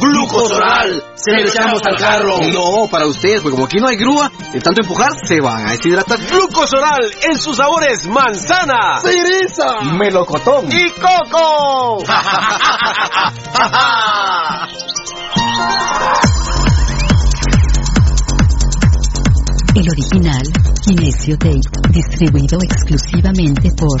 ¡Glucosoral! Se le echamos al carro. No, para ustedes, porque como aquí no hay grúa, de tanto empujar se van a deshidratar. Glucosoral en sus sabores manzana, cereza, melocotón y coco. El original, Kinesio Tape, distribuido exclusivamente por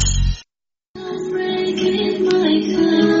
Mediproducts. ¿Quieres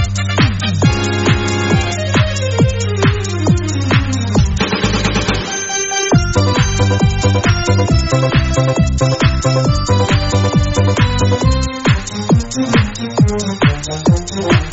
Thank you.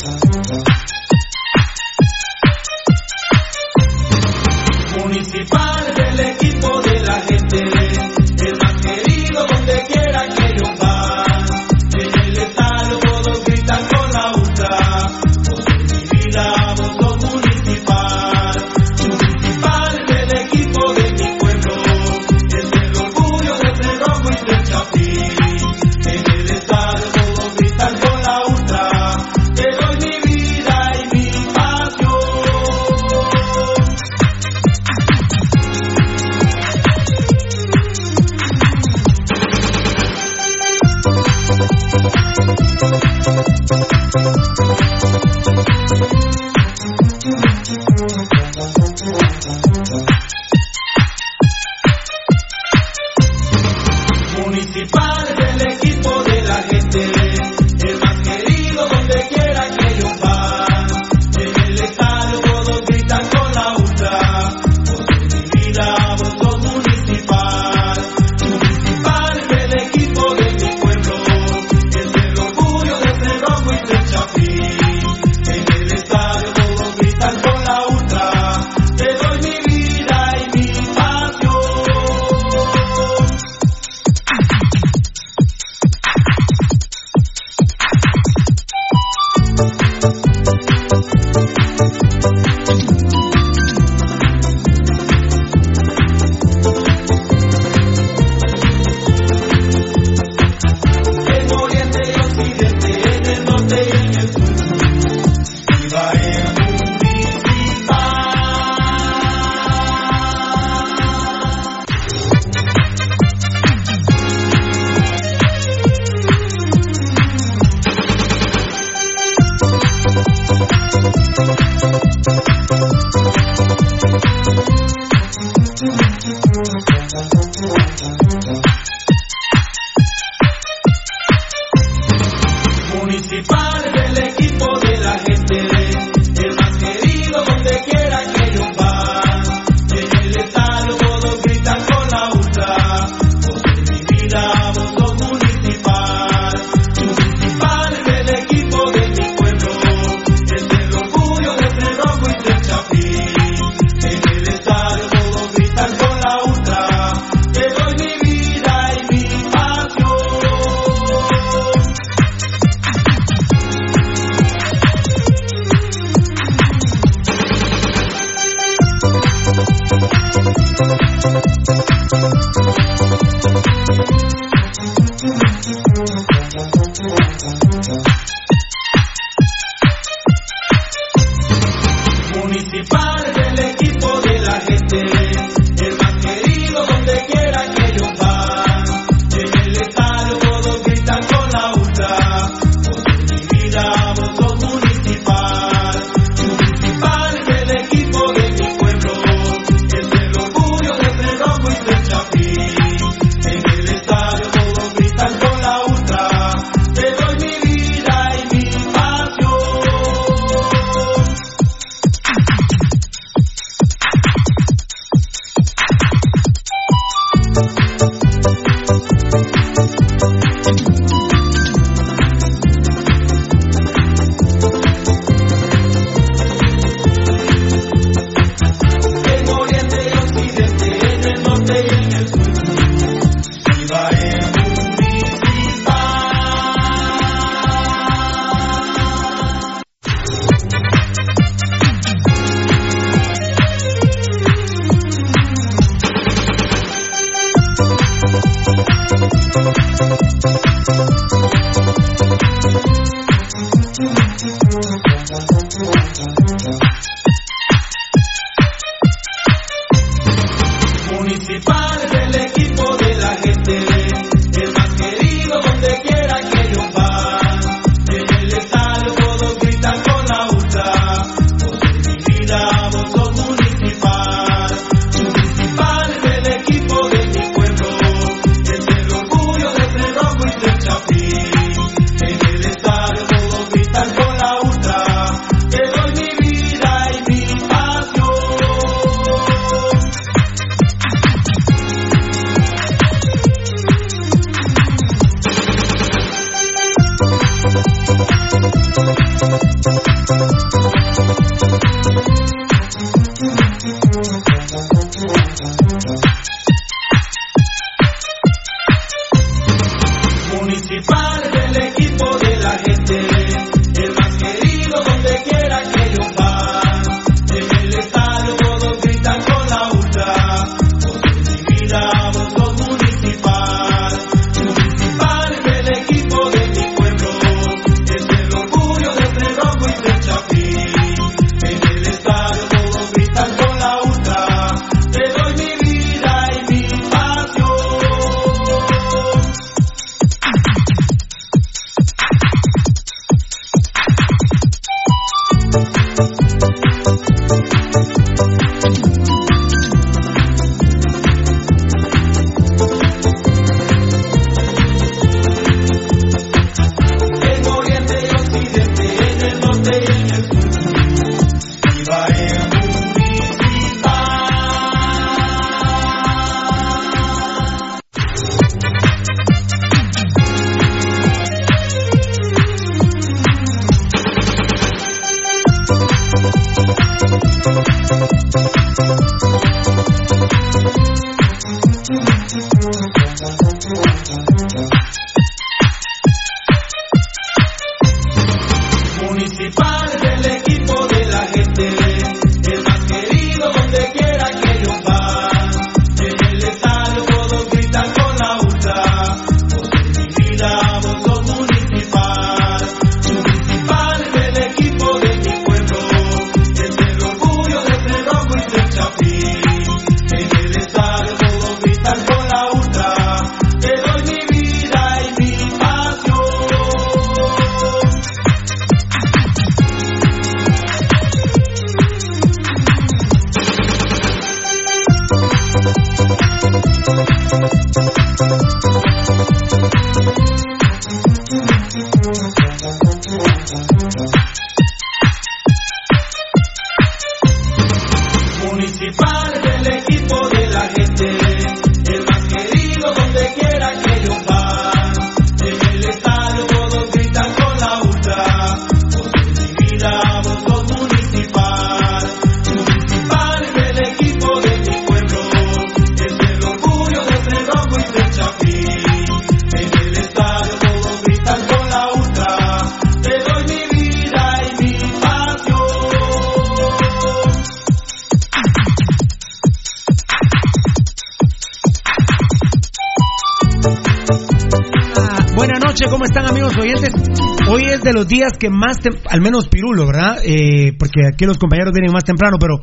Los días que más, al menos Pirulo, ¿verdad? Eh, porque aquí los compañeros vienen más temprano, pero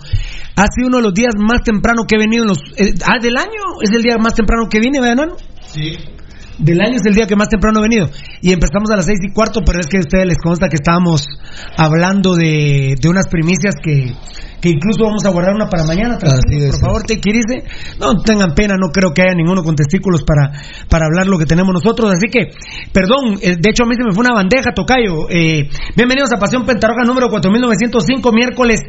ha sido uno de los días más temprano que he venido en los... Eh, ah, del año, es el día más temprano que viene, ¿verdad, Sí. Del año es el día que más temprano he venido. Y empezamos a las seis y cuarto, pero es que a ustedes les consta que estábamos hablando de, de unas primicias que que incluso vamos a guardar una para mañana. por favor, te quieres. No tengan pena, no creo que haya ninguno con testículos para, para hablar lo que tenemos nosotros. Así que, perdón, eh, de hecho a mí se me fue una bandeja, Tocayo. Eh, bienvenidos a Pasión Pentarroja número 4905, miércoles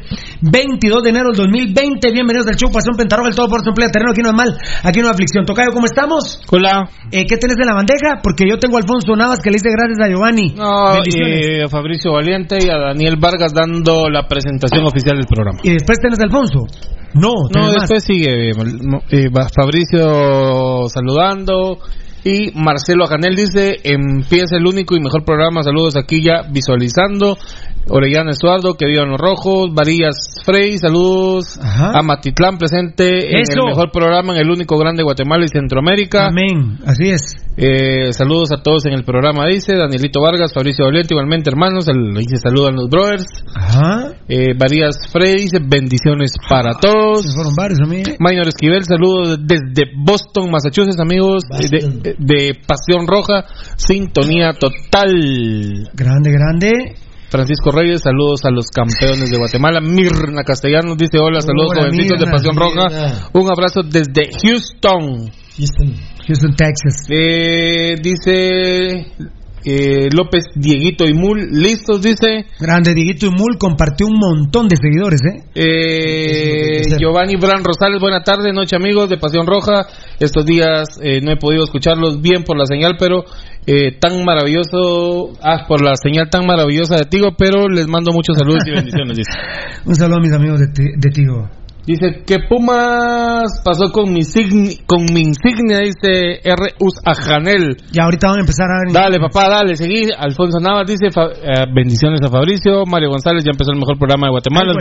22 de enero del 2020. Bienvenidos al show Pasión Pentarroja, el todo por su empleo terreno. Aquí no es mal, aquí no hay aflicción. Tocayo, ¿cómo estamos? Hola. Eh, ¿Qué tenés en la bandeja? Porque yo tengo a Alfonso Navas que le dice gracias a Giovanni. No, y a Fabricio Valiente y a Daniel Vargas dando la presentación oficial del programa. ¿Y después tenés Alfonso? No, no después sigue eh, Fabricio saludando. Y Marcelo Ajanel dice, empieza el único y mejor programa, saludos aquí ya visualizando. Orellana Estuardo, que vivan los rojos, Varillas Frey, saludos. A Matitlán presente en el mejor programa, en el único grande de Guatemala y Centroamérica. Amén, así es. Eh, saludos a todos en el programa, dice. Danielito Vargas, Fabricio Valente, igualmente hermanos, dice saludos a los brothers. Ajá. Eh, Varillas Frey dice bendiciones para todos. fueron varios Maynor Esquivel, saludos desde Boston, Massachusetts, amigos. De, de Pasión Roja, sintonía total. Grande, grande. Francisco Reyes, saludos a los campeones de Guatemala. Mirna Castellanos dice hola, saludos jovencitos de Pasión Roja. Un abrazo desde Houston. Houston, Houston Texas. Eh, dice Eh, López Dieguito y Mul, listos, dice. Grande Dieguito y Mul compartió un montón de seguidores, ¿eh? eh Giovanni Bran Rosales, buena tarde, noche amigos de Pasión Roja. Estos días eh, no he podido escucharlos bien por la señal, pero eh, tan maravilloso, ah, por la señal tan maravillosa de Tigo, pero les mando muchos saludos y bendiciones, dice. un saludo a mis amigos de, de Tigo. Dice que Pumas pasó con mi, con mi insignia, dice R. Janel. Ya ahorita van a empezar a... Dale, papá, dale, seguí. Alfonso Navas dice eh, bendiciones a Fabricio. Mario González ya empezó el mejor programa de Guatemala.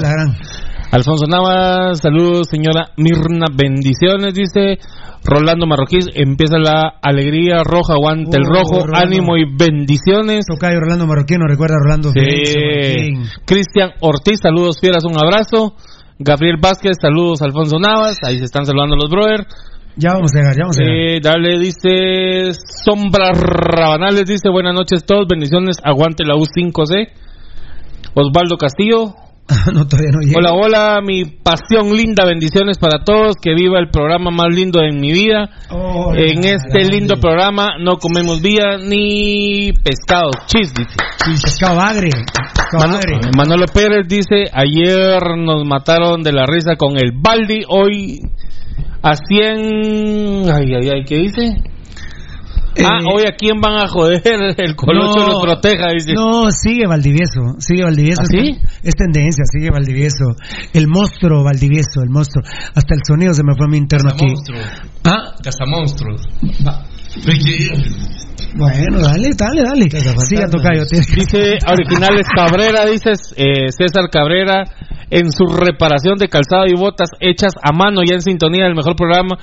Alfonso Navas, saludos, señora Mirna, bendiciones, dice. Rolando Marroquín, empieza la alegría roja, aguante el uh, rojo, ánimo y bendiciones. Tocayo Rolando Marroquín, ¿no recuerda Rolando? Sí. Cristian Ortiz, saludos fieras, un abrazo. Gabriel Vázquez, saludos Alfonso Navas, ahí se están saludando los brothers. Ya vamos a llegar, ya vamos a llegar. Eh, dale, dice Sombra Rabanales, dice buenas noches todos, bendiciones, aguante la U5C. Osvaldo Castillo. no, todavía no Hola, hola, mi pasión linda, bendiciones para todos, que viva el programa más lindo en mi vida. en este lindo programa no comemos vía ni pescado, chis, dice. pescado agre. Manolo Pérez dice, ayer nos mataron de la risa con el Baldi, hoy a 100... Ay, ay, ay, ¿qué dice? Ah, eh, hoy a quién van a joder, el Colocho no, los proteja, dice. No, sigue Valdivieso, sigue Valdivieso. ¿Ah, sí? Es, tendencia, sigue Valdivieso. El monstruo Valdivieso, el monstruo. Hasta el sonido se me fue a mi interno aquí. ¿Ah? Cazamonstruos. Bueno, dale, dale, dale. Siga Tocayo. Dice Originales Cabrera, dice eh, César Cabrera, en su reparación de calzado y botas hechas a mano, ya en sintonía del mejor programa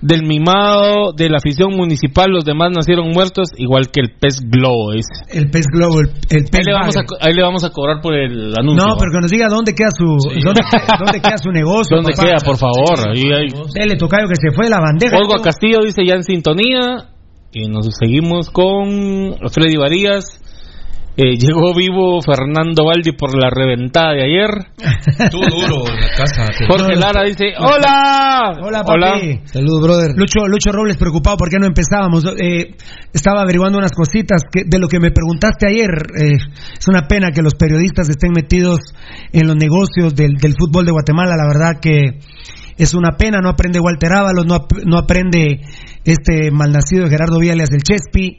del mimado de la afición municipal, los demás nacieron muertos, igual que el pez globo. Dice. El pez globo, el, pez ahí le, vamos a, ahí le vamos a cobrar por el anuncio. No, pero que nos diga dónde queda su, dónde, queda su negocio. ¿Dónde queda, por favor? Ahí, ahí. Dele, tocayo que se fue la bandeja. Olga Castillo dice ya en sintonía. Y nos seguimos con Freddy Varías. Eh, llegó vivo Fernando Valdi por la reventada de ayer. Tú duro en la casa. Jorge Lara dice, hola. Hola, papi. Saludos, brother. Lucho, Lucho Robles preocupado porque no empezábamos. Eh, estaba averiguando unas cositas que, de lo que me preguntaste ayer. Eh, es una pena que los periodistas estén metidos en los negocios del, del fútbol de Guatemala. La verdad que es una pena, no aprende Walter Ábalos, no, no aprende este malnacido Gerardo Viales del Chespi,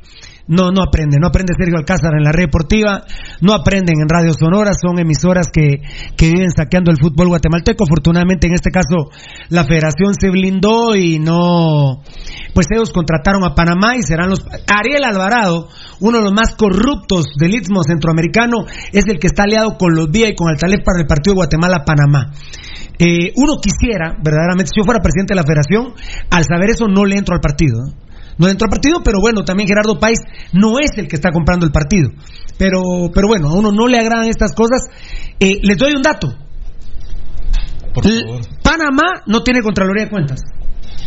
no, no aprende, no aprende Sergio Alcázar en la red deportiva, no aprenden en Radio Sonora, son emisoras que, que viven saqueando el fútbol guatemalteco. Afortunadamente en este caso la federación se blindó y no, pues ellos contrataron a Panamá y serán los... Ariel Alvarado, uno de los más corruptos del istmo centroamericano, es el que está aliado con los Vía y con Altalef para el partido Guatemala-Panamá. Eh, uno quisiera, verdaderamente, si yo fuera presidente de la federación, al saber eso no le entro al partido. Entro al partido, pero bueno, también Gerardo País no es el que está comprando el partido. Pero, pero bueno, a uno no le agradan estas cosas. Eh, les doy un dato. Por favor. Panamá no tiene Contraloría de Cuentas.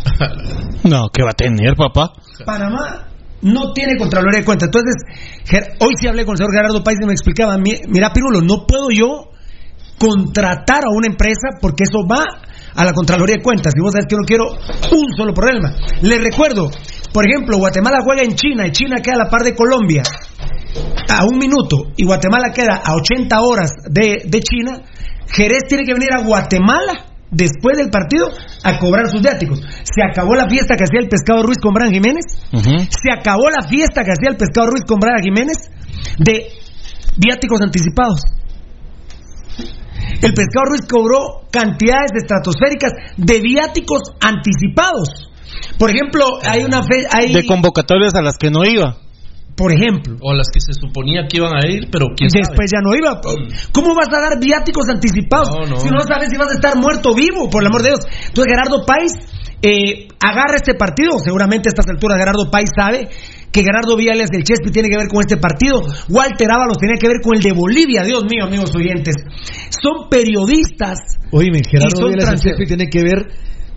no, ¿qué va a tener, papá? Panamá no tiene Contraloría de Cuentas. Entonces, hoy sí hablé con el señor Gerardo País y me explicaba, mira, Pirulo, no puedo yo contratar a una empresa porque eso va a la Contraloría de Cuentas. Y vos sabés que no quiero un solo problema. Les recuerdo, por ejemplo, Guatemala juega en China y China queda a la par de Colombia a un minuto y Guatemala queda a 80 horas de, China. Jerez tiene que venir a Guatemala después del partido a cobrar sus viáticos. Se acabó la fiesta que hacía el pescado Ruiz con Bran Jiménez. Se acabó la fiesta que hacía el pescado Ruiz con Bran Jiménez de viáticos anticipados. El pescado Ruiz cobró cantidades estratosféricas de viáticos anticipados. Por ejemplo, hay una fe, hay... de convocatorias a las que no iba. Por ejemplo. O a las que se suponía que iban a ir, pero quién Después ya no iba. ¿Cómo vas a dar viáticos anticipados si no sabes si vas a estar muerto o vivo, por el amor de Dios? Entonces Gerardo País eh, agarra este partido. Seguramente a estas alturas Gerardo País sabe que Gerardo Viales del Chespi tiene que ver con este partido. Walter Ábalos tiene que ver con el de Bolivia. Dios mío, amigos oyentes. Son periodistas. Oíme, Gerardo Viales del Chespi tiene que ver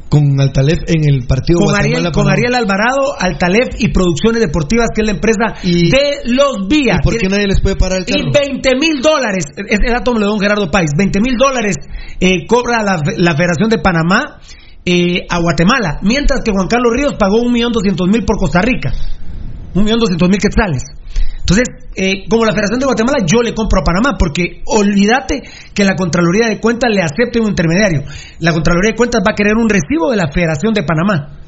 con Altalef en el partido con Ariel, con Ariel Alvarado, Altalef y Producciones Deportivas, que es la empresa de los días. ¿Por qué nadie les puede parar el carro? Y 20 mil dólares, ese dato me lo dio Gerardo País, 20 mil dólares eh, cobra la, Federación de Panamá eh, a Guatemala, mientras que Juan Carlos Ríos pagó un millón doscientos mil por Costa Rica un millón doscientos mil quetzales. Entonces, eh, como la Federación de Guatemala, yo le compro a Panamá, porque olvídate que la Contraloría de Cuentas le acepte un intermediario. La Contraloría de Cuentas va a querer un recibo de la Federación de Panamá.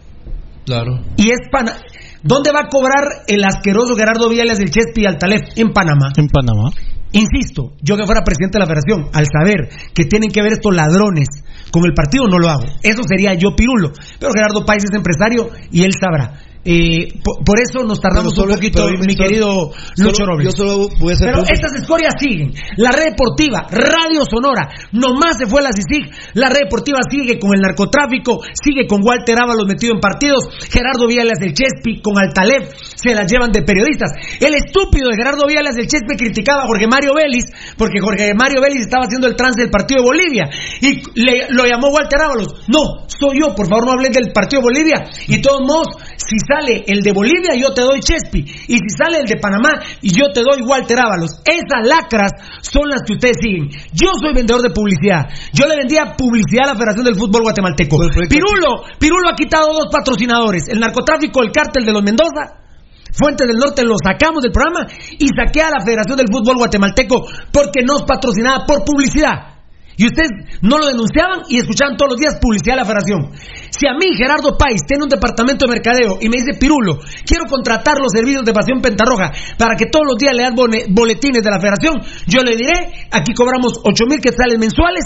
Claro. Y es Panamá. ¿Dónde va a cobrar el asqueroso Gerardo Viales del Chespi y Altalef? En Panamá. En Panamá. Insisto, yo que fuera presidente de la federación, al saber que tienen que ver estos ladrones con el partido, no lo hago. Eso sería yo pirulo. Pero Gerardo Páez es empresario y él sabrá. Por, por eso nos tardamos solo- un poquito, mi solo- querido solo- Lucho Robles. yo solo voy a hacer Pero estas escorias siguen. La red deportiva, Radio Sonora, nomás se fue la CICIG. La red deportiva sigue con el narcotráfico, sigue con Walter Ábalos metido en partidos, Gerardo Viales del Chespi con Altalef, se las llevan de periodistas. El estúpido de Gerardo Viales del Chespi criticaba a Jorge Mario Vélez, porque Jorge Mario Vélez estaba haciendo el trance del partido de Bolivia. Y le, lo llamó Walter Ábalos. No, soy yo, por favor no hablen del partido de Bolivia. Y de todos modos, si sale el de Bolivia, yo te doy Chespi. Y si sale el de Panamá, yo te doy Walter Ábalos. Esas lacras son las que ustedes siguen. Yo soy vendedor de publicidad. Yo le vendía publicidad a la Federación del Fútbol Guatemalteco. Pirulo, Pirulo ha quitado dos patrocinadores. El narcotráfico, el cártel de los Mendoza. Fuentes del Norte lo sacamos del programa y saqué a la Federación del Fútbol Guatemalteco porque nos patrocinaba por publicidad. Y ustedes no lo denunciaban y escuchaban todos los días publicidad de la federación. Si a mí, Gerardo País, tiene un departamento de mercadeo y me dice, Pirulo, quiero contratar los servicios de Pasión Pentarroja para que todos los días le dan boletines de la federación, yo le diré, aquí cobramos 8 mil quetzales mensuales,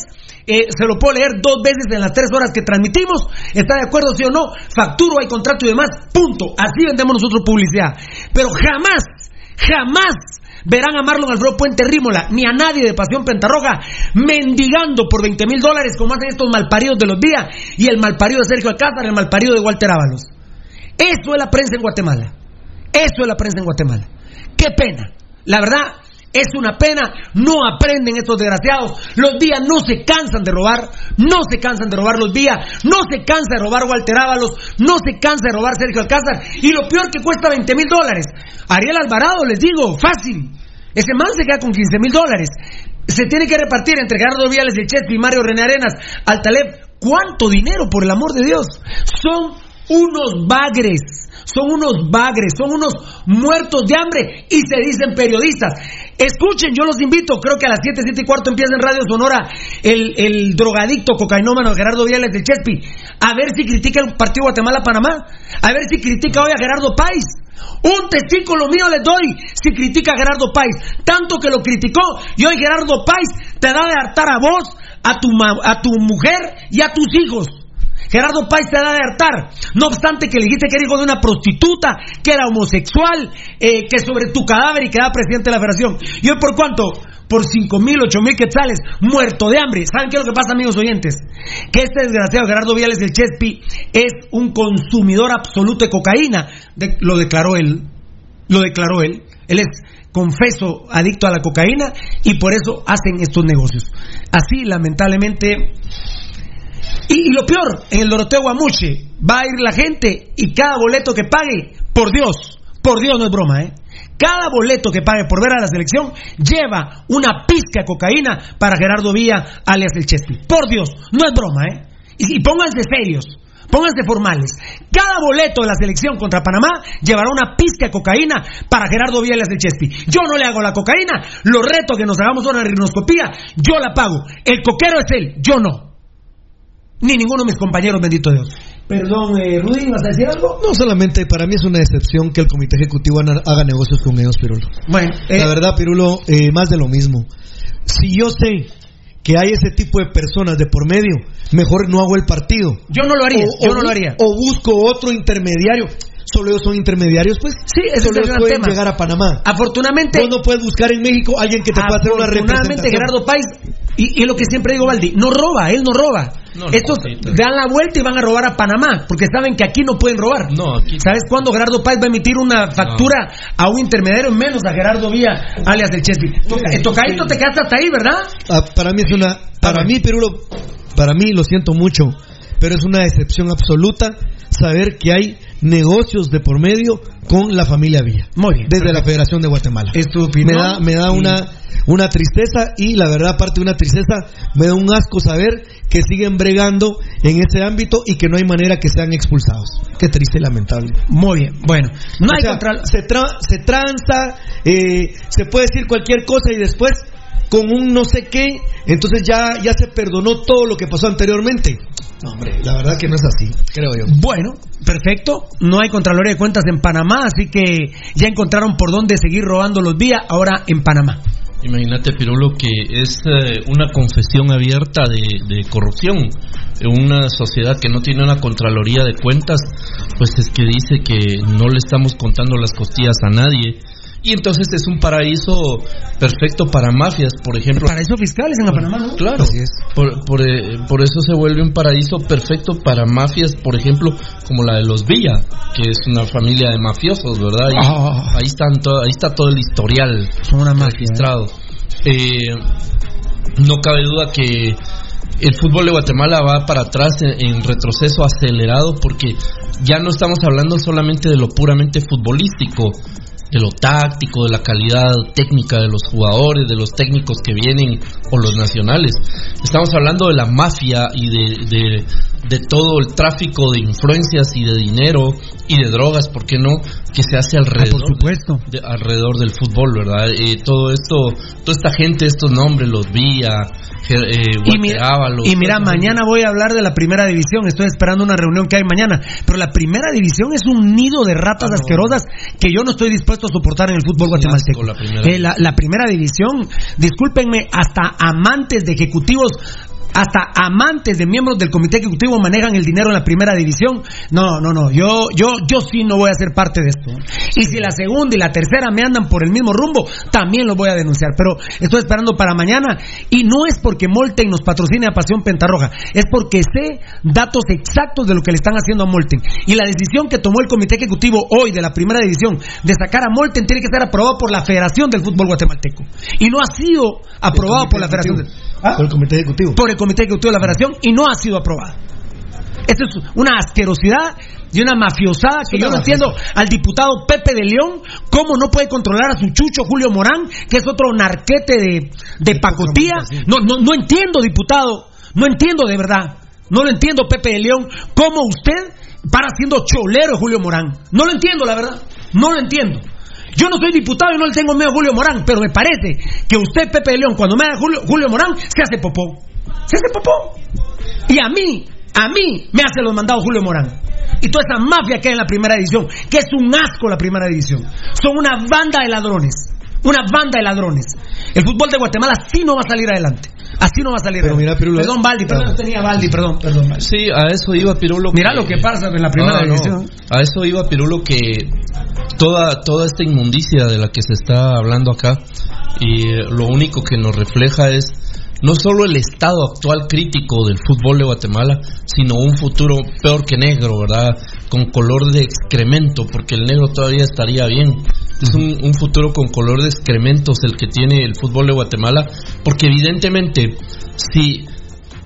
eh, se lo puedo leer dos veces en las tres horas que transmitimos, ¿está de acuerdo sí o no? Facturo, hay contrato y demás, punto. Así vendemos nosotros publicidad. Pero jamás, jamás verán a Marlon Alfredo Puente Rímola, ni a nadie de Pasión Pentarroja, mendigando por 20 mil dólares como hacen estos malparidos de los días, y el malparido de Sergio Alcázar, el malparido de Walter Ábalos. Eso es la prensa en Guatemala. Eso es la prensa en Guatemala. Qué pena. La verdad, es una pena. No aprenden estos desgraciados. Los días no se cansan de robar. No se cansan de robar los días. No se cansa de robar Walter Ábalos. No se cansa de robar Sergio Alcázar. Y lo peor que cuesta 20 mil dólares. Ariel Alvarado, les digo, fácil. Ese man se queda con 15 mil dólares. Se tiene que repartir entre Gerardo Viales de Chespi y Mario René Arenas al Taleb. ¿Cuánto dinero, por el amor de Dios? Son unos bagres. Son unos bagres, son unos muertos de hambre y se dicen periodistas. Escuchen, yo los invito, creo que a las 7, 7 y cuarto empieza en Radio Sonora el, el drogadicto cocainómano Gerardo Viales de Chespi, a ver si critica el partido Guatemala-Panamá, a ver si critica hoy a Gerardo Páez. Un testículo mío les doy si critica a Gerardo Páez, tanto que lo criticó y hoy Gerardo Páez te da de hartar a vos, a tu, a tu mujer y a tus hijos. Gerardo Páez te da de hartar. No obstante que le dijiste que era hijo de una prostituta, que era homosexual, eh, que sobre tu cadáver y que era presidente de la federación. ¿Y hoy por cuánto? Por cinco mil, ocho mil quetzales, muerto de hambre. ¿Saben qué es lo que pasa, amigos oyentes? Que este desgraciado Gerardo Viales del Chespi es un consumidor absoluto de cocaína. Lo declaró él. Lo declaró él. Él es confeso adicto a la cocaína y por eso hacen estos negocios. Así, lamentablemente, y, lo peor, en el Doroteo Guamuche va a ir la gente y cada boleto que pague, por Dios, por Dios no es broma, ¿eh? Cada boleto que pague por ver a la selección lleva una pizca de cocaína para Gerardo Villa, alias el Chespi. Por Dios, no es broma, ¿eh? Y, y pónganse serios, pónganse formales. Cada boleto de la selección contra Panamá llevará una pizca de cocaína para Gerardo Villa, alias el Chespi. Yo no le hago la cocaína, lo reto que nos hagamos una rinoscopía, yo la pago. El coquero es él, yo no ni ninguno de mis compañeros, bendito Dios. Perdón, eh, Rudy, ¿vas a decir algo? No solamente para mí es una decepción que el comité ejecutivo haga haga negocios con ellos, Pirulo. Bueno, eh, la verdad, Pirulo, eh, más de lo mismo. Si yo sé que hay ese tipo de personas de por medio, mejor no hago el partido. Yo no lo haría, O- yo o no lo haría. O busco otro intermediario. Solo ellos son intermediarios, pues. Sí, ese Solo es el ellos pueden tema. llegar a Panamá. Afortunadamente, Vos no puedes buscar en México alguien que te pueda hacer una afortunadamente representación. Gerardo Páez, y, y es lo que siempre digo, Valdi, no roba, él no roba. No, no, Estos dan la vuelta y van a robar a Panamá, porque saben que aquí no pueden robar. No, aquí- ¿Sabes cuándo Gerardo Páez va a emitir una factura a un intermediario menos a Gerardo Vía, alias el Chespi? Eh, Tocadito, te quedaste hasta ahí, ¿verdad? Ah, para mí es una. Para mí, Pirulo, para mí, lo siento mucho, pero es una decepción absoluta saber que hay negocios de por medio con la familia Villa. Muy bien. Desde la Federación de Guatemala. Es tu opinión. Me da, me da una, una tristeza y la verdad, aparte de una tristeza, me da un asco saber que siguen bregando en ese ámbito y que no hay manera que sean expulsados. Qué triste y lamentable. Muy bien. Bueno, no O hay sea, contra... se, tra- se tranza, eh, se puede decir cualquier cosa y después con un no sé qué, entonces ya, ya se perdonó todo lo que pasó anteriormente. No, hombre, la verdad que no es así, creo yo. Bueno, perfecto. No hay Contraloría de Cuentas en Panamá, así que ya encontraron por dónde seguir robando los días ahora en Panamá. Imagínate, Pirulo, que es eh, una confesión abierta de, de corrupción. En una sociedad que no tiene una Contraloría de Cuentas, pues es que dice que no le estamos contando las costillas a nadie. Y entonces es un paraíso perfecto para mafias, por ejemplo. Paraíso fiscales en Panamá, ¿no? Claro, Por, por, eh, por eso se vuelve un paraíso perfecto para mafias, por ejemplo, como la de los Villa, que es una familia de mafiosos, ¿verdad? Y Ah. ahí, están ahí está todo el historial Son una mafia. registrado. Eh, no cabe duda que el fútbol de Guatemala va para atrás en retroceso acelerado porque ya no estamos hablando solamente de lo puramente futbolístico, de lo táctico, de la calidad técnica de los jugadores, de los técnicos que vienen o los nacionales. Estamos hablando de la mafia y de, de, de todo el tráfico de influencias y de dinero y de drogas, ¿por qué no? Que se hace alrededor, por supuesto. de- alrededor del fútbol, ¿verdad? Eh, todo esto, toda esta gente, estos nombres, los Ge- eh, Y mira, y mira, mañana voy a hablar de la primera división. Estoy esperando una reunión que hay mañana. Pero la primera división es un nido de ratas Ah, no. asquerosas que yo no estoy dispuesto a soportar en el fútbol guatemalteco. asco la primera Eh, la, la primera división, discúlpenme, hasta amantes de ejecutivos. Hasta amantes de miembros del comité ejecutivo manejan el dinero en la primera división. No, no, no. Yo, yo, yo sí no voy a ser parte de esto. Y si la segunda y la tercera me andan por el mismo rumbo, también lo voy a denunciar. Pero estoy esperando para mañana. Y no es porque Molten nos patrocine a Pasión Pentarroja. Es porque sé datos exactos de lo que le están haciendo a Molten. Y la decisión que tomó el comité ejecutivo hoy de la primera división de sacar a Molten tiene que ser aprobado por la Federación del Fútbol Guatemalteco. Y no ha sido aprobado por la Federación del ¿Ah? Por el comité ejecutivo. por el Comité Ejecutivo de la Federación y no ha sido aprobada. Esto es una asquerosidad y una mafiosada que yo no entiendo al diputado Pepe de León cómo no puede controlar a su chucho Julio Morán, que es otro narquete de, de pacotía. No, no, no entiendo, diputado, no entiendo de verdad. No lo entiendo, Pepe de León, cómo usted para siendo cholero Julio Morán. No lo entiendo, la verdad. No lo entiendo. Yo no soy diputado y no le tengo miedo a Julio Morán, pero me parece que usted, Pepe de León, cuando me da Julio, Julio Morán, se hace popó. Se hace popó. Y a mí, a mí me hace los mandados Julio Morán. Y toda esa mafia que hay en la primera división, que es un asco la primera división. Son una banda de ladrones. Una banda de ladrones. El fútbol de Guatemala así no va a salir adelante. Así no va a salir Pero adelante. mira, Pirulo, perdón, Baldi, perdón, no tenía Baldi, perdón, perdón. Baldi. Sí, a eso iba Pirulo. Mira lo que pasa en la primera Ah, no. división. A eso iba Pirulo que toda, toda esta inmundicia de la que se está hablando acá, y eh, lo único que nos refleja es no solo el estado actual crítico del fútbol de Guatemala, sino un futuro peor que negro, ¿verdad? Con color de excremento, porque el negro todavía estaría bien. Es un, futuro con color de excrementos el que tiene el fútbol de Guatemala, porque evidentemente si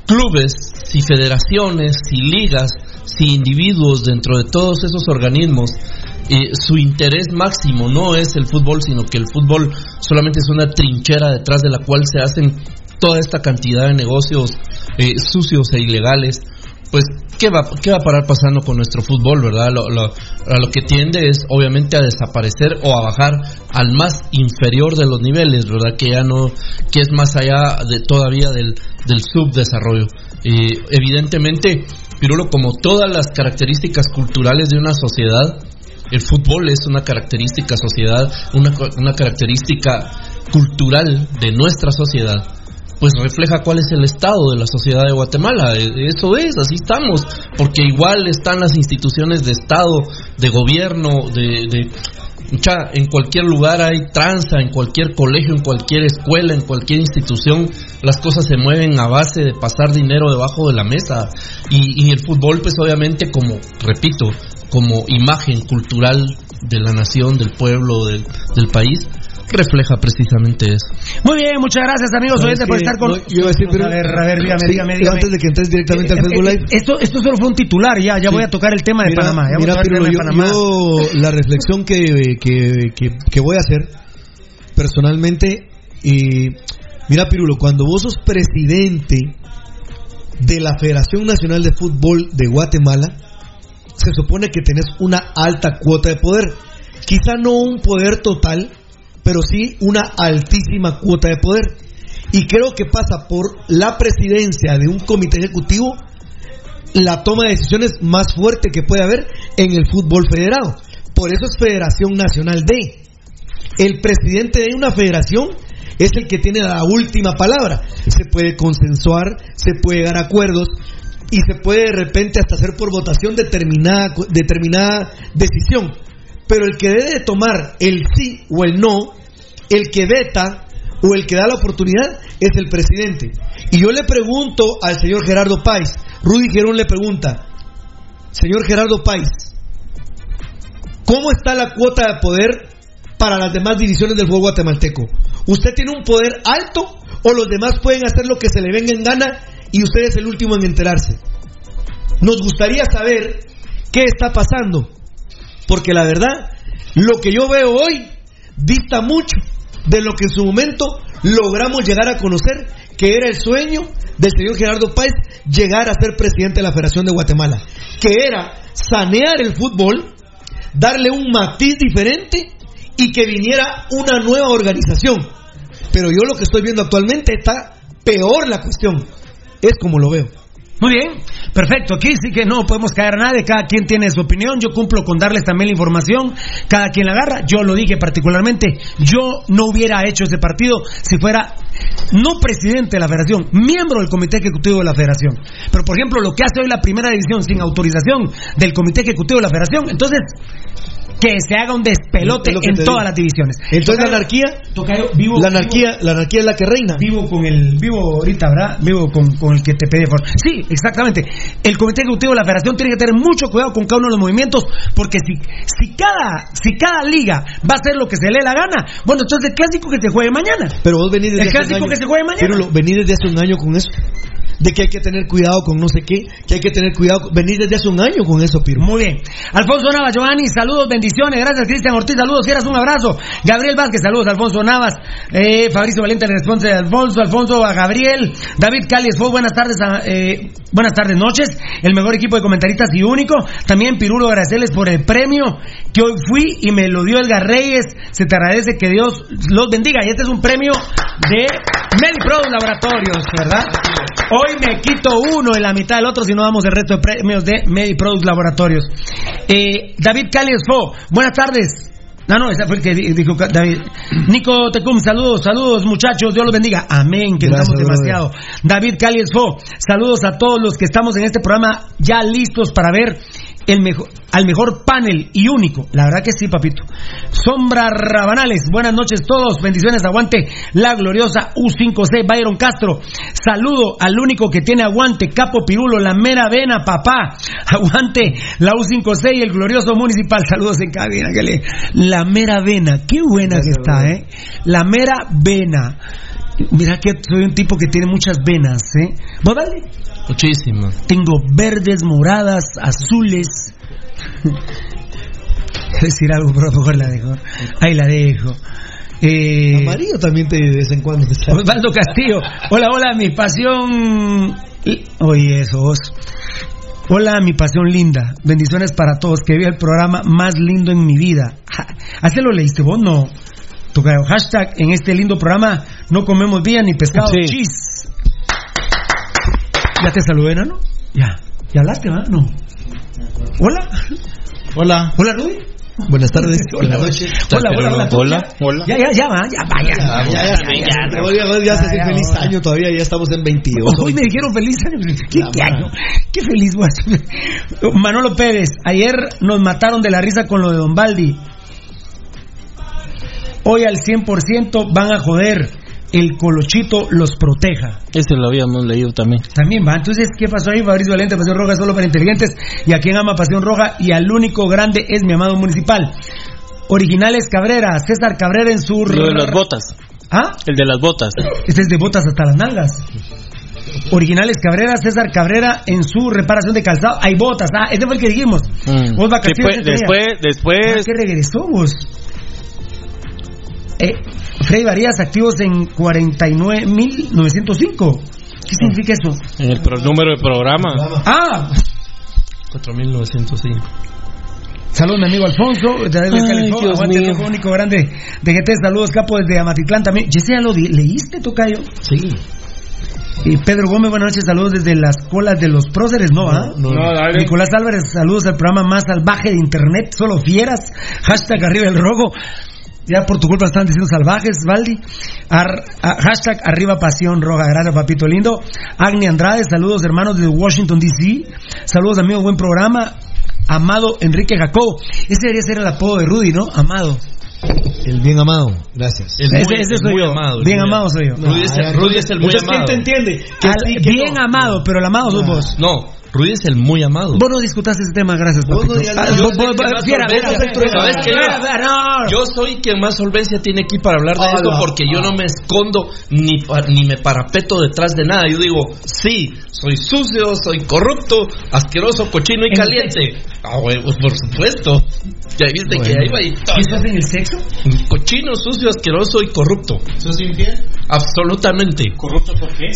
clubes, si federaciones, si ligas, si individuos dentro de todos esos organismos, eh, su interés máximo no es el fútbol, sino que el fútbol solamente es una trinchera detrás de la cual se hacen toda esta cantidad de negocios eh, sucios e ilegales. Pues, ¿qué va, ¿qué va a parar pasando con nuestro fútbol, verdad? Lo, lo- a lo que tiende es, obviamente, a desaparecer o a bajar al más inferior de los niveles, ¿verdad? Que ya no, que es más allá de todavía del, del subdesarrollo. Eh, evidentemente, Pirulo, como todas las características culturales de una sociedad, el fútbol es una característica sociedad, una, una característica cultural de nuestra sociedad. Pues refleja cuál es el estado de la sociedad de Guatemala. Eh, Eso es, así estamos. Porque igual están las instituciones de Estado, de gobierno, de, de en cualquier lugar hay tranza, en cualquier colegio, en cualquier escuela, en cualquier institución, las cosas se mueven a base de pasar dinero debajo de la mesa. Y, y el fútbol, pues obviamente, como, repito, como imagen cultural de la nación, del pueblo, del, del país, refleja precisamente eso. Muy bien, muchas gracias amigos oyentes por estar con no, yo iba a, decir, pero, a ver, a ver, dígame, sí, dígame, dígame. Antes de que entres directamente al Eh, Facebook eh, Live. Esto, esto solo fue un titular, ya, ya voy a tocar el tema de Mira, Panamá. Ya voy mira, a el Pirulo, tema de yo, Panamá. yo la reflexión que, que, que, que voy a hacer personalmente, y mira Pirulo, cuando vos sos presidente de la Federación Nacional de Fútbol de Guatemala, se supone que tenés una alta cuota de poder. Quizá no un poder total, pero sí una altísima cuota de poder. Y creo que pasa por la presidencia de un comité ejecutivo la toma de decisiones más fuerte que puede haber en el fútbol federado. Por eso es Federación Nacional D. El presidente de una federación es el que tiene la última palabra. Se puede consensuar, se puede dar acuerdos y se puede de repente hasta hacer por votación determinada, determinada decisión. Pero el que debe de tomar el sí o el no, el que veta o el que da la oportunidad es el presidente. Y yo le pregunto al señor Gerardo Páez, Rudy Gerón le pregunta, señor Gerardo Páez, ¿cómo está la cuota de poder para las demás divisiones del fútbol guatemalteco? ¿Usted tiene un poder alto o los demás pueden hacer lo que se le venga en gana y usted es el último en enterarse? Nos gustaría saber qué está pasando, porque la verdad, lo que yo veo hoy dista mucho de lo que en su momento logramos llegar a conocer, que era el sueño del señor Gerardo Páez llegar a ser presidente de la Federación de Guatemala, que era sanear el fútbol, darle un matiz diferente y que viniera una nueva organización. Pero yo lo que estoy viendo actualmente está peor la cuestión. Es como lo veo. Muy bien, perfecto. Aquí sí que no podemos caer a nadie, cada quien tiene su opinión. Yo cumplo con darles también la información, cada quien la agarra. Yo lo dije particularmente, yo no hubiera hecho ese partido si fuera no presidente de la federación, miembro del comité ejecutivo de la federación. Pero por ejemplo, lo que hace hoy la primera división sin autorización del comité ejecutivo de la federación, entonces que se haga un despelote en todas digo. las divisiones. Entonces la anarquía, Tocayo, vivo, la anarquía, la anarquía es la que reina. Vivo con el, vivo ahorita, ¿verdad? Vivo con, con el que te pide por. Sí, exactamente. El comité ejecutivo de la federación tiene que tener mucho cuidado con cada uno de los movimientos, porque si, si cada, si cada liga va a hacer lo que se le dé la gana, bueno, entonces el clásico que se juegue mañana. Pero vos venís desde El hace un clásico año. que se juegue mañana. Pirulo, venís desde hace un año con eso. De que hay que tener cuidado con no sé qué, que hay que tener cuidado. con- Venís desde hace un año con eso, Piru. Muy bien. Alfonso Navas, Giovanni, saludos, bendiciones. Gracias, Cristian Ortiz, saludos, quieras un abrazo. Gabriel Vázquez, saludos, Alfonso Navas. Eh, Fabricio Valente, responde de Alfonso. Alfonso a Gabriel. David Calies, fue buenas tardes, a- eh, buenas tardes, noches. El mejor equipo de comentaristas y único. También Pirulo, agradecerles por el premio que hoy fui y me lo dio Edgar Reyes. Se te agradece que Dios los bendiga. Y este es un premio de MediPro Laboratorios, ¿verdad? Hoy me quito uno en la mitad del otro si no damos el resto de premios de MediProduct Laboratorios. Eh, David Calies Fo, buenas tardes. No, no, fue el que di- dijo David. Nico Tecum, saludos, saludos muchachos, Dios los bendiga. Amén, que Gracias, damos demasiado. David Calies Fo, saludos a todos los que estamos en este programa ya listos para ver el mejor, al mejor panel y único. La verdad que sí, papito. Sombra Rabanales, buenas noches todos, bendiciones, aguante la gloriosa U5C Byron Castro. Saludo al único que tiene aguante, Capo Pirulo, la mera vena, papá. Aguante la U5C y el glorioso municipal. Saludos en cabina, que le- la mera vena, qué buena que está, eh. La mera vena. Mira que soy un tipo que tiene muchas venas, ¿eh? ¿Vos dale? Muchísimo. Tengo verdes, moradas, azules. decir algo, pero a lo mejor la dejo. Ahí la dejo. Eh, Amarillo también te, de vez en cuando. Osvaldo Castillo. Hola, hola, mi pasión. Oye, eso vos. Hola, mi pasión linda. Bendiciones para todos. Que vea el programa más lindo en mi vida. ¿Así lo leíste vos? No. Tocayo. Hashtag en este lindo programa no comemos bien ni pescado. Sí. Chis. ¿Ya te saludé, ¿no? Ya. ¿Ya hablaste, va? No. Hola. Hola. Hola, Rudy. Buenas tardes. Hola, Buenas noches. Hola, hola, hola. Hola, hola. Ya, ya, ya, va, ya, vaya. Ya, ya, ya, ya, ya, ya, se hace Ya, ya, feliz año todavía, ya estamos en 22. Hoy me dijeron feliz año. ¿Qué, qué madre. año? Qué feliz ser. Manolo Pérez, ayer nos mataron de la risa con lo de Don Baldi. Hoy al 100% van a joder. El colochito los proteja. Ese lo habíamos leído también. También va. Entonces, ¿qué pasó ahí? Fabricio Valente, Pasión Roja solo para inteligentes. Y a quien ama Pasión Roja y al único grande es mi amado municipal. Originales Cabrera, César Cabrera en su... Lo de las botas. ¿Ah? El de las botas. Este es de botas hasta las nalgas. Originales Cabrera, César Cabrera en su reparación de calzado. Hay botas, ah, ese fue el que dijimos. Mm. Vos vacaciones. Después, día. después, Ah, después. ¿Qué regresó vos? Eh, Freddy Varías activos en 49.905. ¿Qué significa eso? En el pro- número de programa. Ah, 4905. Saludos, mi amigo Alfonso. de Dios aguante el único grande de GT. Saludos, capo, desde Amatitlán también. ¿Ya ya lo leíste, Tocayo? Sí. Y Pedro Gómez, buenas noches. Saludos desde las colas de los próceres, ¿no? ah? No, dale. Nicolás Álvarez, saludos al programa más salvaje de internet. Solo fieras. Hashtag arriba el rojo. Ya por tu culpa están diciendo salvajes, Valdi. Ar- a- hashtag arriba pasión roja. Gracias, papito lindo. Agni Andrade, saludos hermanos de Washington, D.C. Saludos, amigos, buen programa. Amado Enrique Jacobo. Ese debería ser el apodo de Rudy, ¿no? Amado. El bien amado, gracias. El muy- ese el soy muy yo. amado, Bien muy amado soy yo. Rudy es el, Rudy es el muy Entonces, ¿quién amado. te entiende? Que Al- sí, que bien no. amado, pero el amado sos vos. No, Rudy es el muy amado. Vos no discutaste ese tema, gracias, Vos papito. no. Ah, Yo soy quien más solvencia tiene aquí para hablar de Hola. esto porque yo no me escondo ni, pa- ni me parapeto detrás de nada. Yo digo, sí, soy sucio, soy corrupto, asqueroso, cochino y ¿En caliente. Ah, güey, pues por supuesto. Ya viste que ahí va y ¿Qué estás en el sexo? Cochino, sucio, asqueroso y corrupto. ¿Sos infiel? Absolutamente. ¿Corrupto por qué?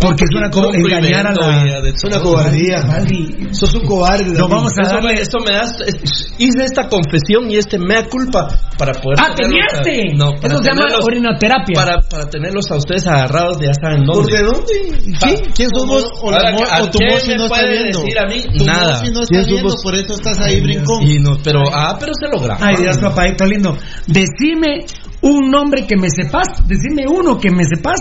Porque es una co- Compro y engañar a la. Es una. Cobardía. Valdi. Sos un cobarde. David. vamos a darle. esto me da. es- hice esta confesión y este mea culpa para poder. ¡Ah, te tenerlos a- miaste! No, para Eso se llama orinoterapia. Para, para tenerlos a ustedes agarrados de ya saben ¿Por dónde. de dónde? ¿Quién? ¿Quién sos vos? O, la ¿a o tu me no está viendo. decir a mí? Tu Nada. No ¿Quién está viendo, por eso estás ahí brincón. Y no, pero, ah, pero se logra. Ay, Dios, papadito lindo. Decime un nombre que me sepas. Decime uno que me sepas.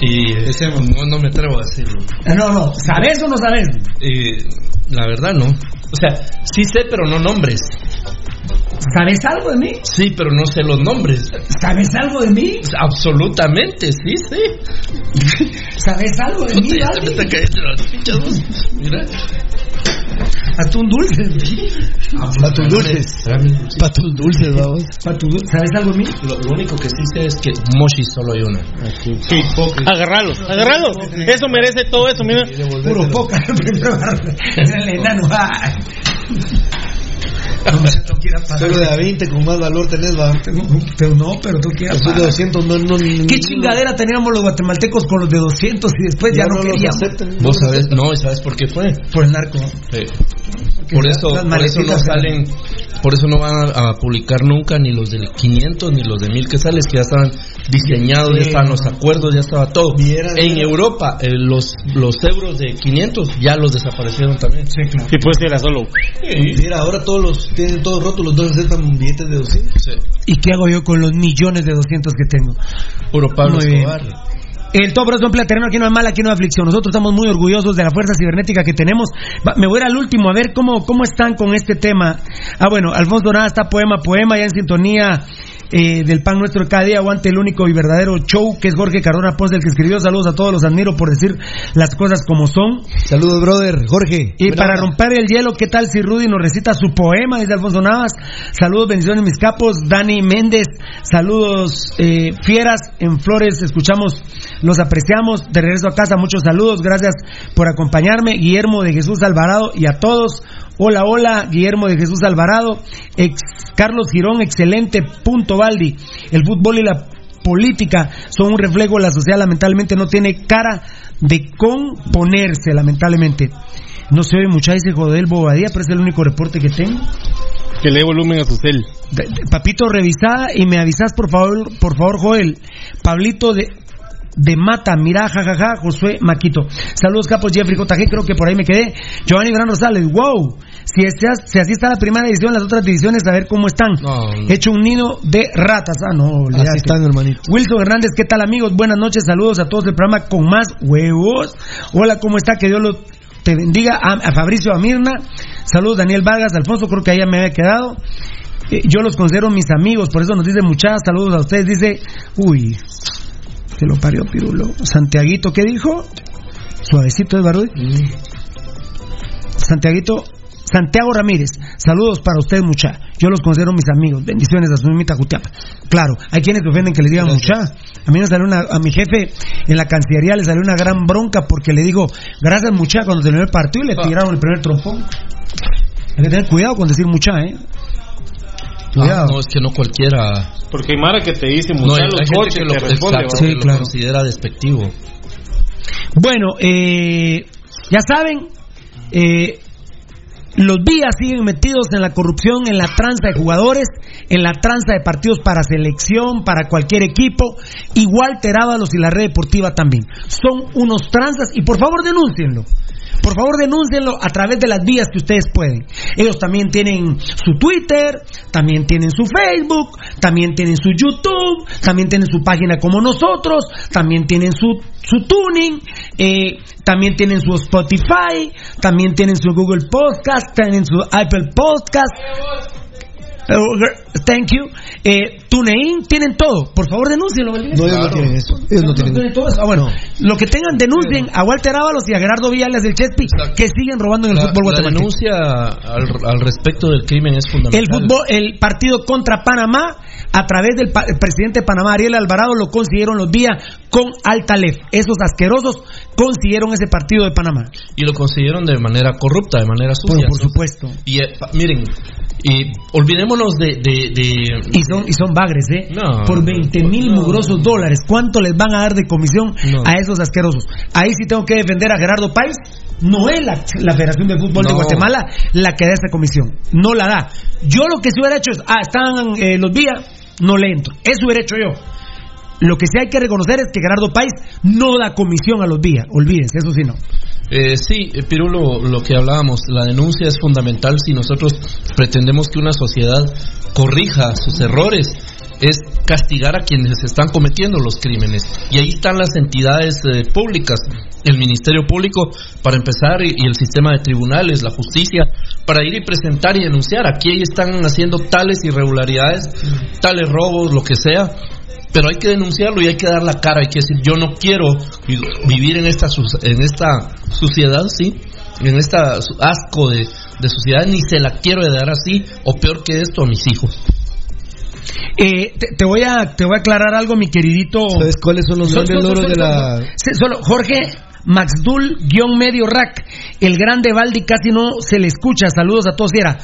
Y no, no me atrevo a decirlo. Eh, No, no. ¿Sabes o no sabes? Y la verdad, no. O sea, sí sé, pero no nombres. ¿Sabes algo de mí? Sí, pero no sé los nombres. ¿Sabes algo de mí? Absolutamente, sí, sí. ¿Sabes algo de mí? Mira. Un dulce. Tus dulces. Tus dulces, vamos. ¿Sabes algo mí? Lo, lo único que sí sé es que Moshi solo hay una. Agarralo, agarralo. Eso merece todo eso, mira. Puro poca. Es el enano. No, no quiera pagar. Pero de a 20 con más valor tenés, va. Pero no, pero tú quieras. De 200 no, no, ni- ¿Qué ni- chingadera teníamos los guatemaltecos con los de 200 y después ya, Ya no, no queríamos? Vos sabés, no, ¿y sabes por qué fue? Por el narco. Sí. Por eso, por eso no salen, por eso no van a, a publicar nunca ni los del 500 ni los de 1000 que sales, que ya estaban diseñados, ya Sí. estaban los acuerdos, ya estaba todo. Vieras, en vieras. Europa, eh, los, los euros de 500 ya los desaparecieron también. Sí, claro. Si puede ser a solo. Mira, ahora todos los tienen todos rotos, los dos aceptan billetes de 200. Sí. ¿Y qué hago yo con los millones de 200 que tengo? Puro Pablo Muy bien. Escobar. El top es un platereno, aquí no hay mal, aquí no hay aflicción. Nosotros estamos muy orgullosos de la fuerza cibernética que tenemos. Me voy al último a ver cómo, cómo están con este tema. Ah, bueno, Alfonso Dorada está poema, poema, ya en sintonía eh, del pan nuestro cada día. Aguante el único y verdadero show que es Jorge Cardona Ponce, el que escribió. Saludos a todos, los admiro por decir las cosas como son. Saludos, brother. Jorge. Y para onda. romper el hielo, ¿qué tal si Rudy nos recita su poema? Dice Alfonso Navas. Saludos, bendiciones, mis capos. Dani Méndez, saludos, eh, fieras en Flores. Escuchamos, los apreciamos. De regreso a casa, muchos saludos. Gracias por acompañarme. Guillermo de Jesús Alvarado y a todos. Hola, hola, Guillermo de Jesús Alvarado. Ex Carlos Girón, excelente. Punto Baldi. El fútbol y la política son un reflejo de la sociedad, lamentablemente no tiene cara de componerse, lamentablemente. No se oye mucha ese Jodel Bobadilla, pero es el único reporte que tengo. Que le dé volumen a su cel. Papito, revisada y me avisas por favor, por favor, Joel. Pablito de de Mata, mira, jajaja, Josué Maquito. Saludos, capos, Jeffrey JG, creo que por ahí me quedé. Giovanni Gran Rosales, wow. Si, estás- si así está la primera edición, las otras divisiones, a ver cómo están. No, no. Hecho un nido de ratas. Ah, no. Así están, hermanito. Wilson Hernández, ¿qué tal amigos? Buenas noches, saludos a todos del programa con más huevos. Hola, ¿cómo está? Que Dios lo te bendiga. A, a Fabricio Amirna, saludos Daniel Vargas, Alfonso, creo que ahí ya me había quedado. Eh, yo los considero mis amigos, por eso nos dice muchas saludos a ustedes. Dice, uy, se lo parió Pirulo. Santiaguito, ¿qué dijo? Suavecito de Barruy. Santiaguito, Santiago Ramírez, saludos para usted, mucha. Yo los considero mis amigos. Bendiciones a su mimita Jutiapa. Claro, hay quienes te ofenden que le digan mucha. A mí me salió una, a mi jefe en la Cancillería le salió una gran bronca porque le digo, gracias mucha cuando terminó el partido y le tiraron el primer trompón. Hay que tener cuidado con decir mucha, ¿eh? Ah, no, es que no cualquiera. Porque hay Mara que te dice No, mucha hay, los hay gente coches que lo, te responde, exacto, ¿va? que lo considera despectivo. Bueno, eh, ya saben, eh, los días siguen metidos en la corrupción, en la tranza de jugadores, en la tranza de partidos para selección, para cualquier equipo. Igual Terábalos y la red deportiva también. Son unos tranzas y por favor denúncienlo. Por favor, denúncienlo a través de las vías que ustedes pueden. Ellos también tienen su Twitter, también tienen su Facebook, también tienen su YouTube, también tienen su página como nosotros, también tienen su, su tuning, eh, también tienen su Spotify, también tienen su Google Podcast, tienen su Apple Podcast. Eh, Thank you. Eh, TuneIn, tienen todo. Por favor, denúncienlo. No, ellos no tienen eso. Ellos no tienen todo eso. Ah, bueno, lo que tengan, denuncien a Walter Ábalos y a Gerardo Villales del Chespi que siguen robando en el La, fútbol la guatemalteco. denuncia al, al respecto del crimen es fundamental. El fútbol, el partido contra Panamá, a través del pa- el presidente de Panamá, Ariel Alvarado, lo consiguieron los días con Altalef. Esos asquerosos consiguieron ese partido de Panamá. Y lo consiguieron de manera corrupta, de manera sucia. por supuesto. Y eh, miren, y olvidémonos de, de, de- Y son, y son bagres, ¿eh? No, Por 20 mil mugrosos dólares. ¿Cuánto les van a dar de comisión a esos asquerosos? Ahí sí tengo que defender a Gerardo Páez. No es la, la Federación de Fútbol de. Guatemala la que da esa comisión. No la da. Yo lo que sí hubiera hecho es, ah, están eh, los días, no le entro. Eso hubiera hecho yo. Lo que sí hay que reconocer es que Gerardo Páez no da comisión a los días. Olvídense, eso sí no. Eh, sí, eh, Pirulo, lo que hablábamos, la denuncia es fundamental si nosotros pretendemos que una sociedad corrija sus errores, es castigar a quienes están cometiendo los crímenes. Y ahí están las entidades eh, públicas, el Ministerio Público, para empezar, y, y el sistema de tribunales, la justicia, para ir y presentar y denunciar. Aquí están haciendo tales irregularidades, tales robos, lo que sea, pero hay que denunciarlo y hay que dar la cara, hay que decir, yo no quiero vi- vivir en esta, en esta suciedad, sí, en esta asco de, de sociedad, ni se la quiero dar así, o peor que esto, a mis hijos. Eh, te, te voy a, te voy a aclarar algo, mi queridito. ¿Sabes cuáles son los grandes logros de la... sí, Solo Jorge Maxdul, guion medio rack. El grande Valdi casi no se le escucha. Saludos a todos, Fiera.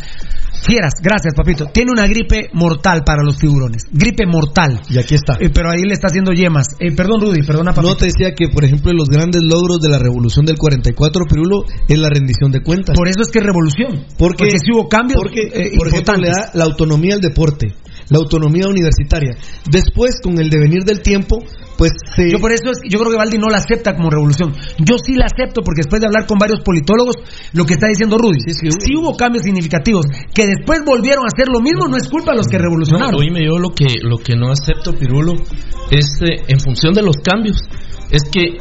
Fieras, gracias, papito. Tiene una gripe mortal para los tiburones. Gripe mortal. Y aquí está. Eh, pero ahí le está haciendo yemas. Eh, perdón, Rudy, perdona, papito. No te decía que, por ejemplo, los grandes logros de la revolución del 44, Pirulo, es la rendición de cuentas. Por eso es que es revolución. Porque, sí hubo cambios Porque, eh, por ejemplo, le da la autonomía al deporte, la autonomía universitaria. Después, con el devenir del tiempo, pues se... Yo por eso es, yo creo que Valdi no la acepta como revolución. Yo sí la acepto porque después de hablar con varios politólogos, lo que está diciendo Rudy, sí, hubo cambios significativos que después volvieron a hacer lo mismo, no es culpa de los que revolucionaron. No, oíme, yo lo que, lo que no acepto, Pirulo, es eh, en función de los cambios, es que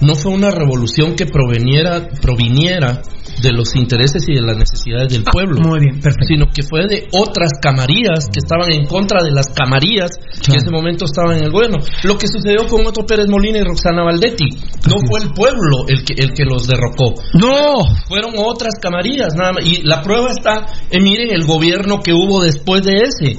no fue una revolución que proveniera, proviniera de los intereses y de las necesidades del pueblo. Ah, Muy bien, perfecto. Sino que fue de otras camarías que estaban en contra de las camarías que en ese momento estaban en el gobierno. Lo que sucedió con Otto Pérez Molina y Roxana Valdetti. No fue el pueblo el que, el que los derrocó. No. Fueron otras camarías, nada más. Y la prueba está en, miren, el gobierno que hubo después de ese.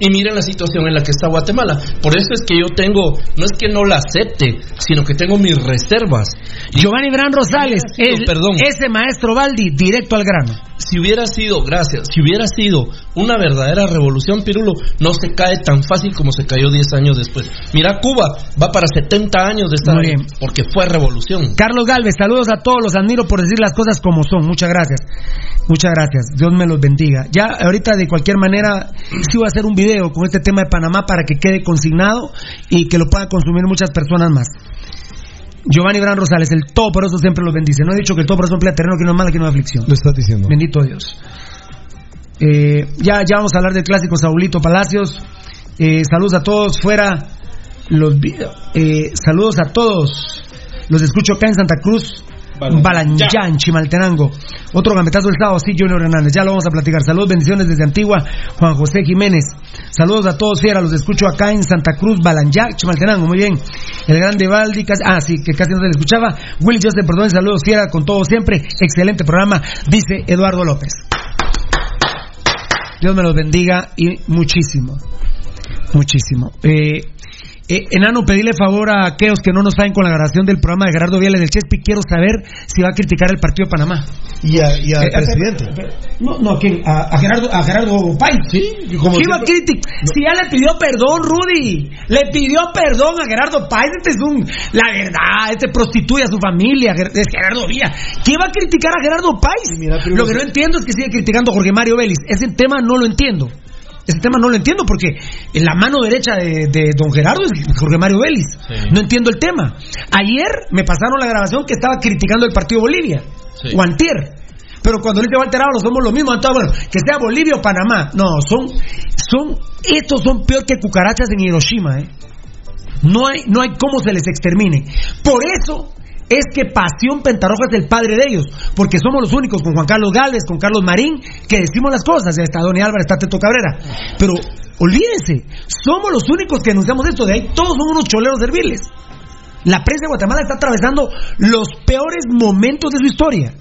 Y miren la situación en la que está Guatemala. Por eso es que yo tengo, no es que no la acepte, sino que tengo mis reservas. Giovanni Bran Rosales, el- perdón. ese maestro Valdi, directo al grano. Si hubiera sido, gracias, si hubiera sido una verdadera revolución, Pirulo, no se cae tan fácil como se cayó 10 años después. Mira, Cuba va para 70 años de estar ahí, porque fue revolución. Carlos Galvez, saludos a todos, los admiro por decir las cosas como son. Muchas gracias. Muchas gracias. Dios me los bendiga. Ya ahorita de cualquier manera sí voy a hacer un video con este tema de Panamá para que quede consignado y que lo puedan consumir muchas personas más. Giovanni Bran Rosales, el todo por eso siempre los bendice. No he dicho que el todo por eso emplea terreno que no es mala, que no es aflicción. Lo estás diciendo. Bendito Dios. Eh, ya, ya vamos a hablar del clásico Saulito Palacios. Eh, saludos a todos fuera. Los, eh, saludos a todos. Los escucho acá en Santa Cruz. Balanchán, Chimaltenango. Otro gambetazo del sábado, sí, Junior Hernández. Ya lo vamos a platicar. Saludos, bendiciones desde Antigua. Juan José Jiménez. Saludos a todos, fiera, los escucho acá en Santa Cruz, Balanyac, Chimaltenango, muy bien. El grande Valdi, ah, sí, que casi no se le escuchaba. Willy Joseph, perdón, saludos, fiera, con todo siempre. Excelente programa, dice Eduardo López. Dios me los bendiga y muchísimo. Muchísimo. Eh, eh, enano, pedirle favor a aquellos que no nos saben con la grabación del programa de Gerardo Viales del Chespi. Quiero saber si va a criticar el partido de Panamá. Y, a- y al Eh, presidente. No, no, ¿a quién? A, a Gerardo, a Gerardo Pay. Sí, como ¿Qué iba a criticar? Si ya le pidió perdón, Rudy. Le pidió perdón a Gerardo Pay. Este es un. La verdad, este prostituye a su familia. Es Gerardo Villa. ¿Qué va a criticar a Gerardo Pay? Lo que no entiendo es que sigue criticando a Jorge Mario Vélez. Ese tema no lo entiendo. Ese tema no lo entiendo porque en la mano derecha de, de don Gerardo es Jorge Mario Vélez. No entiendo el tema. Ayer me pasaron la grabación que estaba criticando el partido Bolivia. Sí. O antier. Pero cuando dice Walter Ábalos somos lo mismo, entonces bueno, que sea Bolivia o Panamá. No, son, son, estos son peor que cucarachas en Hiroshima, ¿eh? No hay, no hay cómo se les extermine. Por eso es que Pasión Pentarroja es el padre de ellos, porque somos los únicos con Juan Carlos Galvez, con Carlos Marín, que decimos las cosas. Está Donny Álvarez, está Teto Cabrera. Pero olvídense, somos los únicos que anunciamos esto. De ahí todos son unos choleros serviles. La prensa de Guatemala está atravesando los peores momentos de su historia.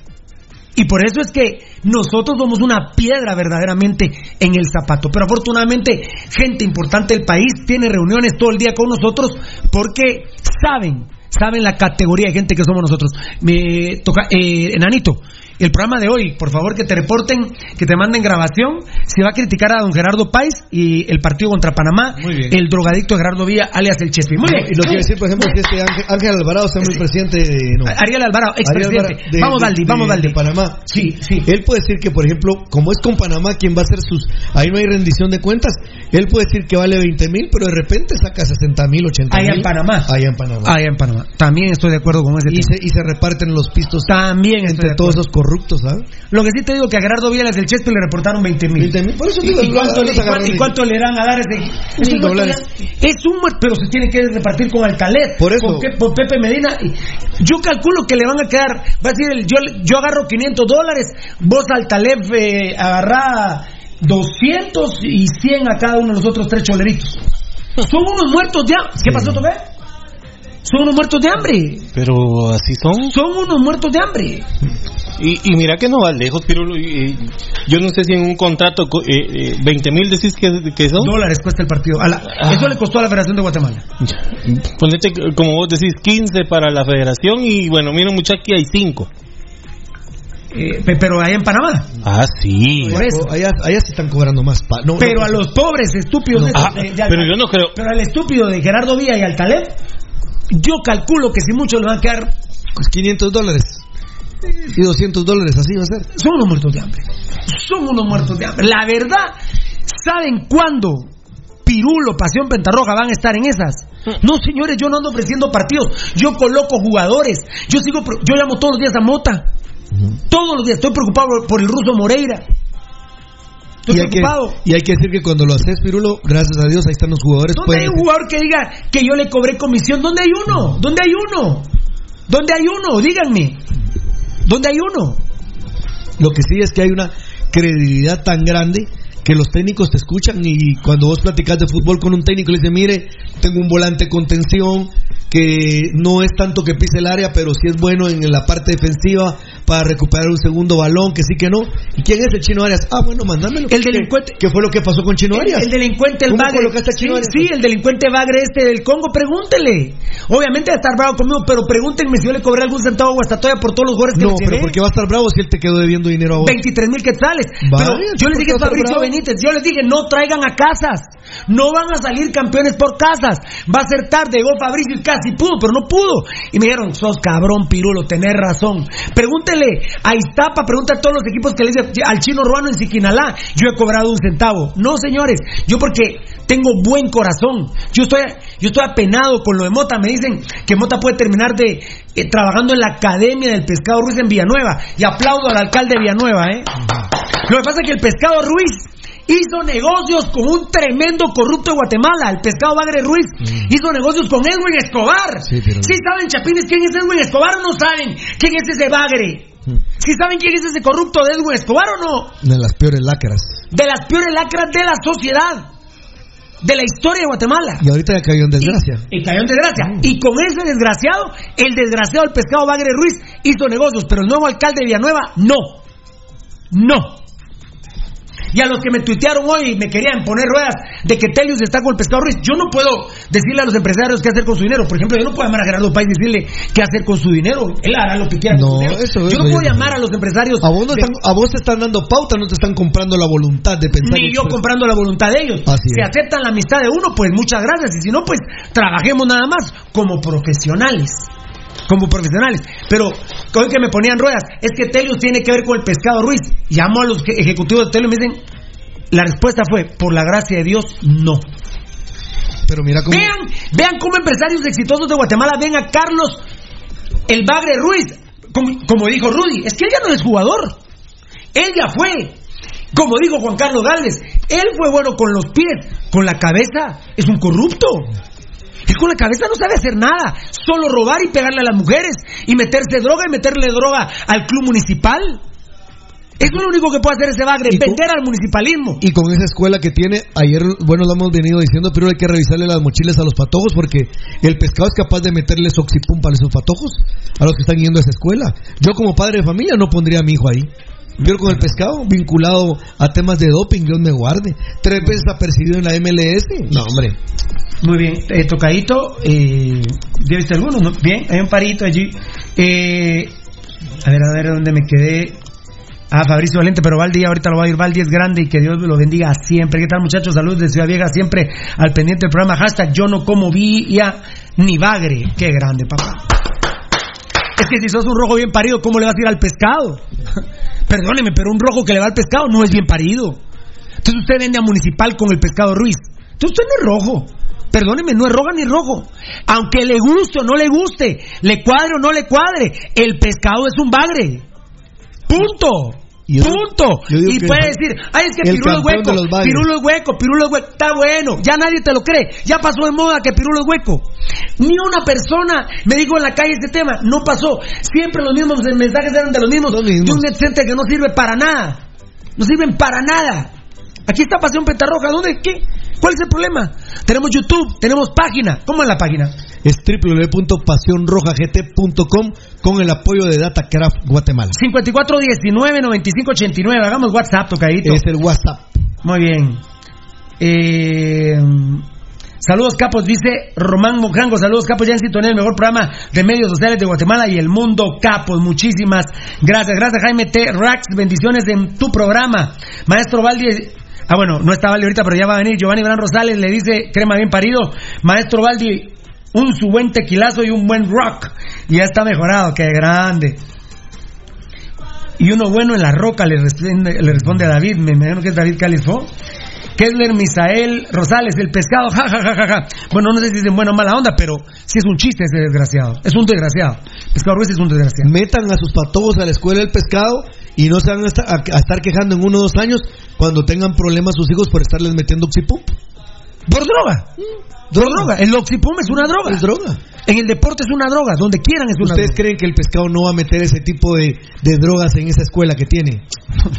Y por eso es que nosotros somos una piedra verdaderamente en el zapato. Pero afortunadamente, gente importante del país tiene reuniones todo el día con nosotros porque saben, saben la categoría de gente que somos nosotros. Me toca, eh, Enanito, el programa de hoy, por favor que te reporten, que te manden grabación. Se va a criticar a don Gerardo Páez y el partido contra Panamá, el drogadicto Gerardo Villa, alias el Chespi. Muy bien. Y lo quiero decir, por ejemplo, si este Ángel, Ángel Alvarado está muy presidente de. no. Ariel Alvarado, expresidente. Vamos, de- vamos, Valdi. de Panamá. Sí, sí. Él puede decir que, por ejemplo, como es con Panamá quien va a hacer sus. Ahí no hay rendición de cuentas. Él puede decir que vale 20 mil, pero de repente saca 60 mil, 80 mil. Allá en Panamá. Allá en Panamá. Allá en Panamá. También estoy de acuerdo con ese y, tema. se, y se reparten los pistos También entre todos esos corruptos, ¿sabes? Lo que sí te digo que a Gerardo Villas del Chespi le reportaron 20 mil. 20,000, por eso ¿Y, digo, y cuánto, le- y cuánto- agarran y y- cuánto le dan a dar ese? Dólares. Es un pero se tiene que repartir con Alcalet. Por eso. Con, con Pepe Medina. Yo calculo que le van a quedar. Va a decir, el- yo, yo agarro 500 dólares, vos Altalef eh, agarrá 200 y 100 a cada uno de los otros tres choleritos. Son unos muertos hambre. ¿Qué pasó, Toque? Son unos muertos de hambre. Pero así son. Son unos muertos de hambre. Y, y mira que no va lejos, Pirulo. y- y yo no sé si en un contrato, co- eh, eh, 20 mil decís que, que son. Dólares cuesta el partido. A la- Ah. Eso le costó a la Federación de Guatemala. Ponete, como vos decís, 15 para la federación y bueno, mira muchacha, aquí hay 5. Eh, pe- pero allá en Panamá. Ah, sí. Por eso. Allá, allá sí están cobrando más. pa- no, Pero no, a los pobres estúpidos No. de Ah, de- de pero yo no creo. Pero al estúpido de Gerardo Villa y Altalef, yo calculo que si mucho le van a quedar. pues 500 dólares. Y 200 dólares, así va a ser. Son unos muertos de hambre. Son unos muertos de hambre. La verdad, ¿saben cuándo Pirulo, Pasión Pentarroja van a estar en esas? No, señores, yo no ando ofreciendo partidos. Yo coloco jugadores. Yo sigo, yo llamo todos los días a Mota. Todos los días. Estoy preocupado por, por el ruso Moreira. Y hay, que, y hay que decir que cuando lo haces, Pirulo, gracias a Dios, ahí están los jugadores. ¿Dónde pueden hay un jugador que diga que yo le cobré comisión? ¿Dónde hay uno? ¿Dónde hay uno? ¿Dónde hay uno? Díganme. ¿Dónde hay uno? Lo que sí es que hay una credibilidad tan grande que los técnicos te escuchan y cuando vos platicas de fútbol con un técnico le dice, mire, tengo un volante con tensión que no es tanto que pise el área, pero sí es bueno en la parte defensiva para recuperar un segundo balón, que sí que no. ¿Y quién es el Chino Arias? Ah, bueno, mándamelo. El delincuente. ¿Qué fue lo que pasó con Chino Arias? el delincuente, el ¿Cómo bagre. a Chino Sí, Arias? sí, el delincuente bagre este del Congo, pregúntele. Obviamente va a estar bravo conmigo, pero pregúntenme si yo le cobré algún centavo a Guastatoya por todos los goles que No, le pero. ¿por qué va a estar bravo si él te quedó debiendo dinero a vos? 23 mil quetzales. Vaya, Pero yo ¿por dije a Fabricio? Benítez, yo les dije, no traigan a casas. No van a salir campeones por casas. Va a ser tarde. Llegó Fabricio y casi pudo, pero no pudo. Y me dijeron, sos cabrón, Pirulo, tenés razón. Pregúntele a Iztapa, pregunta a todos los equipos que le dicen al chino Ruano en Siquinalá. Yo he cobrado un centavo. No, señores, yo porque tengo buen corazón. Yo estoy, yo estoy apenado con lo de Mota. Me dicen que Mota puede terminar de eh, trabajando en la Academia del Pescado Ruiz en Villanueva. Y aplaudo al alcalde de Villanueva, ¿eh? Lo que pasa es que el Pescado Ruiz hizo negocios con un tremendo corrupto de Guatemala, el Pescado Bagre Ruiz. Hizo negocios con Edwin Escobar. Mm. Sí, pero- ¿Sí saben, Chapines, quién es Edwin Escobar o no saben quién es ese Bagre? Mm. ¿Sí saben quién es ese corrupto de Edwin Escobar o no? De las peores lacras. de las peores lacras de la sociedad. de la historia de Guatemala. Y ahorita ya cayó en desgracia. Y, cayó en desgracia. Y con ese desgraciado, el desgraciado del pescado Bagre Ruiz hizo negocios, pero el nuevo alcalde de Villanueva, no. No. Y a los que me tuitearon hoy y me querían poner ruedas de que Telius está con el pescado Ruiz, yo no puedo decirle a los empresarios qué hacer con su dinero. Por ejemplo, yo no puedo llamar a Gerardo País y decirle qué hacer con su dinero. Él hará lo que quiera. No, con su dinero. eso es yo no puedo llamar a los empresarios. A vos, no de- están- a vos te están dando pauta, no te están comprando la voluntad de pensar. ni y yo comprando la voluntad de ellos. Así si es. aceptan la amistad de uno, pues muchas gracias. Y si no, pues trabajemos nada más como profesionales. Como profesionales. Pero hoy que me ponían ruedas, es que Telius tiene que ver con el pescado Ruiz. Llamo a los ejecutivos de Telius y me dicen, la respuesta fue, por la gracia de Dios, no. Pero mira cómo. Vean, vean cómo empresarios exitosos de Guatemala ven a Carlos el Bagre Ruiz, como, como dijo Rudy, es que él ya no es jugador, él ya fue. Como dijo Juan Carlos Gálvez, él fue bueno con los pies, con la cabeza es un corrupto. Él con la cabeza no sabe hacer nada, solo robar y pegarle a las mujeres y meterse droga y meterle droga al club municipal. Eso es lo único que puede hacer ese bagre, con- vender al municipalismo. Y con esa escuela que tiene, ayer, bueno, lo hemos venido diciendo, pero hay que revisarle las mochilas a los patojos porque el pescado es capaz de meterles oxipum para esos patojos a los que están yendo a esa escuela. Yo como padre de familia no pondría a mi hijo ahí. Pero con el pescado vinculado a temas de doping, Dios me guarde. Tres veces apercibido en la MLS. No, hombre. Muy bien, eh, tocadito, eh, ¿ya viste alguno? no? Bien, hay un parito allí. Eh, a ver, a ver, ¿dónde me quedé? Ah, Fabricio Valente, pero Valdi, ahorita lo va a ir. Valdi es grande y que Dios lo bendiga siempre. ¿Qué tal, muchachos? Saludos de Ciudad Vieja, siempre al pendiente del programa. Hashtag yo no como vía ni bagre. Qué grande, papá. Es que si sos un rojo bien parido, ¿cómo le vas a ir al pescado? Perdóneme, pero un rojo que le va al pescado no es bien parido. Entonces usted vende a Municipal con el pescado Ruiz. Entonces usted no es rojo. Perdóneme, no es roja ni rojo. Aunque le guste o no le guste, le cuadre o no le cuadre, el pescado es un bagre. Punto. Yo- Punto. yo Y puede decir, ay, es que Pirulo es hueco. Pirulo es hueco, Pirulo es hueco. Está bueno, ya nadie te lo cree. Ya pasó de moda que Pirulo es hueco. Ni una persona me dijo en la calle ese tema. No pasó. Siempre los mismos mensajes eran de los mismos. Los mismos. De un net center que no sirve para nada. No sirven para nada. Aquí está Pasión Petarroja. ¿Dónde? ¿Qué? ¿Cuál es el problema? Tenemos YouTube, tenemos página. ¿Cómo es la página? Es www.pasionrojagt.com con el apoyo de DataCraft Guatemala. 5419-9589. Hagamos WhatsApp, tocadito. Es el WhatsApp. Muy bien. Eh, saludos, capos, dice Román Mojango. Saludos, capos, ya en sintonía, el mejor programa de medios sociales de Guatemala y el mundo, capos. Muchísimas gracias. Gracias, Jaime T. Rax. Bendiciones en tu programa. Maestro Valdi. Ah, bueno, no está Valdi ahorita, pero ya va a venir. Giovanni Gran Rosales le dice, crema bien parido. Maestro Valdi, un su buen tequilazo y un buen rock. Y ya está mejorado, qué grande. Y uno bueno en la roca le responde, a David, me imagino que es David Califó. Kessler Misael Rosales, el pescado, ja, ja, ja, ja, ja. Bueno, no sé si es en buena o mala onda, pero sí es un chiste ese desgraciado. Es un desgraciado. Pescado Ruiz es un desgraciado. Metan a sus patojos a la escuela del pescado y no se van a estar, a- a estar quejando en uno o dos años cuando tengan problemas sus hijos por estarles metiendo oxipum. Por droga. Por droga. El oxipum es una droga. Es droga. En el deporte es una droga. Donde quieran es una ¿Ustedes droga. creen que el pescado no va a meter ese tipo de, de drogas en esa escuela que tiene?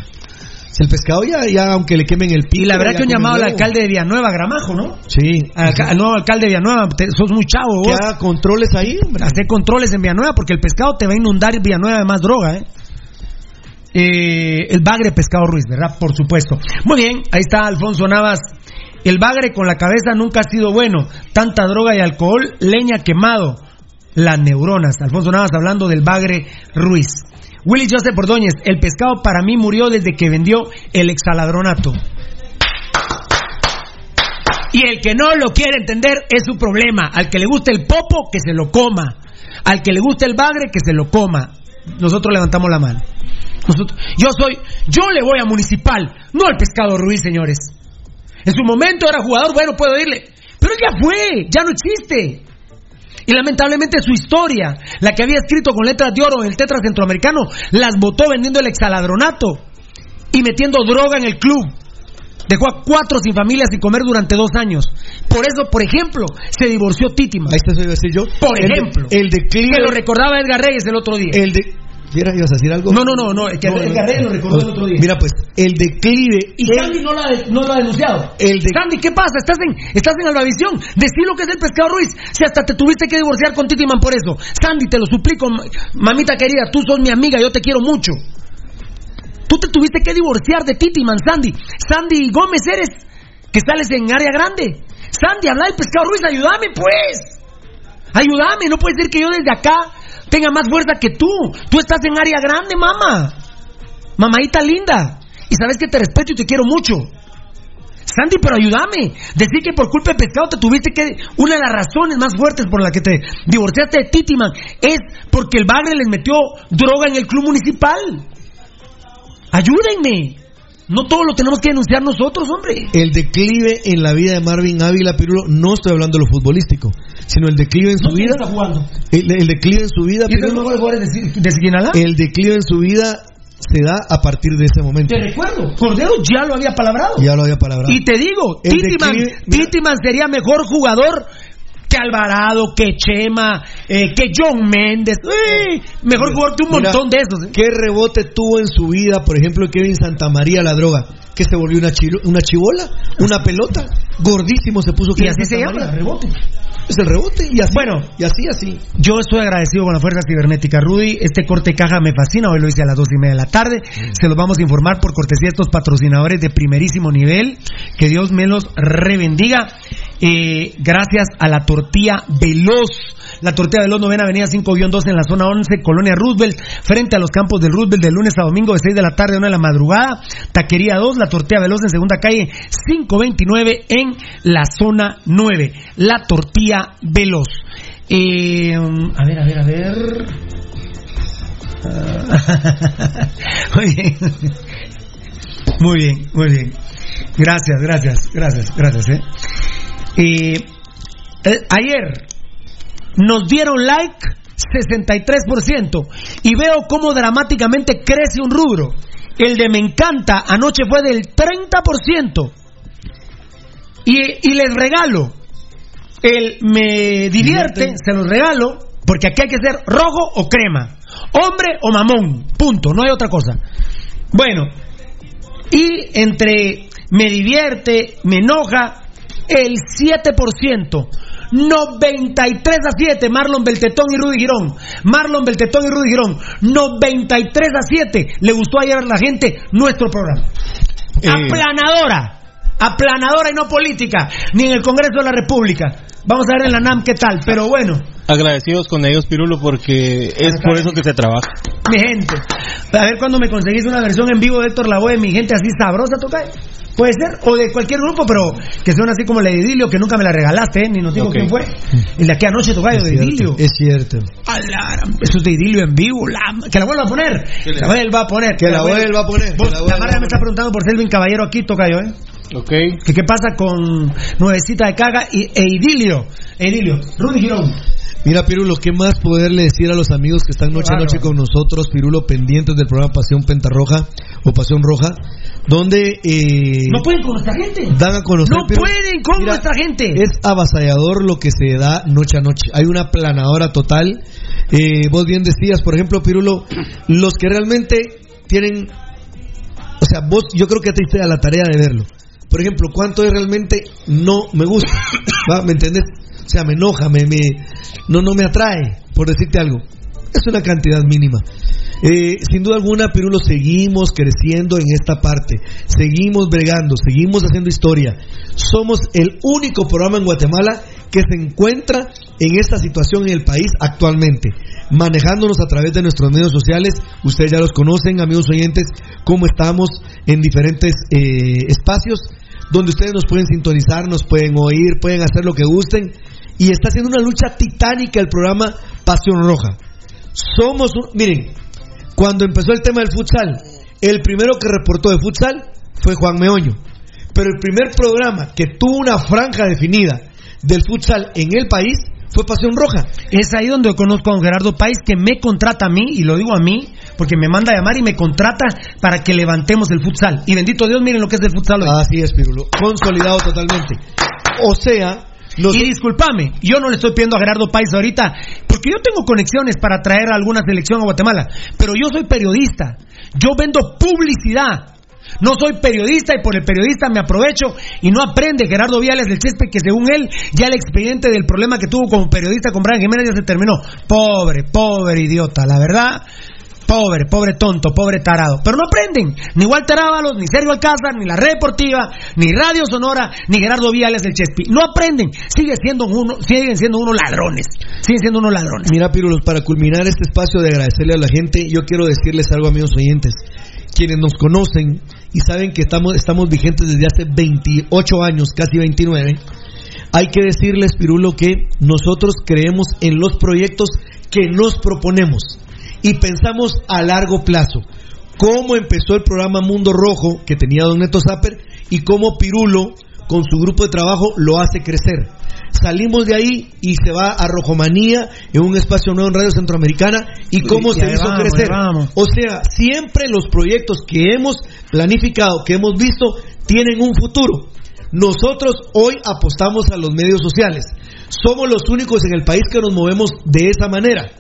Si el pescado ya, ya aunque le quemen el pico. Y la verdad que come llamado al alcalde de Villanueva, Gramajo, ¿no? Sí. Al, al nuevo alcalde de Villanueva, te- sos muy chavo Que vos. haga controles ahí, hombre. Hacer controles en Villanueva porque el pescado te va a inundar Villanueva de más droga, ¿eh? Eh, el bagre pescado Ruiz, ¿verdad? Por supuesto. Muy bien, ahí está Alfonso Navas. El bagre con la cabeza nunca ha sido bueno. Tanta droga y alcohol, leña quemado. Las neuronas. Alfonso Navas hablando del bagre Ruiz. Willy Joseph Ordóñez, el pescado para mí murió desde que vendió el exaladronato. Y el que no lo quiere entender es su problema. Al que le guste el popo, que se lo coma. Al que le guste el bagre, que se lo coma. Nosotros levantamos la mano. Yo soy, yo le voy a Municipal, no al Pescado Ruiz, señores. En su momento era jugador, bueno, puedo irle. Pero ya fue, ya no existe. Y lamentablemente su historia, la que había escrito con letras de oro en el Tetra Centroamericano, las votó vendiendo el exaladronato y metiendo droga en el club. Dejó a cuatro sin familia sin comer durante dos años. Por eso, por ejemplo, se divorció Títima. Ahí está, eso iba a decir yo. Por El de- ejemplo. el declive. Que lo recordaba Edgar Reyes el otro día. El de, ¿Fiera, ibas a decir algo? No, no, no, no, que, No, no. Garré lo recordó el otro día. Mira, pues, el declive. Y Sandy no la, no la ha denunciado. El de- Sandy, ¿qué pasa? Estás en, estás en Albavisión. Decí lo que es el pescado Ruiz. Si hasta te tuviste que divorciar con Titiman por eso. Sandy, te lo suplico, ma- mamita querida. Tú sos mi amiga, yo te quiero mucho. Tú te tuviste que divorciar de Titiman, Sandy. Sandy Gómez eres, que sales en área grande. Sandy, habla del pescado Ruiz, ayúdame pues. Ayúdame, no puede ser que yo desde acá tenga más fuerza que tú. Tú estás en área grande, mamá. Mamadita linda. Y sabes que te respeto y te quiero mucho. Sandy, pero ayúdame. Decir que por culpa de pescado te tuviste que. Una de las razones más fuertes por la que te divorciaste de Titiman es porque el bagre les metió droga en el club municipal. Ayúdenme. No todo lo tenemos que denunciar nosotros, hombre. El declive en la vida de Marvin Ávila Pirulo, no estoy hablando de lo futbolístico, sino el declive en su No, ¿quién vida. está jugando? El, el declive en su vida, ¿Y estos Pirulo, nuevos jugadores de, de Siquinalá? el declive en su vida se da a partir de ese momento. Te recuerdo, Cordero ya lo había palabrado. Ya lo había palabrado. Y te digo. Titiman sería mejor jugador que Alvarado, que Chema, eh, que John Méndez. ¡Uy! mejor jugador que un Mira, montón de esos. ¿eh? ¿Qué rebote tuvo en su vida, por ejemplo, Kevin Santamaría la droga? Que se volvió una, chilo- una chibola, una pelota, gordísimo se puso Y así se llama, rebote. Es el rebote, y así, Bueno. y así, así. Yo estoy agradecido con la Fuerza Cibernética. Rudy, este corte caja me fascina. Hoy lo hice a las dos y media de la tarde. Se los vamos a informar por cortesía de estos patrocinadores de primerísimo nivel. Que Dios me los rebendiga. Eh, gracias a la tortilla veloz. La tortilla veloz, novena avenida 5-2 en la zona 11, Colonia Roosevelt, frente a los campos del Roosevelt de lunes a domingo de 6 de la tarde a 1 de la madrugada. Taquería 2, la tortilla veloz en segunda calle 529 en la zona 9. La tortilla veloz. Eh, a ver, a ver, a ver. Ah, muy bien. Muy bien, muy bien. Gracias, gracias, gracias, gracias. eh. Eh, eh, ayer nos dieron like 63% y veo cómo dramáticamente crece un rubro. El de me encanta anoche fue del 30%. Y, y les regalo el me divierte, se los regalo, porque aquí hay que ser rojo o crema, hombre o mamón, punto, no hay otra cosa. Bueno, y entre me divierte, me enoja, el 7%. 93 a 7, Marlon Beltetón y Rudy Girón. Marlon Beltetón y Rudy Girón. 93 a 7. Le gustó ayer a la gente nuestro programa. Eh. Aplanadora. Aplanadora y no política. Ni en el Congreso de la República. Vamos a ver en la NAM qué tal. Pero bueno, Agradecidos con ellos, Pirulo, porque es por eso que se trabaja. mi gente. A ver cuando me conseguís una versión en vivo de Héctor Lavoe, mi gente así sabrosa, toca. Puede ser, o de cualquier grupo, pero que suena así como la de Idilio, que nunca me la regalaste, ¿eh? ni nos digo Ok. quién fue. El de aquí anoche, tocayo, de cierto, Idilio. es cierto. A la- Eso es de Idilio en vivo, la- que la vuelva a poner. Que la vuelva a poner. Que la vuelva a poner, Vos, la la Mara me está preguntando por Selvin Caballero aquí, tocayo, ¿eh? Ok. Que qué pasa con Nuevecita de Caga y, e Idilio. E Idilio. Rudy Girón. Mira, Pirulo, ¿qué más poderle decir a los amigos que están noche a noche con nosotros, Pirulo, pendientes del programa Pasión Pentarroja o Pasión Roja, donde eh, No pueden con nuestra gente. dan a conocer... No Pirulo, pueden con mira, nuestra gente. Es avasallador lo que se da noche a noche. Hay una planadora total. Eh, vos bien decías, por ejemplo, Pirulo, los que realmente tienen... O sea, vos yo creo que te diste a la tarea de verlo. Por ejemplo, ¿cuánto es realmente no me gusta? ¿Me entendés? O sea, me enoja, me, me, no, no me atrae, por decirte algo. Es una cantidad mínima. Eh, sin duda alguna, Pirulo, seguimos creciendo en esta parte. Seguimos bregando, seguimos haciendo historia. Somos el único programa en Guatemala que se encuentra en esta situación en el país actualmente, manejándonos a través de nuestros medios sociales. Ustedes ya los conocen, amigos oyentes, cómo estamos en diferentes eh, espacios donde ustedes nos pueden sintonizar, nos pueden oír, pueden hacer lo que gusten. Y está haciendo una lucha titánica el programa Pasión Roja. Somos, un- miren, cuando empezó el tema del futsal, el primero que reportó de futsal fue Juan Meoño. Pero el primer programa que tuvo una franja definida del futsal en el país fue Pasión Roja. Es ahí donde conozco a don Gerardo País que me contrata a mí, y lo digo a mí, porque me manda a llamar y me contrata para que levantemos el futsal. Y bendito Dios, miren lo que es el futsal hoy. Así es, Pirulo. Consolidado totalmente. O sea, Y discúlpame, yo no le estoy pidiendo a Gerardo Páez ahorita, porque yo tengo conexiones para traer a alguna selección a Guatemala, pero yo soy periodista, yo vendo publicidad. No soy periodista y por el periodista me aprovecho y no aprende Gerardo Viales del Chespe que según él ya el expediente del problema que tuvo como periodista con Brian Jiménez ya se terminó. Pobre, pobre idiota, la verdad. Pobre, pobre tonto, pobre tarado. Pero no aprenden. Ni Walter Ábalos, ni Sergio Alcázar, ni la Red Deportiva, ni Radio Sonora, ni Gerardo Viales del Chespi. No aprenden. Sigue siendo uno, siguen siendo unos ladrones. Siguen siendo unos ladrones. Mira, Pirulos, para culminar este espacio de agradecerle a la gente, yo quiero decirles algo, amigos oyentes. Quienes nos conocen y saben que estamos, estamos vigentes desde hace 28 años, casi 29, hay que decirles, Pirulo, que nosotros creemos en los proyectos que nos proponemos y pensamos a largo plazo. Cómo empezó el programa Mundo Rojo que tenía Don Neto Zapper y cómo Pirulo con su grupo de trabajo lo hace crecer. Salimos de ahí y se va a Rojomanía en un espacio nuevo en Radio Centroamericana y cómo se hizo crecer. O sea, siempre los proyectos que hemos planificado, que hemos visto, tienen un futuro. Nosotros hoy apostamos a los medios sociales. Somos los únicos en el país que nos movemos de esa manera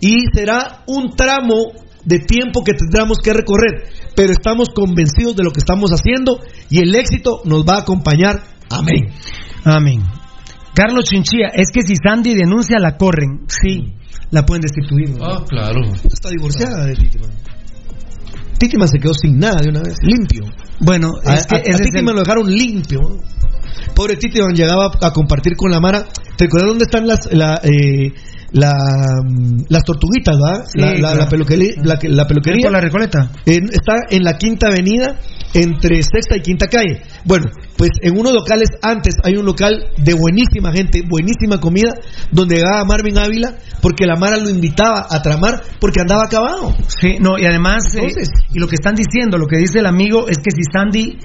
y será un tramo de tiempo que tendremos que recorrer, pero estamos convencidos de lo que estamos haciendo y el éxito nos va a acompañar. Amén. Amén. Carlos Chinchilla, es que si Sandy denuncia la corren, sí, la pueden destituir. Ah, claro. Está divorciada de Titiman. Titiman se quedó sin nada de una vez, limpio. Bueno, es que a, Titiman lo dejaron limpio. Pobre Titiman llegaba a compartir con la Mara. ¿Te acuerdas dónde están las la, eh, la, las tortuguitas, ¿verdad? la, la, peluquería, la, peluquería. la Recoleta? está en la Quinta Avenida, entre Sexta y Quinta Calle. Bueno, pues en unos locales antes hay un local de buenísima gente, buenísima comida, donde llegaba Marvin Ávila, porque la Mara lo invitaba a tramar, porque andaba acabado. Sí, no, y además, eh, y lo que están diciendo, lo que dice el amigo, es que si Sandy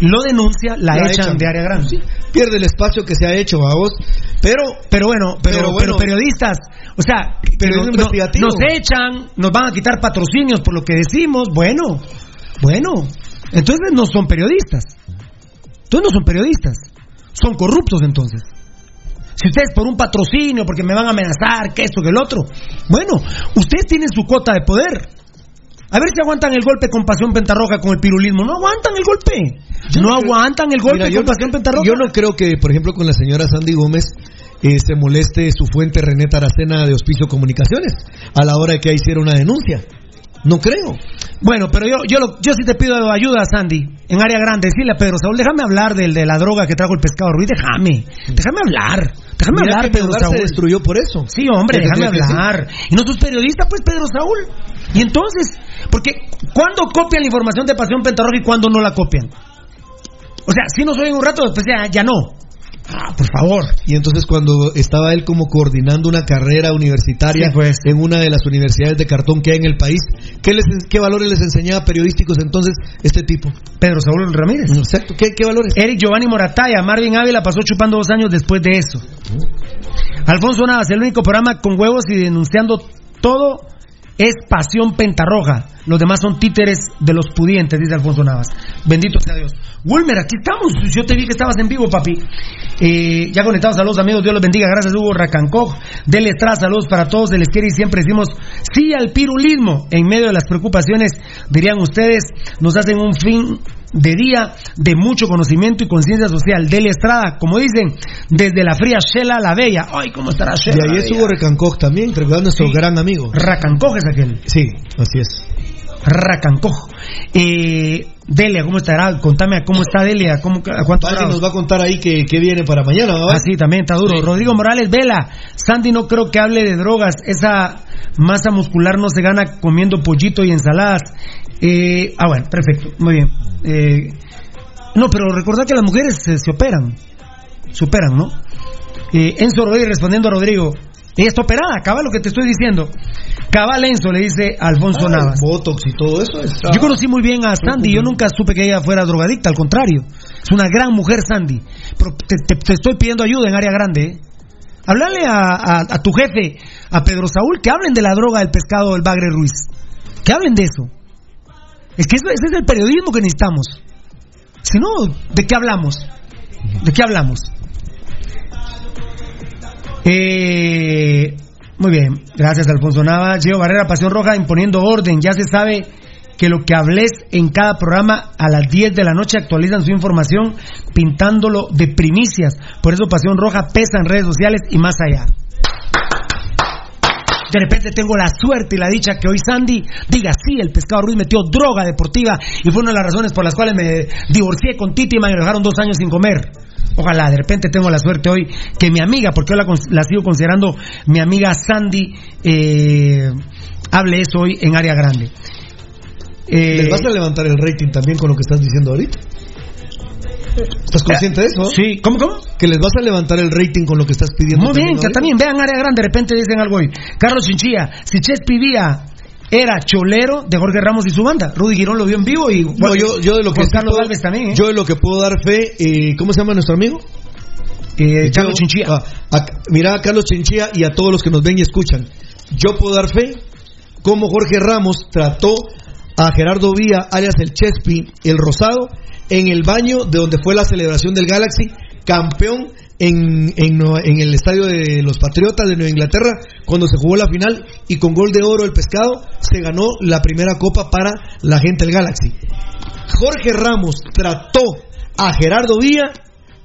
lo denuncia, la, echan, de área grande. Pierde el espacio que se ha hecho, a vos. Pero, pero bueno, pero, pero, periodistas, o sea, pero nos echan, nos van a quitar patrocinios por lo que decimos, bueno, bueno, entonces no son periodistas. Entonces no son periodistas. Son corruptos entonces. Si ustedes por un patrocinio, porque me van a amenazar, que esto, que el otro. Bueno, ustedes tienen su cuota de poder. A ver si aguantan el golpe con pasión pentarroja con el pirulismo. No aguantan el golpe. no, aguantan el golpe con pasión pentarroja. Yo no creo que, por ejemplo, con la señora Sandy Gómez eh, se moleste su fuente René Taracena de Hospicio Comunicaciones a la hora de que hiciera una denuncia. No creo. Bueno, pero yo, yo, yo sí te pido ayuda, Sandy, en área grande. Decirle a Pedro Saúl, déjame hablar del, de la droga que trajo el pescado Ruiz. Déjame, déjame hablar. Déjame hablar, Pedro Saúl. se destruyó por eso. Sí, hombre, déjame hablar. Y no sos periodista, pues, Pedro Saúl. Y entonces, porque ¿cuándo copian la información de Pasión Pentarroja y cuándo no la copian? O sea, si no soy en un rato, después ya, ya no. Ah, por favor. Y entonces cuando estaba él como coordinando una carrera universitaria pues. en una de las universidades de cartón que hay en el país, ¿qué, les, qué valores les enseñaba periodísticos entonces este tipo? Pedro Saúl Ramírez. Exacto. ¿Qué, qué valores? Eric Giovanni Morataya, Marvin Ávila pasó chupando dos años después de eso. Alfonso Navas, el único programa con huevos y denunciando todo es pasión pentarroja. Los demás son títeres de los pudientes, dice Alfonso Navas. Bendito sea Dios. Wilmer, aquí estamos. Yo te vi que estabas en vivo, papi. Eh, ya conectados, saludos amigos. Dios los bendiga. Gracias, Hugo Racancoj. Del Estrada, saludos para todos. Del y siempre decimos sí al pirulismo. En medio de las preocupaciones, dirían ustedes, nos hacen un fin de día de mucho conocimiento y conciencia social. Del Estrada, como dicen, desde la fría Shela la Bella. Ay, ¿cómo estará Shela? Y ahí estuvo Racancoj también, recordando nuestro gran amigo. Racancoj es aquel. Sí, así es. Racancojo. Eh, Delia, ¿cómo estará? Contame cómo está Delia, ¿Cómo, a cuánto nos va a contar ahí que, viene para mañana, Ah, sí, también está duro. Rodrigo Morales, Vela. Sandy no creo que hable de drogas. Esa masa muscular no se gana comiendo pollito y ensaladas. Eh, ah, bueno, perfecto, muy bien. Eh, no, pero recordad que las mujeres se, operan. Se operan, ¿no? Eh, Enzo Rodríguez respondiendo a Rodrigo. Ella está operada, acaba lo que te estoy diciendo. Cabal Enzo le dice Alfonso ah, Navas. Botox y todo eso. Yo conocí muy bien a Sandy, yo nunca supe que ella fuera drogadicta, al contrario. Es una gran mujer, Sandy. Pero te, estoy pidiendo ayuda en área grande. ¿eh? Háblale a, tu jefe, a Pedro Saúl, que hablen de la droga del pescado del Bagre Ruiz. Que hablen de eso. Es que ese es el periodismo que necesitamos. Si no, ¿de qué hablamos? ¿De qué hablamos? Eh, muy bien, gracias Alfonso Nava. Gio Barrera, Pasión Roja, imponiendo orden. Ya se sabe que lo que hables en cada programa a las 10 de la noche actualizan su información pintándolo de primicias. Por eso Pasión Roja pesa en redes sociales y más allá. De repente tengo la suerte y la dicha que hoy Sandy diga sí, el pescado Ruiz metió droga deportiva y fue una de las razones por las cuales me divorcié con Titi y me dejaron dos años sin comer. Ojalá, de repente tengo la suerte hoy que mi amiga, porque yo la, la sigo considerando mi amiga Sandy, eh, hable eso hoy en área grande. Eh, ¿Les vas a levantar el rating también con lo que estás diciendo ahorita? ¿Estás consciente de eso? Sí, ¿cómo, cómo? Que les vas a levantar el rating con lo que estás pidiendo. Muy bien, que también vean área grande, de repente dicen algo hoy. Carlos Chinchilla, si Chespi Vía era cholero de Jorge Ramos y su banda. Rudy Girón lo vio en vivo y bueno, yo, yo de lo que Carlos puedo, también. ¿eh? Yo de lo que puedo dar fe, eh, ¿cómo se llama nuestro amigo? Eh, Carlos Chinchilla. A, a, mira a Carlos Chinchilla y a todos los que nos ven y escuchan. Yo puedo dar fe cómo Jorge Ramos trató a Gerardo Vía, alias el Chespi, el Rosado, en el baño de donde fue la celebración del Galaxy, campeón en, en, el estadio de los Patriotas de Nueva Inglaterra, cuando se jugó la final y con gol de oro el pescado se ganó la primera copa para la gente del Galaxy. Jorge Ramos trató a Gerardo Vía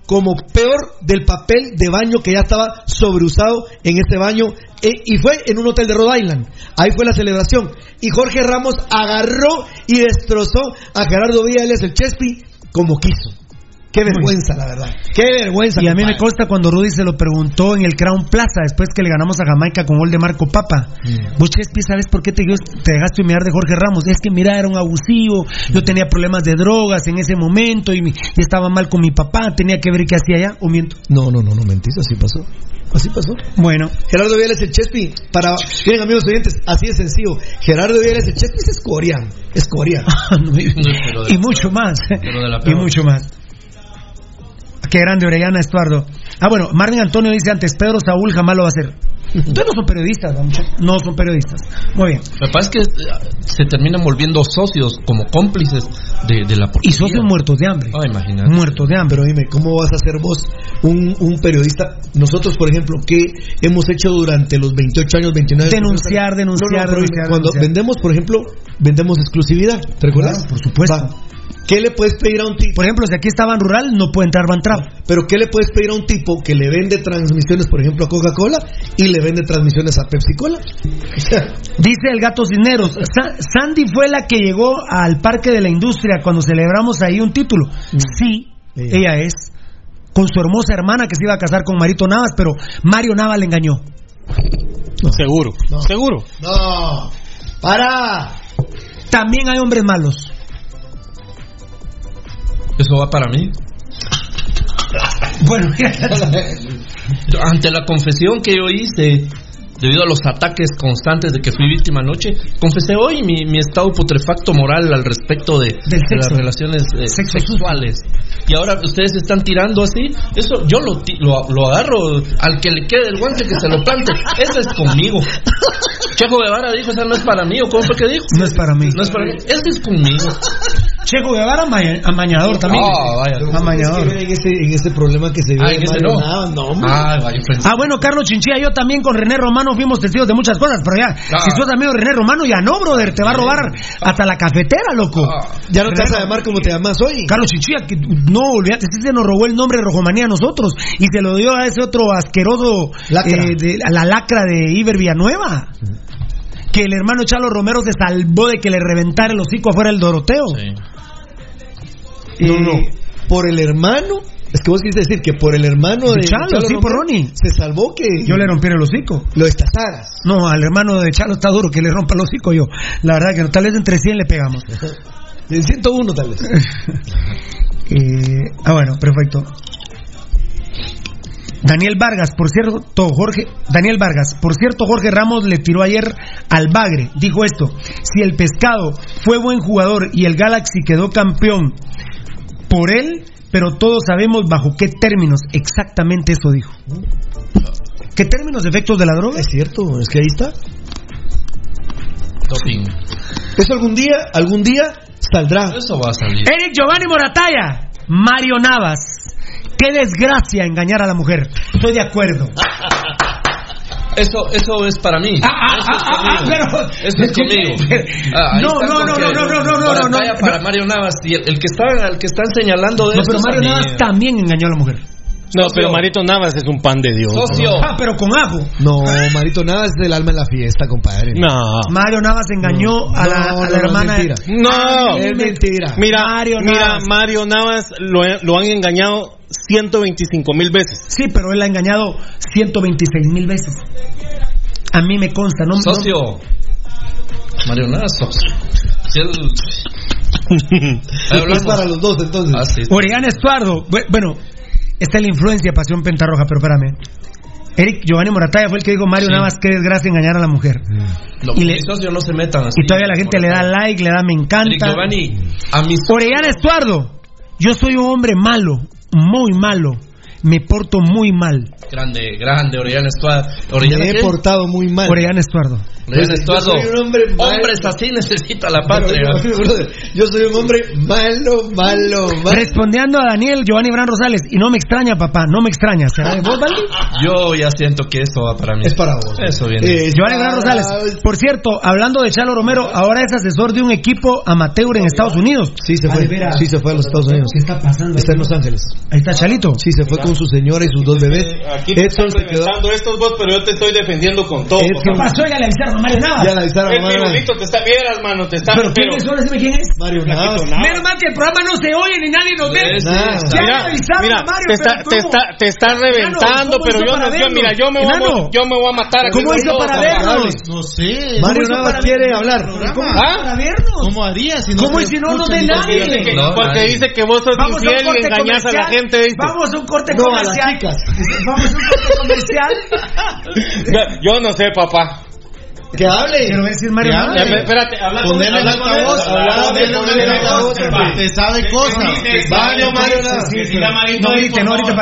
como peor del papel de baño que ya estaba sobreusado en ese baño eh, y fue en un hotel de Rhode Island. Ahí fue la celebración. Y Jorge Ramos agarró y destrozó a Gerardo Villa, el Chespi, como quiso. Qué vergüenza, la verdad. Qué vergüenza. Y a mí me consta cuando Rudy se lo preguntó en el Crown Plaza, después que le ganamos a Jamaica con gol de Marco Papa. Mm. Vos, Chespi, ¿sabes por qué te, te dejaste humillar de Jorge Ramos? Es que, mira, era un abusivo. Mm. Yo tenía problemas de drogas en ese momento y, mi, y, estaba mal con mi papá. Tenía que ver qué hacía allá. ¿O miento? No, no, no, no mentís. Así pasó. Así pasó. Bueno. Gerardo Vial es el Chespi. Para, miren, amigos oyentes, así de sencillo. Gerardo Vial es el Chespi, es coreano. Es coreano. y, y mucho más. y mucho más. Qué grande Orellana, Estuardo. Ah, bueno, Marvin Antonio dice antes, Pedro Saúl jamás lo va a hacer. Ustedes no son periodistas. No son periodistas. Muy bien. Me parece que se terminan volviendo socios como cómplices de, de la Y socios muertos de hambre. Ah, imagínate. Muertos de hambre. Pero dime, ¿cómo vas a ser vos un, un periodista? Nosotros, por ejemplo, ¿qué hemos hecho durante los 28 años, 29 Denunciar, denunciar, no, no, denunciar. Cuando denunciar. vendemos, por ejemplo, vendemos exclusividad. ¿Te recuerdas? Claro, por supuesto. Va. ¿Qué le puedes pedir a un tipo? Por ejemplo, si aquí estaba en rural, no puede entrar Bantrap. Pero ¿qué le puedes pedir a un tipo que le vende transmisiones, por ejemplo, a Coca-Cola y le vende transmisiones a Pepsi-Cola? Dice el gato Cisneros, Sa Sandy fue la que llegó al Parque de la Industria cuando celebramos ahí un título. Mm. Sí, ella. ella es. Con su hermosa hermana que se iba a casar con Marito Navas, pero Mario Navas le engañó. No. Seguro, no. seguro. No, para. También hay hombres malos. Eso va para mí. bueno, ante la confesión que yo hice debido a los ataques constantes de que fui víctima anoche, confesé hoy mi, mi estado putrefacto moral al respecto de, de las relaciones eh, sexuales. Y ahora ustedes están tirando así, eso yo lo, lo, lo, agarro, al que le quede el guante que se lo plante, eso es conmigo. Chejo Guevara dijo, esa no es para mí, ¿o cómo fue que dijo? No es para mí. No es para mí, eso es conmigo. Checo Guevara amañador también. Oh, vaya. Amañador. Es que en, ese, en ese problema que se vio ah, en ese no. Nada, no ah, vaya, ah, bueno, Carlos Chinchilla, yo también con René Romano fuimos testigos de muchas cosas, pero ya, ah. si sos amigo de René Romano, ya no, brother, te va a robar hasta la cafetera, loco. Ah. Ya no te vas a llamar como te llamas hoy. Carlos Chinchilla, que no, olvídate, sí se nos robó el nombre de Rojomanía a nosotros y se lo dio a ese otro asqueroso, lacra. Eh, de, a la lacra de Iber Villanueva. Que el hermano Chalo Romero se salvó de que le reventara el hocico afuera del Doroteo. Sí. No, no. Por el hermano. Es que vos quisiste decir que por el hermano de Chalo, Chalo sí, Romero, por Ronnie. se salvó que Yo le rompiera el hocico. lo destazaras. No, al hermano de Chalo está duro que le rompa el hocico yo. La verdad que no, tal vez entre 100 le pegamos. En 101 tal vez. eh, ah, bueno, perfecto. Daniel Vargas, por cierto, Jorge, Daniel Vargas, por cierto, Jorge Ramos le tiró ayer al Bagre. Dijo esto: si el pescado fue buen jugador y el Galaxy quedó campeón por él, pero todos sabemos bajo qué términos. Exactamente eso dijo. ¿Qué términos de efectos de la droga? Es cierto, es que ahí está. Doping. Eso algún día, algún día saldrá. Eso va a salir. Eric Giovanni Morataya, Mario Navas. Qué desgracia engañar a la mujer. Estoy de acuerdo. Eso, eso es para mí. Ah, ah, eso es ah, ah, conmigo. pero- Eso es conmigo. Ah, No, no, no, no, no, no, no, no, no, no. para Mario Navas y el, el que está, el que están señalando de No, pero Mario. Navas también engañó a la mujer. No, pero Marito Navas es un pan de Dios. Socio. Ah, pero con ajo. No, Marito Navas es el alma en la fiesta, compadre. No. Mario Navas engañó a la, No, a la no, no, hermana. es mentira. No. Es mentira. Mira, Mario mira, Navas. Mario Navas lo, lo han engañado 125 mil veces. Sí, pero él la ha engañado 126 mil veces. A mí me consta, ¿no? no- Socio. Mario Navas, socio. Si Ahí Es hablamos. para los dos, entonces. Ah, sí. Orellana Estuardo. Bu- Bueno, esta es la influencia de Pasión Pentarroja, pero espérame. Eric Giovanni Morataya fue el que dijo Mario Sí. Navas, qué desgracia engañar a la mujer. Lo- Y le- socios no se metan así. Y todavía la gente le da like, le da me Eric encanta. Giovanni, a mis Orellana Estuardo, yo soy un hombre malo, muy malo. Me porto muy mal. Grande, grande, Orellana Estuardo. Orellana, Me he ¿qué? portado muy mal. Orellana Estuardo. Orellana Yo Estuardo. soy un hombre mal. Hombres así necesita la Pero, patria. Yo soy un hombre malo, malo, malo. Respondiendo a Daniel Giovanni Bran Rosales, y no me extraña, papá, no me extraña. ¿Será de vos, Valdi? Yo ya siento que eso va para mí. Es para vos. Eso viene. Es Giovanni Bran Rosales. Por cierto, hablando de Chalo Romero, ahora es asesor de un equipo amateur en Estados Unidos. Sí se Ah, fue. veras. Sí se fue a los Estados Unidos. ¿Qué está pasando? Está en Los Ángeles. Ahí está Chalito. Sí se fue con su señora y sus dos bebés. Aquí te Edson están se quedó. estos vos, pero yo te estoy defendiendo con todo. Edson- ¿Qué pasó? Ya le avisaron a Mario Navas. Ya la avisaron, El hermano. pirulito te está vieras, mano, te está ¿Pero quién es? Ahora dime quién es. Mario Navas. Menos mal que el programa no se oye ni nadie nos ve. Está. Ya le avisaron mira, a Mario, te está, te está, te está reventando, ¿cómo pero yo, no, yo, mira, yo me, voy a, yo me voy a matar. aquí ¿Cómo hizo para papá. vernos? No sé. Mario Navas quiere hablar. ¿Cómo hizo ¿Ah? para vernos? ¿Cómo haría si no ¿Cómo si no nos ve nadie? porque dice que vos sos a infiel y corte engañas a la gente. Vamos a un corte No, a las comercial. chicas. Vamos a un corte comercial. Yo no sé, papá. Que hable. Quiero decir Mario. Eh, Espérate, habla con Ponele el altavoz, ponele el altavoz, te sabe cosas. Mario, Mario no grite, por no grite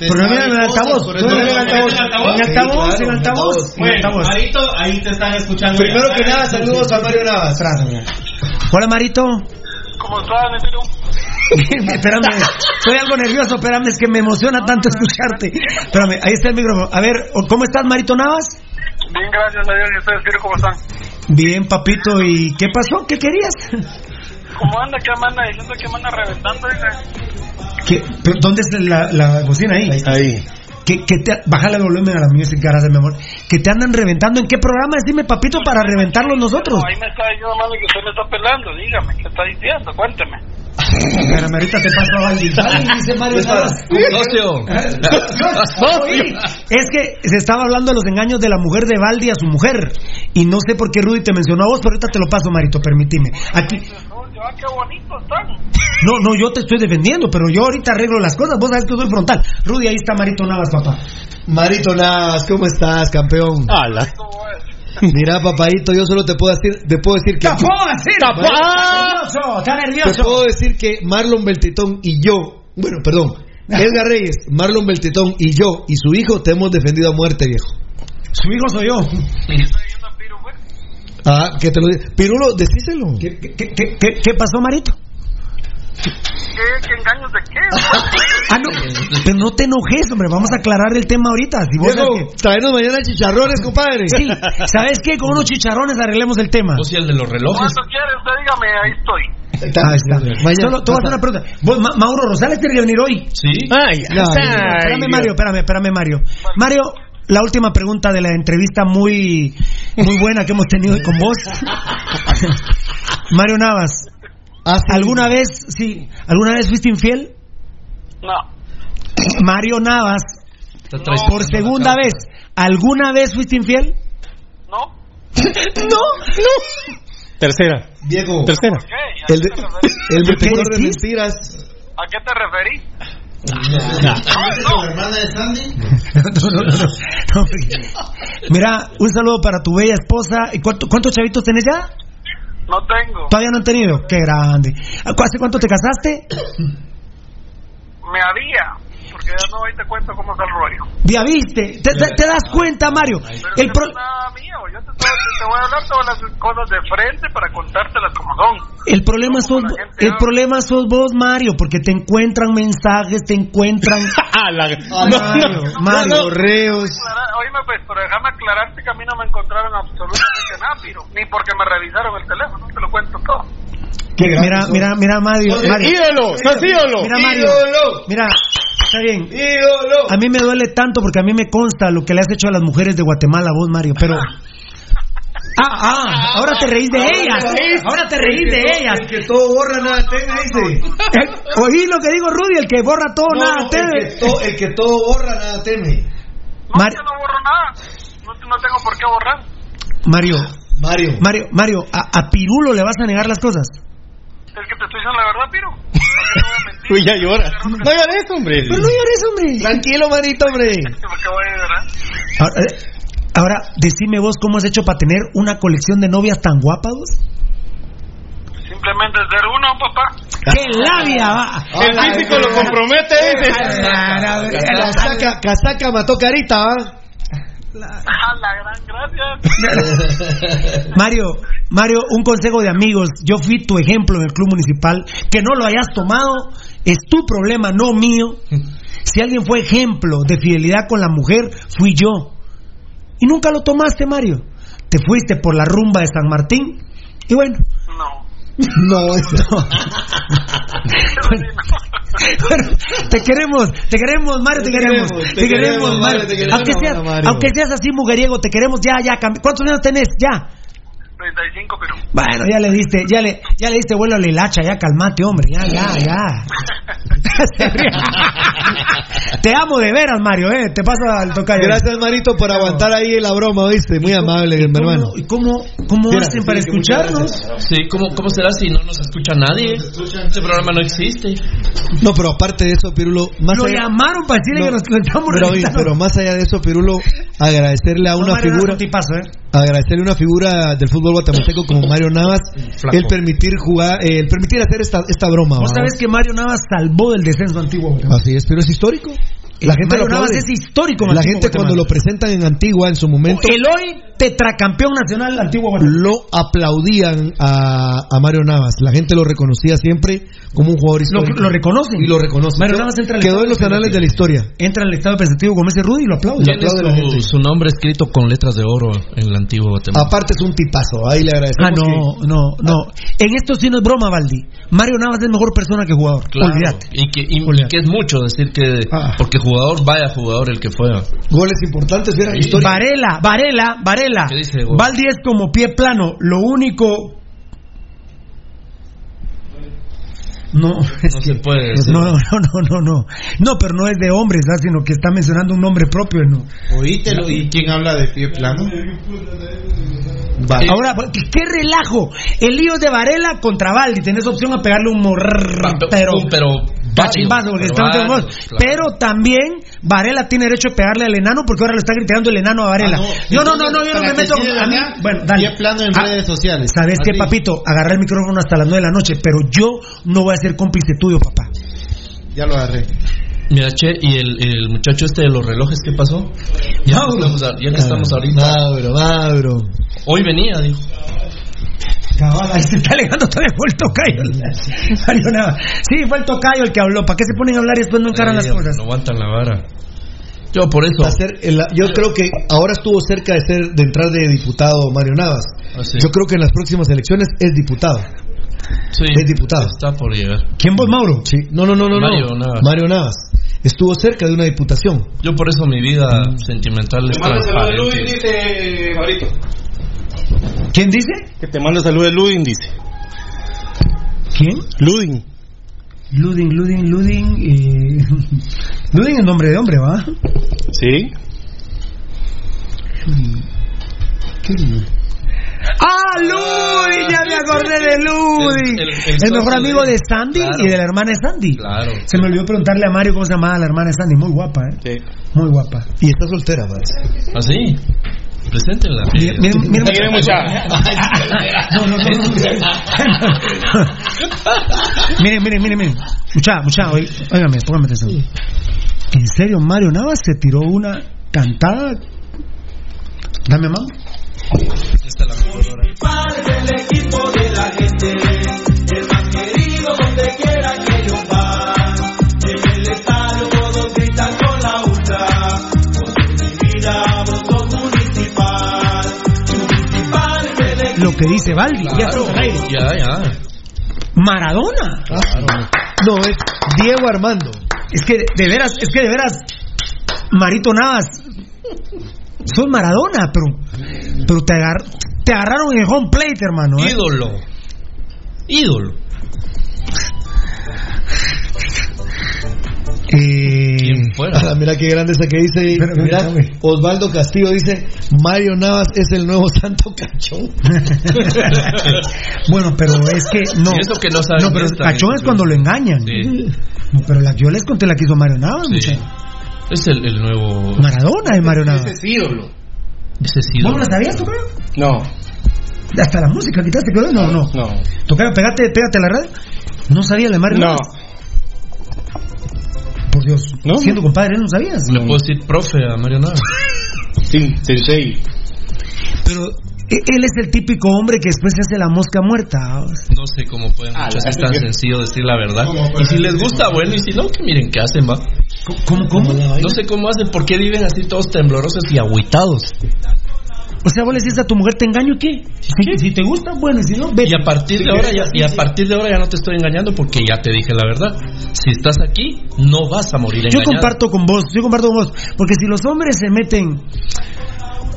Pero no miren el altavoz. por No eso miren el no altavoz. En altavoz, en altavoz. altavoz. En altavoz. Marito, ahí te están escuchando. Primero que nada, saludos a Mario Navas. Hola Marito. ¿Cómo estás, Netero? Espérame, estoy algo nervioso, espérame, es que me emociona tanto escucharte. Espérame, ahí está el micrófono. A ver, ¿cómo estás, Marito Navas? Bien, gracias a Dios. ¿Y ustedes, cómo están? Bien, papito, ¿y qué pasó? ¿Qué querías? ¿Cómo anda? ¿Qué me anda diciendo que me anda reventando? Dice. ¿Qué- pero ¿Dónde es la, la bocina ahí? Ahí. que, que te, bájale el volumen a la music, caras de mi amor. Que te andan reventando. ¿En qué programa? Decime, papito, para reventarlos nosotros. No, ahí me está diciendo, mami, que usted me está pelando. Dígame, ¿qué está diciendo? Cuénteme. Espérame, ahorita te paso a Valdi. Valdi, dice Mario Navas. Socio. Es que se estaba hablando de los engaños de la mujer de Valdi a su mujer. Y no sé por qué Rudy te mencionó a vos, pero ahorita te lo paso, Marito, permitime. Aquí. Qué bonito están. No, no, yo te estoy defendiendo, pero yo ahorita arreglo las cosas. Vos sabes que soy frontal. Rudy, ahí está Marito Navas, papá. Marito Navas, ¿cómo estás, campeón? Ala. Mira, papadito, yo solo te puedo decir, te puedo decir que ¡Tapó, así! Tapó. ¡Está nervioso! ¡Está te nervioso! puedo decir que Marlon Beltetón y yo, bueno, perdón, Edgar Reyes, Marlon Beltetón y yo y su hijo te hemos defendido a muerte, viejo. Su hijo soy yo. Ah, que te lo digo. Pirulo, decíselo. ¿Qué, qué, qué, qué- qué pasó, Marito? ¿Qué, qué engaños de qué? Ah, no, pero no te enojes, hombre. Vamos a aclarar el tema ahorita. Si vos sabes que- traernos mañana chicharrones, compadre. Sí, ¿sabes qué? Con unos chicharrones arreglemos el tema. ¿Vos y el de los relojes? ¿Cuánto quiere usted? Dígame, ahí estoy. Ahí está. Mañana. Solo a una pregunta. ¿Vos, Ma- Mauro Rosales tiene que venir hoy? Sí. Ay, No, está. espérame, Mario, espérame, espérame, Mario. Mario, la última pregunta de la entrevista muy, muy buena que hemos tenido con vos. Mario Navas, Ah, sí. ¿alguna vez, sí, alguna vez fuiste infiel? No. Mario Navas, traes- por segunda vez, ¿alguna vez fuiste infiel? ¿No? No, no. Tercera. Viejo, Tercera. ¿Qué? el, de- el detector de ¿Qué mentiras. ¿A qué te referís? ¿Tu hermana de Sandy? No, no, no, no. No, porque- Mira, un saludo para tu bella esposa. ¿Y cuánto- ¿Cuántos chavitos tenés ya? No tengo. Todavía no han tenido. Qué grande. ¿Hace cuánto te casaste? Me había. Porque ya no, ahí te cuento cómo está el rollo. Ya viste, te, te- te das cuenta, Mario. El Pero pro- no es nada mío, yo te, te- voy a hablar todas las cosas de frente para contártelas como son. El problema sos el problema sos vos, Mario, porque te encuentran mensajes, te encuentran Mario, Mario, correos. Aclara- Oíme, pues, pero déjame aclararte que a mí no me encontraron absolutamente nada, Piro. Ni porque me revisaron el teléfono, te lo cuento todo. Mira, mira, mira, Mario, Mario. ídolo, sos ídolo. Mira, Mario. Ídolo. Mira, está bien. A mí me duele tanto porque a mí me consta lo que le has hecho a las mujeres de Guatemala, vos, Mario, pero. Ah, ah, ahora te reís de ellas. Ahora te reís de ellas. El que todo borra nada teme, dice. Eh, Oí lo que digo, Rudy, el que borra todo, No, nada no, teme. el, que to- el que todo borra nada teme. No, Mar- yo no borro nada. No, no tengo por qué borrar. Mario, Mario. Mario, Mario, a, a Pirulo le vas a negar las cosas. Es que te estoy diciendo la verdad, Piro. Uy, ya llora. No llores, hombre. Pero no llores, hombre. Tranquilo, manito, hombre. Ahora, eh, ahora, decime vos cómo has hecho para tener una colección de novias tan guapas, vos. Simplemente ser uno, papá. ¡Qué labia! va! El físico lo compromete, dice. Casaca, casaca mató carita, ¿va? Ah, la gran gracias. Mario, Mario, un consejo de amigos. Yo fui tu ejemplo en el club municipal. Que no lo hayas tomado es tu problema, no mío. Si alguien fue ejemplo de fidelidad con la mujer, fui yo. Y nunca lo tomaste, Mario. Te fuiste por la rumba de San Martín. Y bueno. No. Eso. Bueno, te queremos, te queremos, Mario, te, Te queremos, queremos, te te queremos, Mario. Mario, te queremos, aunque, seas, Mario. aunque seas así mujeriego, te queremos ya, ya. ¿Cuántos años tenés? Ya. 35, pero. Bueno, ya le diste, ya le, ya le diste vuelo a la hilacha, ya calmate, hombre, ya, ya, ya. Te amo de veras, Mario, eh. Te paso al tocayo. Gracias, Marito, por aguantar ahí la broma, ¿viste? Muy amable, mi hermano. ¿Y cómo, cómo Mira, hacen sí, para escucharnos? Sí, ¿cómo, ¿cómo será si no nos escucha nadie? Este programa no existe. No, pero aparte de eso, Pirulo, más Lo allá... llamaron para decirle No, que nos estamos pero, oye, pero más allá de eso, Pirulo, agradecerle a No, una Mario, figura... das un tipazo, eh. agradecerle a una figura del fútbol guatemalteco como Mario Navas Flaco. el permitir jugar eh, el permitir hacer esta, esta broma Vos sabés que Mario Navas salvó del descenso antiguo. Así es pero es histórico la gente Mario lo. Navas es histórico. la gente cuando lo presentan en Antigua en su momento El hoy tetracampeón nacional antiguo Guatemala. lo aplaudían a, a Mario Navas la gente lo reconocía siempre como un jugador Lo, histórico lo reconocen. y lo reconoce Mario Quedó- Navas entra al quedó en los anales de la historia Entra en el estado pensativo como ese Rudy y lo aplaude. Tiene su, su nombre escrito con letras de oro en el antiguo Guatemala. aparte es un tipazo ahí le agradecemos Ah, no, que- no, no. En esto sí no es broma, Valdi. Mario Navas es mejor persona que jugador. Claro. Olvídate. Y que, y- y Olvídate. que es mucho decir que. Ah. Porque jugador, vaya jugador el que fue. goles importantes era historia Varela, Varela, Varela. ¿Qué dice? Valdi es como pie plano. Lo único. No, es No que- se puede decir. No, no, no, no, no. No, pero no es de hombres, ¿verdad? sino que está mencionando un nombre propio. ¿no? Oítelo, ¿y quién habla de pie plano? Ahora, ¿qué, qué relajo. El lío de Varela contra Valdi. Tenés opción a pegarle un morrr, Ah, pero cachimbazo, porque varios, está pero metiendo varios, voz. claro. Pero también Varela tiene derecho a pegarle al enano porque ahora lo está gritando el enano a Varela. Ah, yo no, no, no, yo no me que meto. siga A mí, bueno, dale. Plano en Ah, redes sociales. ¿Sabes qué, papito? Agarrar el micrófono hasta las 9 de la noche, pero yo no voy a ser cómplice tuyo, papá. Ya lo agarré. Mira, che, ¿y el, el muchacho este de los relojes qué pasó? Ya, estamos, ya que estamos ahorita. Mauro Mauro Hoy venía, dijo. Cabal, ahí se está alegando todavía fue el tocayo. Mario Nava. Sí, fue el tocayo el que habló. ¿Para qué se ponen a hablar y después no encaran las cosas? No aguantan la vara. Yo por eso. El- yo creo que ahora estuvo cerca de ser de entrar de diputado Mario Navas. Ah, sí. Yo creo que en las próximas elecciones es diputado. Sí, es diputado. Está por llegar. ¿Quién vos, Mauro? Sí. No, no, no, no. Mario no. Navas. Mario Navas. Estuvo cerca de una diputación. Yo por eso mi vida sentimental es transparente. dice Marito. ¿Quién dice? Que te manda salud de Ludin, dice. ¿Quién? Ludin. Luding, Luding, Luding. Eh... Luding es nombre de hombre, ¿va? Sí. ¿Qué? ¡Ah, Luding! Ya me acordé de Luding. El- el- El, el mejor amigo de- Sandy Claro. y de la hermana de Sandy. Claro. Se me olvidó preguntarle a Mario cómo se llamaba la hermana de Sandy. Muy guapa, ¿eh? Sí. Muy guapa. Y está soltera, parece. ¿Así? Preséntenla. Miren, mucha. No, no, no, no. miren, miren, miren, miren. Mucha, mucha, óigame, póngame atención. En serio, Mario Navas se tiró una cantada. Dame mano. Esta es la mejor hora. Padre del equipo de la gente, el más querido donde quiera que ellos van. Lo que dice Valdi. Ya Claro, estamos al aire. ya, ya. Maradona. No, es Diego Armando. Es que de veras, es que de veras, Marito Navas, sos Maradona, pero, pero te, agar- te agarraron en el home plate, hermano. ¿eh? Ídolo. Ídolo. Eh, ¿Quién fuera? Ah, mira qué grande esa que dice. Mira. Osvaldo Castillo dice: Mario Navas es el nuevo santo cachón. bueno, pero es que no. Y eso que no saben No, pero cachón es cuando lo engañan. Sí. No, pero la yo les conté la que hizo Mario Navas, Sí. Es el, el nuevo. Maradona es Mario Navas. Ese es ídolo. Ese sí. ¿Vos no la sabías? No, Hasta la música quitaste, creo. No, no. no. Tocayo, pegate, pégate a la radio. No sabía de Mario No. Navas. Por Dios. No. Siendo compadre, ¿no sabías? Le puedo decir profe a Mario Navas. Sí, sensei. Pero e- él es el típico hombre que después se hace la mosca muerta. No sé cómo pueden Ah, muchos es tan sencillo decir la verdad. ¿Cómo Y si les gusta, bueno, y si no, que miren qué hacen, va. ¿Cómo, cómo? No sé cómo hacen, por qué viven así todos temblorosos y agüitados. O sea, vos le decís a tu mujer, ¿te engaño qué? Si, si te gusta, bueno, y si no, vete. Y a partir de ahora ya, y a partir de ahora ya no te estoy engañando porque ya te dije la verdad. Si estás aquí, no vas a morir Yo engañado. comparto con vos, yo comparto con vos. Porque si los hombres se meten.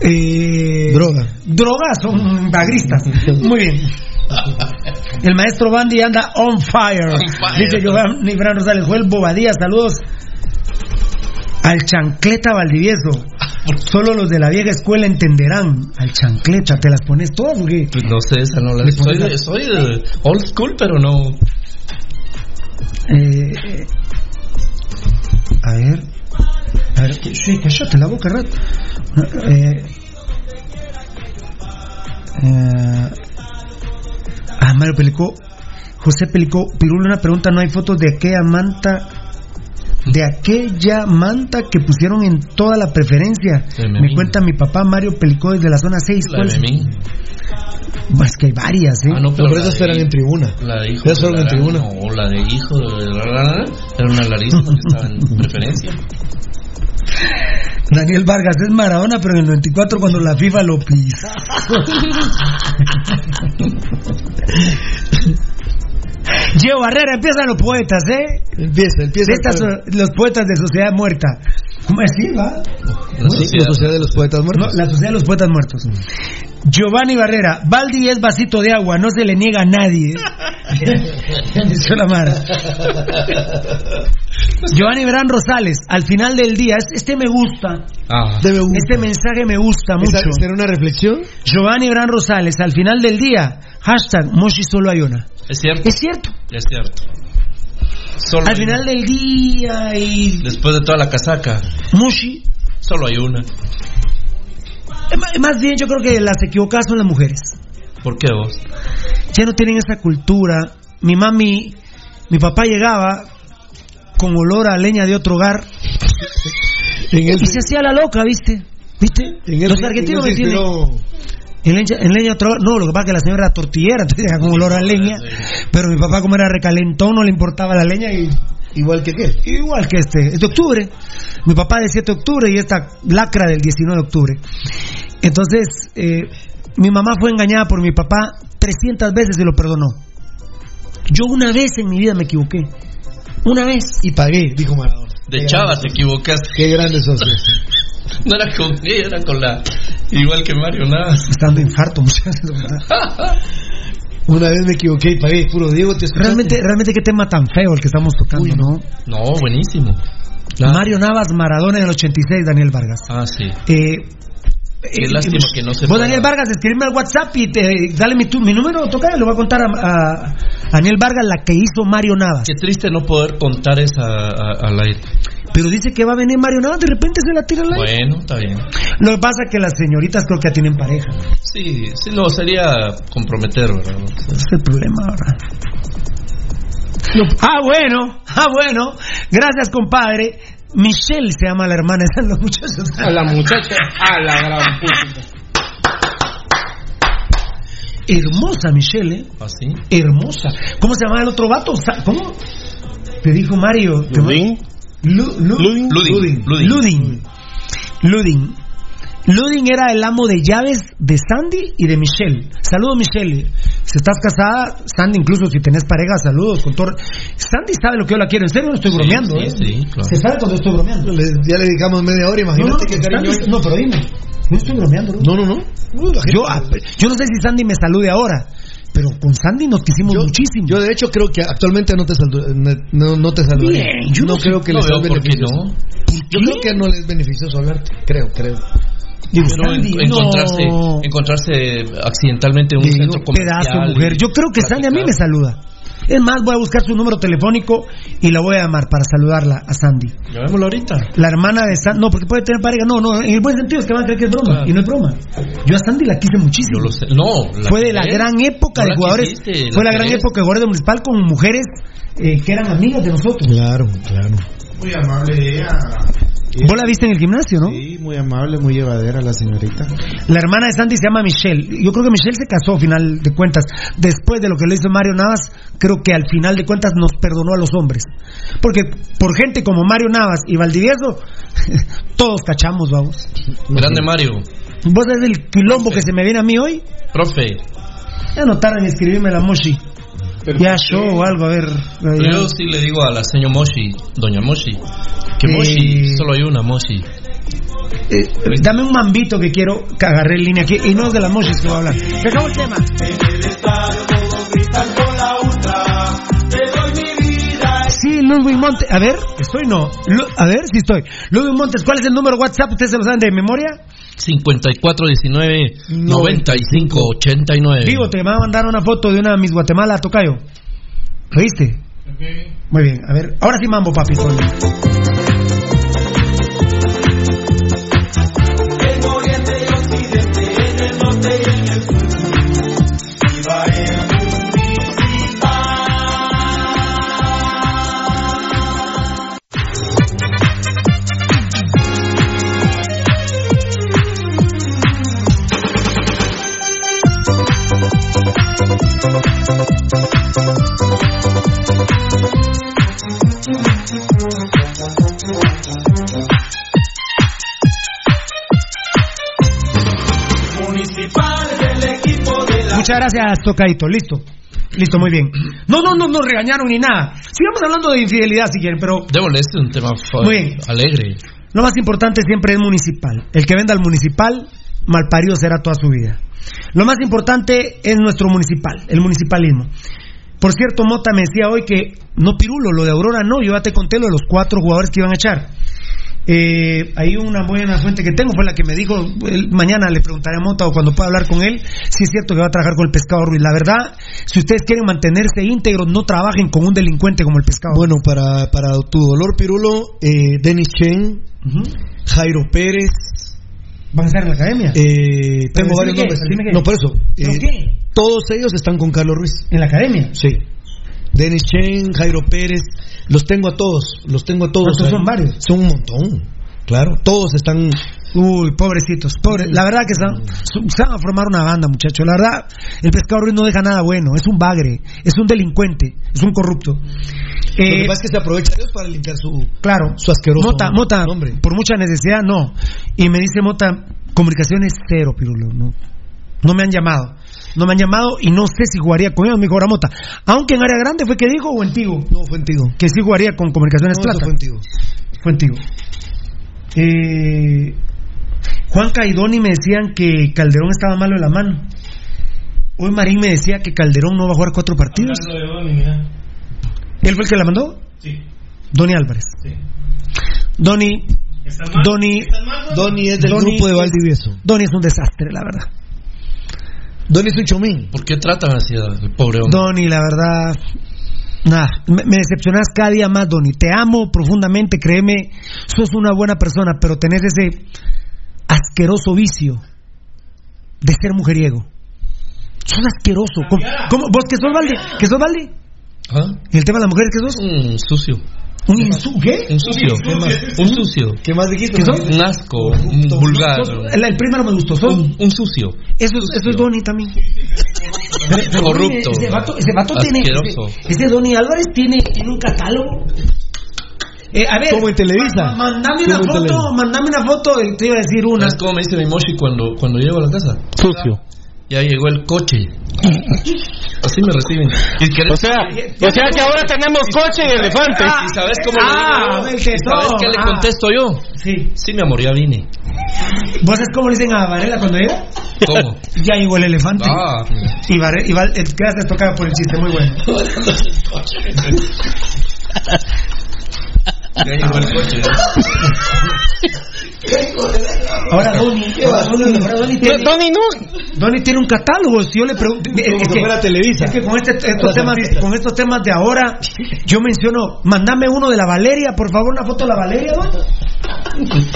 Eh, Droga. Drogas son bagristas. Muy bien. El maestro Bandy anda on fire. On fire. Dice Giovanni Fran Rosales. Joel Bobadilla, saludos al chancleta Valdivieso. Solo los de la vieja escuela entenderán. Al chancleta, te las pones todas porque. Pues no sé, esa no la soy la- soy de old school, pero no. Eh, eh, a ver. A ver, que- sí, cállate la boca, rato. Eh, eh, ah, Mario Pelicó. José Pelicó, Pirulo, una pregunta: ¿no hay fotos de aquella manta? De aquella manta que pusieron en toda la preferencia. Me cuenta mi papá Mario Pelicó desde la zona 6. La de. Pues que hay varias, ¿eh? Ah, no, pero esas eran en tribuna. La de hijo Esas fueron en la- tribuna. No, la de hijo de la- la- la- era una larguísima que estaba en preferencia. Daniel Vargas es Maradona, pero en el 94 cuando la FIFA lo pisa. Gio Barrera, empiezan los poetas, ¿eh? Empieza, empieza. Estas, los poetas de Sociedad Muerta. ¿Cómo así, va? La sociedad. la sociedad de los poetas No, muertos. la Sociedad de los Poetas Muertos. Giovanni Barrera, Baldi es vasito de agua, no se le niega a nadie. Dice la Mara. Giovanni Verán Rosales, al final del día, es- este me gusta, Ah, este mensaje me gusta mucho. ¿Esa- ¿Será una reflexión? Giovanni Bran Rosales, al final del día, hashtag Moshi solo hay una. Es cierto. Es cierto. Es cierto. Solo Al final una. del día y Después de toda la casaca, Moshi, solo hay una. eh, más bien yo creo que las equivocadas son las mujeres. ¿Por qué vos? Ya no tienen esa cultura. Mi mami, mi papá llegaba con olor a leña de otro hogar En y se hacía la loca, ¿viste? ¿Viste? en Los argentinos me en entienden. inspiró- En leña, en leña otro. No, lo que pasa es que la señora era tortillera, entonces llegaba con olor a leña. Pero mi papá, como era recalentón, no le importaba la leña y Igual que qué. Igual que este, es de octubre. Mi papá de 7 de octubre y esta lacra del 19 de octubre. Entonces, eh, mi mamá fue engañada por mi papá 300 veces y lo perdonó. Yo una vez en mi vida me equivoqué. Una vez. Y pagué, dijo Maradona. De chava te equivocaste. Qué grandes sos. No era con ella, era con la. Igual que Mario, nada. Estando infarto, muchachos. Una vez me equivoqué y pagué. Puro Diego, te? Realmente, realmente qué tema tan feo el que estamos tocando, ¿no? No, buenísimo. Mario Navas, Maradona en el 86, Daniel Vargas. Ah, sí. Eh, Qué eh, lástima que no se Vos, Daniel Vargas, escribime al WhatsApp y te, dale mi, tu- mi número, toca, lo voy a contar a, a- a Daniel Vargas, la que hizo Mario Navas. Qué triste no poder contar esa a- al aire. Pero dice que va a venir Mario Navas, de repente se la tira al aire. Bueno, está bien. Lo que pasa es que las señoritas creo que ya tienen pareja. Sí, sí, no, sería comprometer, ¿verdad? Ese es el problema ahora. Ah, bueno, ah, bueno. Gracias, compadre. Michelle se llama la hermana de los muchachos. A la muchacha, a la gran puta. Hermosa Michelle, ¿eh? ¿Así? Hermosa. ¿Cómo se llama el otro vato? ¿Cómo? Te dijo Mario. que- Ludin. Lu- Lu- Ludin. Ludin. Ludin. Ludin. Era el amo de llaves de Sandy y de Michelle. Saludos, Michelle. Si estás casada, Sandy, incluso si tenés pareja, saludos. Con todo... Sandy sabe lo que yo la quiero. En serio, no estoy Sí, bromeando. sí, ¿eh? sí, claro. Se sabe cuando estoy bromeando. Le- ya le dedicamos media hora, No, imagínate no, no, cariño. Sandy- no, pero dime. No estoy bromeando. No, no, no. Yo, ah, yo no sé si Sandy me salude ahora, pero con Sandy nos quisimos muchísimo. Yo de hecho creo que actualmente no te saludo, no, no te saludaría. Bien, yo no no sé- creo que no les sea beneficioso. no. Yo creo que no les es beneficioso hablarte. Creo, creo. Digo, Pero en- encontrarse, no. encontrarse accidentalmente en un Digo, centro comercial. pedazo mujer. Yo creo que Sandy a mí me saluda. Es más, voy a buscar su número telefónico y la voy a llamar para saludarla a Sandy. Llamémoslo ahorita. La hermana de Sandy. No, porque puede tener pareja. No, no, en el buen sentido es que van a creer que es broma. Claro. Y no es broma. Yo a Sandy la quise muchísimo. Yo lo sé. No, la fue de la gran época No de jugadores. quisiste, fue la gran época de jugadores de municipal con mujeres eh, que eran amigas de nosotros. Claro, claro. Muy amable ella. Vos la viste en el gimnasio, ¿no? Sí, muy amable, muy llevadera la señorita. La hermana de Sandy se llama Michelle. Yo creo que Michelle se casó, a final de cuentas. Después de lo que le hizo Mario Navas, creo que al final de cuentas nos perdonó a los hombres. Porque por gente como Mario Navas y Valdivieso, todos cachamos, vamos. Grande Mario. ¿Vos sabés el quilombo que se me viene a mí hoy? Profe, Ya no tardan en escribirme la Moshi. Ya show o algo, a ver. yo sí le digo a la señora Moshi, doña Moshi, que Eh, Moshi, solo hay una Moshi. Eh, dame un mambito que quiero que agarré en línea aquí. Y no es de las Moshis que voy a hablar. Acabó el tema. Sí, Ludwig Montes. A ver, estoy no. Lu- a ver si estoy. Ludwig Montes, ¿cuál es el número WhatsApp? ¿Ustedes se lo saben de memoria? 5419 9589. Vivo, te va a mandar una foto de una Miss Guatemala, Tocayo. ¿Oíste? Muy bien, a ver. Ahora sí, mambo, papi. Muchas gracias, Tocaito. Listo. Listo, muy bien. No, no, no, no regañaron ni nada. Sigamos hablando de infidelidad si quieren, pero Démosle, este es un tema fa- Muy bien. alegre. lo más importante siempre es municipal. El que venda al municipal, malparido será toda su vida. Lo más importante es nuestro municipal, el municipalismo. Por cierto, Mota me decía hoy que no pirulo, lo de Aurora no, yo ya te conté lo de los cuatro jugadores que iban a echar. Eh, hay una buena fuente que tengo, fue la que me dijo, él- mañana le preguntaré a Mota o cuando pueda hablar con él, si es cierto que va a trabajar con el pescado Ruiz. La verdad, si ustedes quieren mantenerse íntegros, no trabajen con un delincuente como el pescado. Bueno, para, para tu dolor, Pirulo, eh, Denis Chen, Jairo Pérez. ¿Van a estar en la academia? Eh, tengo varios nombres. No, por eso. ¿Pero eh? Todos ellos están con Carlos Ruiz. ¿En la academia? Sí. Denis Chen, Jairo Pérez, los tengo a todos, los tengo a todos. ¿Cuántos son varios? Son un montón, claro. Todos están... Uy, pobrecitos, pobre. La verdad que están, se van a formar una banda, muchachos. La verdad, el pescado Ruiz no deja nada bueno. Es un bagre, es un delincuente, es un corrupto. Lo Eh, que pasa es que se aprovecha Dios para limpiar su, claro, su asqueroso Mota, Mota, nombre. por mucha necesidad, no. Y me dice Mota, comunicaciones cero, Pirulo. No, no me han llamado. No me han llamado y no sé si jugaría con ellos, me dijo Mota. Aunque en área grande fue que dijo o en Tigo. No, fue en Tigo. Que sí jugaría con comunicaciones No, plata. fue en Tigo. Fue en Tigo. Eh, Juan Caidoni me decían que Calderón estaba malo en la mano. Hoy Marín me decía que Calderón no va a jugar cuatro partidos. ¿Él fue el que la mandó? Sí. Doni Álvarez. Doni. Doni. Doni es del grupo de es- Valdivieso. Doni es un desastre, la verdad. Doni es un chomín. ¿Por qué tratan así al pobre hombre? Doni, la verdad. Nada, me, me decepcionas cada día más, Doni. Te amo profundamente, créeme. Sos una buena persona, pero tenés ese asqueroso vicio de ser mujeriego. Sos asqueroso. ¿Cómo, cómo- ¿Vos que sos Valdi? ¿Que sos Valdi? ¿Ah? ¿Y el tema de las mujeres que sos? Un sucio. ¿Un insu ¿Qué? Un sucio. Un sucio. ¿Qué más dijiste? ¿Qué son? Un asco, un vulgar. El, el primero me gustó. Son, Un, un sucio. eso, es- eso es Donny también. Corrupto. Ese vato, ese vato tiene. Ese, ese Donny Álvarez tiene, tiene un catálogo. Eh, a ver, Como en Televisa. ma- Mandame una Como foto, Televisa. mandame una foto. eh, Te iba a decir una. ¿Sabes cómo me dice mi Moshi cuando, cuando llego a la casa? Sucio. Ya llegó el coche. Así me reciben. O sea, o sea que ahora tenemos coche y elefante. ¿Y sabes cómo le Ah, digo ¿Y ¿Sabes qué le ah. contesto yo? Sí. Sí, mi amor, ya vine. ¿Vos sabés cómo le dicen a Varela cuando llega? ¿Cómo? Ya llegó el elefante. Ah, Y Varela, y Val- eh, gracias, tocaba por el chiste, muy bueno. ya llegó el coche. Ahora Donny, Donny, no. Donny tiene un catálogo. Si yo le pregunto, es, que fuera Televisa. es que con, este- estos temas, con estos temas de ahora, yo menciono, mandame uno de la Valeria, por favor, una foto de la Valeria, Donny.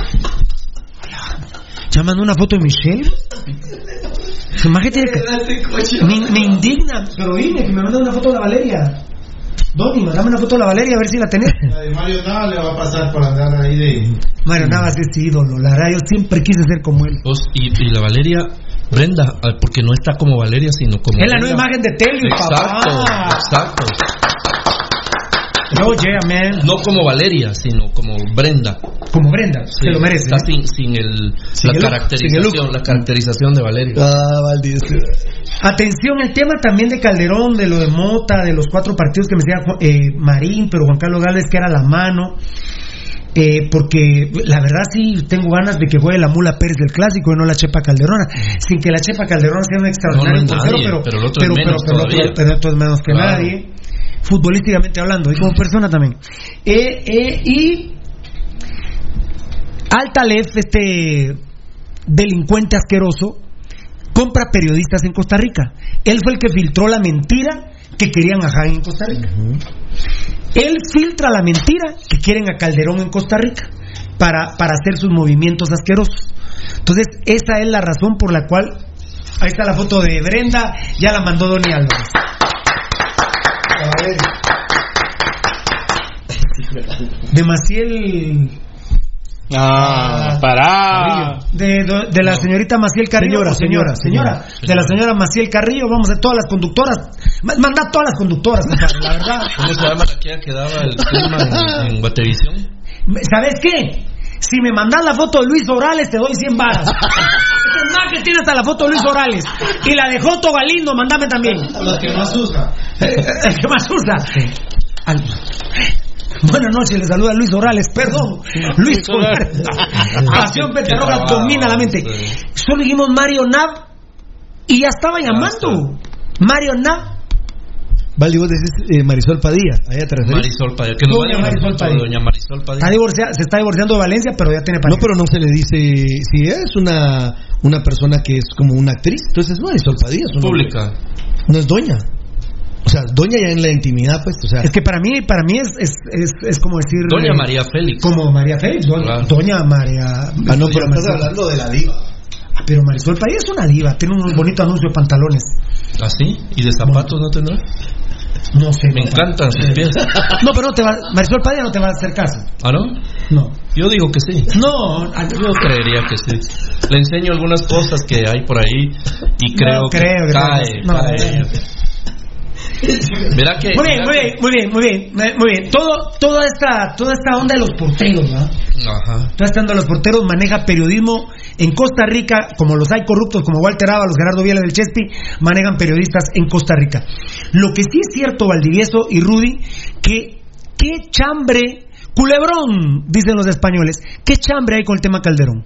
Ya mandó una foto de Michelle. Su imagen tiene que. Me, me indigna, pero dime que me manda una foto de la Valeria. Donny, mandame una foto de la Valeria a ver si la tenés. La de Mario Nava le va a pasar por andar ahí de. Mario Navas es ídolo, la verdad, yo siempre quise ser como él. Y, y la Valeria, Brenda, ah, porque no está como Valeria, sino como. Es la nueva imagen de Telio, Exacto, papá. exacto. No, yeah, man. No como Valeria, sino como Brenda. Como Brenda, se Sí, lo merece. Está ¿eh? sin, sin, el, Sin la, el look, caracterización, sin el look. la caracterización de Valeria. Ah, Valdés. Atención, el tema también de Calderón, de lo de Mota, de los cuatro partidos que me decía eh, Marín, pero Juan Carlos Gálvez que era la mano. Eh, porque la verdad sí tengo ganas de que juegue la Mula Pérez del clásico y no la Chepa Calderona. Sin que la Chepa Calderona sea un extraordinario No, no es portero, nadie, pero, pero el otro es menos pero pero el otro es menos que Claro. nadie. Futbolísticamente hablando y como persona también. Eh, eh, y Altalef, este delincuente asqueroso, compra periodistas en Costa Rica. Él fue el que filtró la mentira que querían a Jaén en Costa Rica. Él filtra la mentira que quieren a Calderón en Costa Rica para, para hacer sus movimientos asquerosos. Entonces, esa es la razón por la cual. Ahí está la foto de Brenda, ya la mandó Donny Álvarez. De Maciel. Ah, pará. De, de- de la señorita Maciel Carrillo. Señora, señora, señora, señora, De la señora Maciel Carrillo, vamos a todas las conductoras. Ma- Manda todas las conductoras, la verdad. ¿Cómo se llama aquella que daba el clima en, en Guatevisión? ¿Sabes qué? Si me mandas la foto de Luis Orales, te doy 100 varas. Es más que tiene hasta la foto de Luis Orales. Y la de Joto Galindo, mandame también. La que más usa. El que más usa. Al- Buenas noches, le saluda Luis Orales, perdón. Luis Orales. Pasión Petarroja domina la mente. Solo dijimos Mario Nav y ya estaba llamando. Mario Nav. Valdi, vos decís eh, Marisol Padilla. Allá te. Marisol Padilla. Que nos Doña Marisol una Padilla. Doña Marisol Padilla. Está divorcia- se está divorciando de Valencia, pero ya tiene No, pareja. pero no se le dice. Si es una, una persona que es como una actriz, entonces es Marisol Padilla. es un nombre. Pública. No es doña. O sea, doña ya en la intimidad, pues. O sea, Es que para mí, para mí es, es, es, es como decir. Doña eh, María Félix. Como María Félix, doña, Claro. doña María. Ah, no, pero estás hablando de la diva. Ah, Pero Marisol Padilla es una diva, tiene un bonito anuncio de pantalones. ¿Así? ¿Y de zapatos no tendrá? No sé. Me no. encantan sus pies. No, pero no te va, Marisol Padilla no te va a hacer caso. ¿Ah, no? No. Yo digo que sí. No, ah, Yo creería que sí. Le enseño algunas cosas que hay por ahí y creo No que creo cae, no. No, cae. Verá que... Muy bien, muy bien, muy bien, muy bien, muy bien. Todo, toda esta, toda esta onda de los porteros, ¿verdad? Ajá. Toda esta onda de los porteros maneja periodismo en Costa Rica, como los hay corruptos como Walter Ábalos, Gerardo Viela del Chespi, manejan periodistas en Costa Rica. Lo que sí es cierto, Valdivieso y Rudy, que qué chambre, culebrón, dicen los españoles, qué chambre hay con el tema Calderón.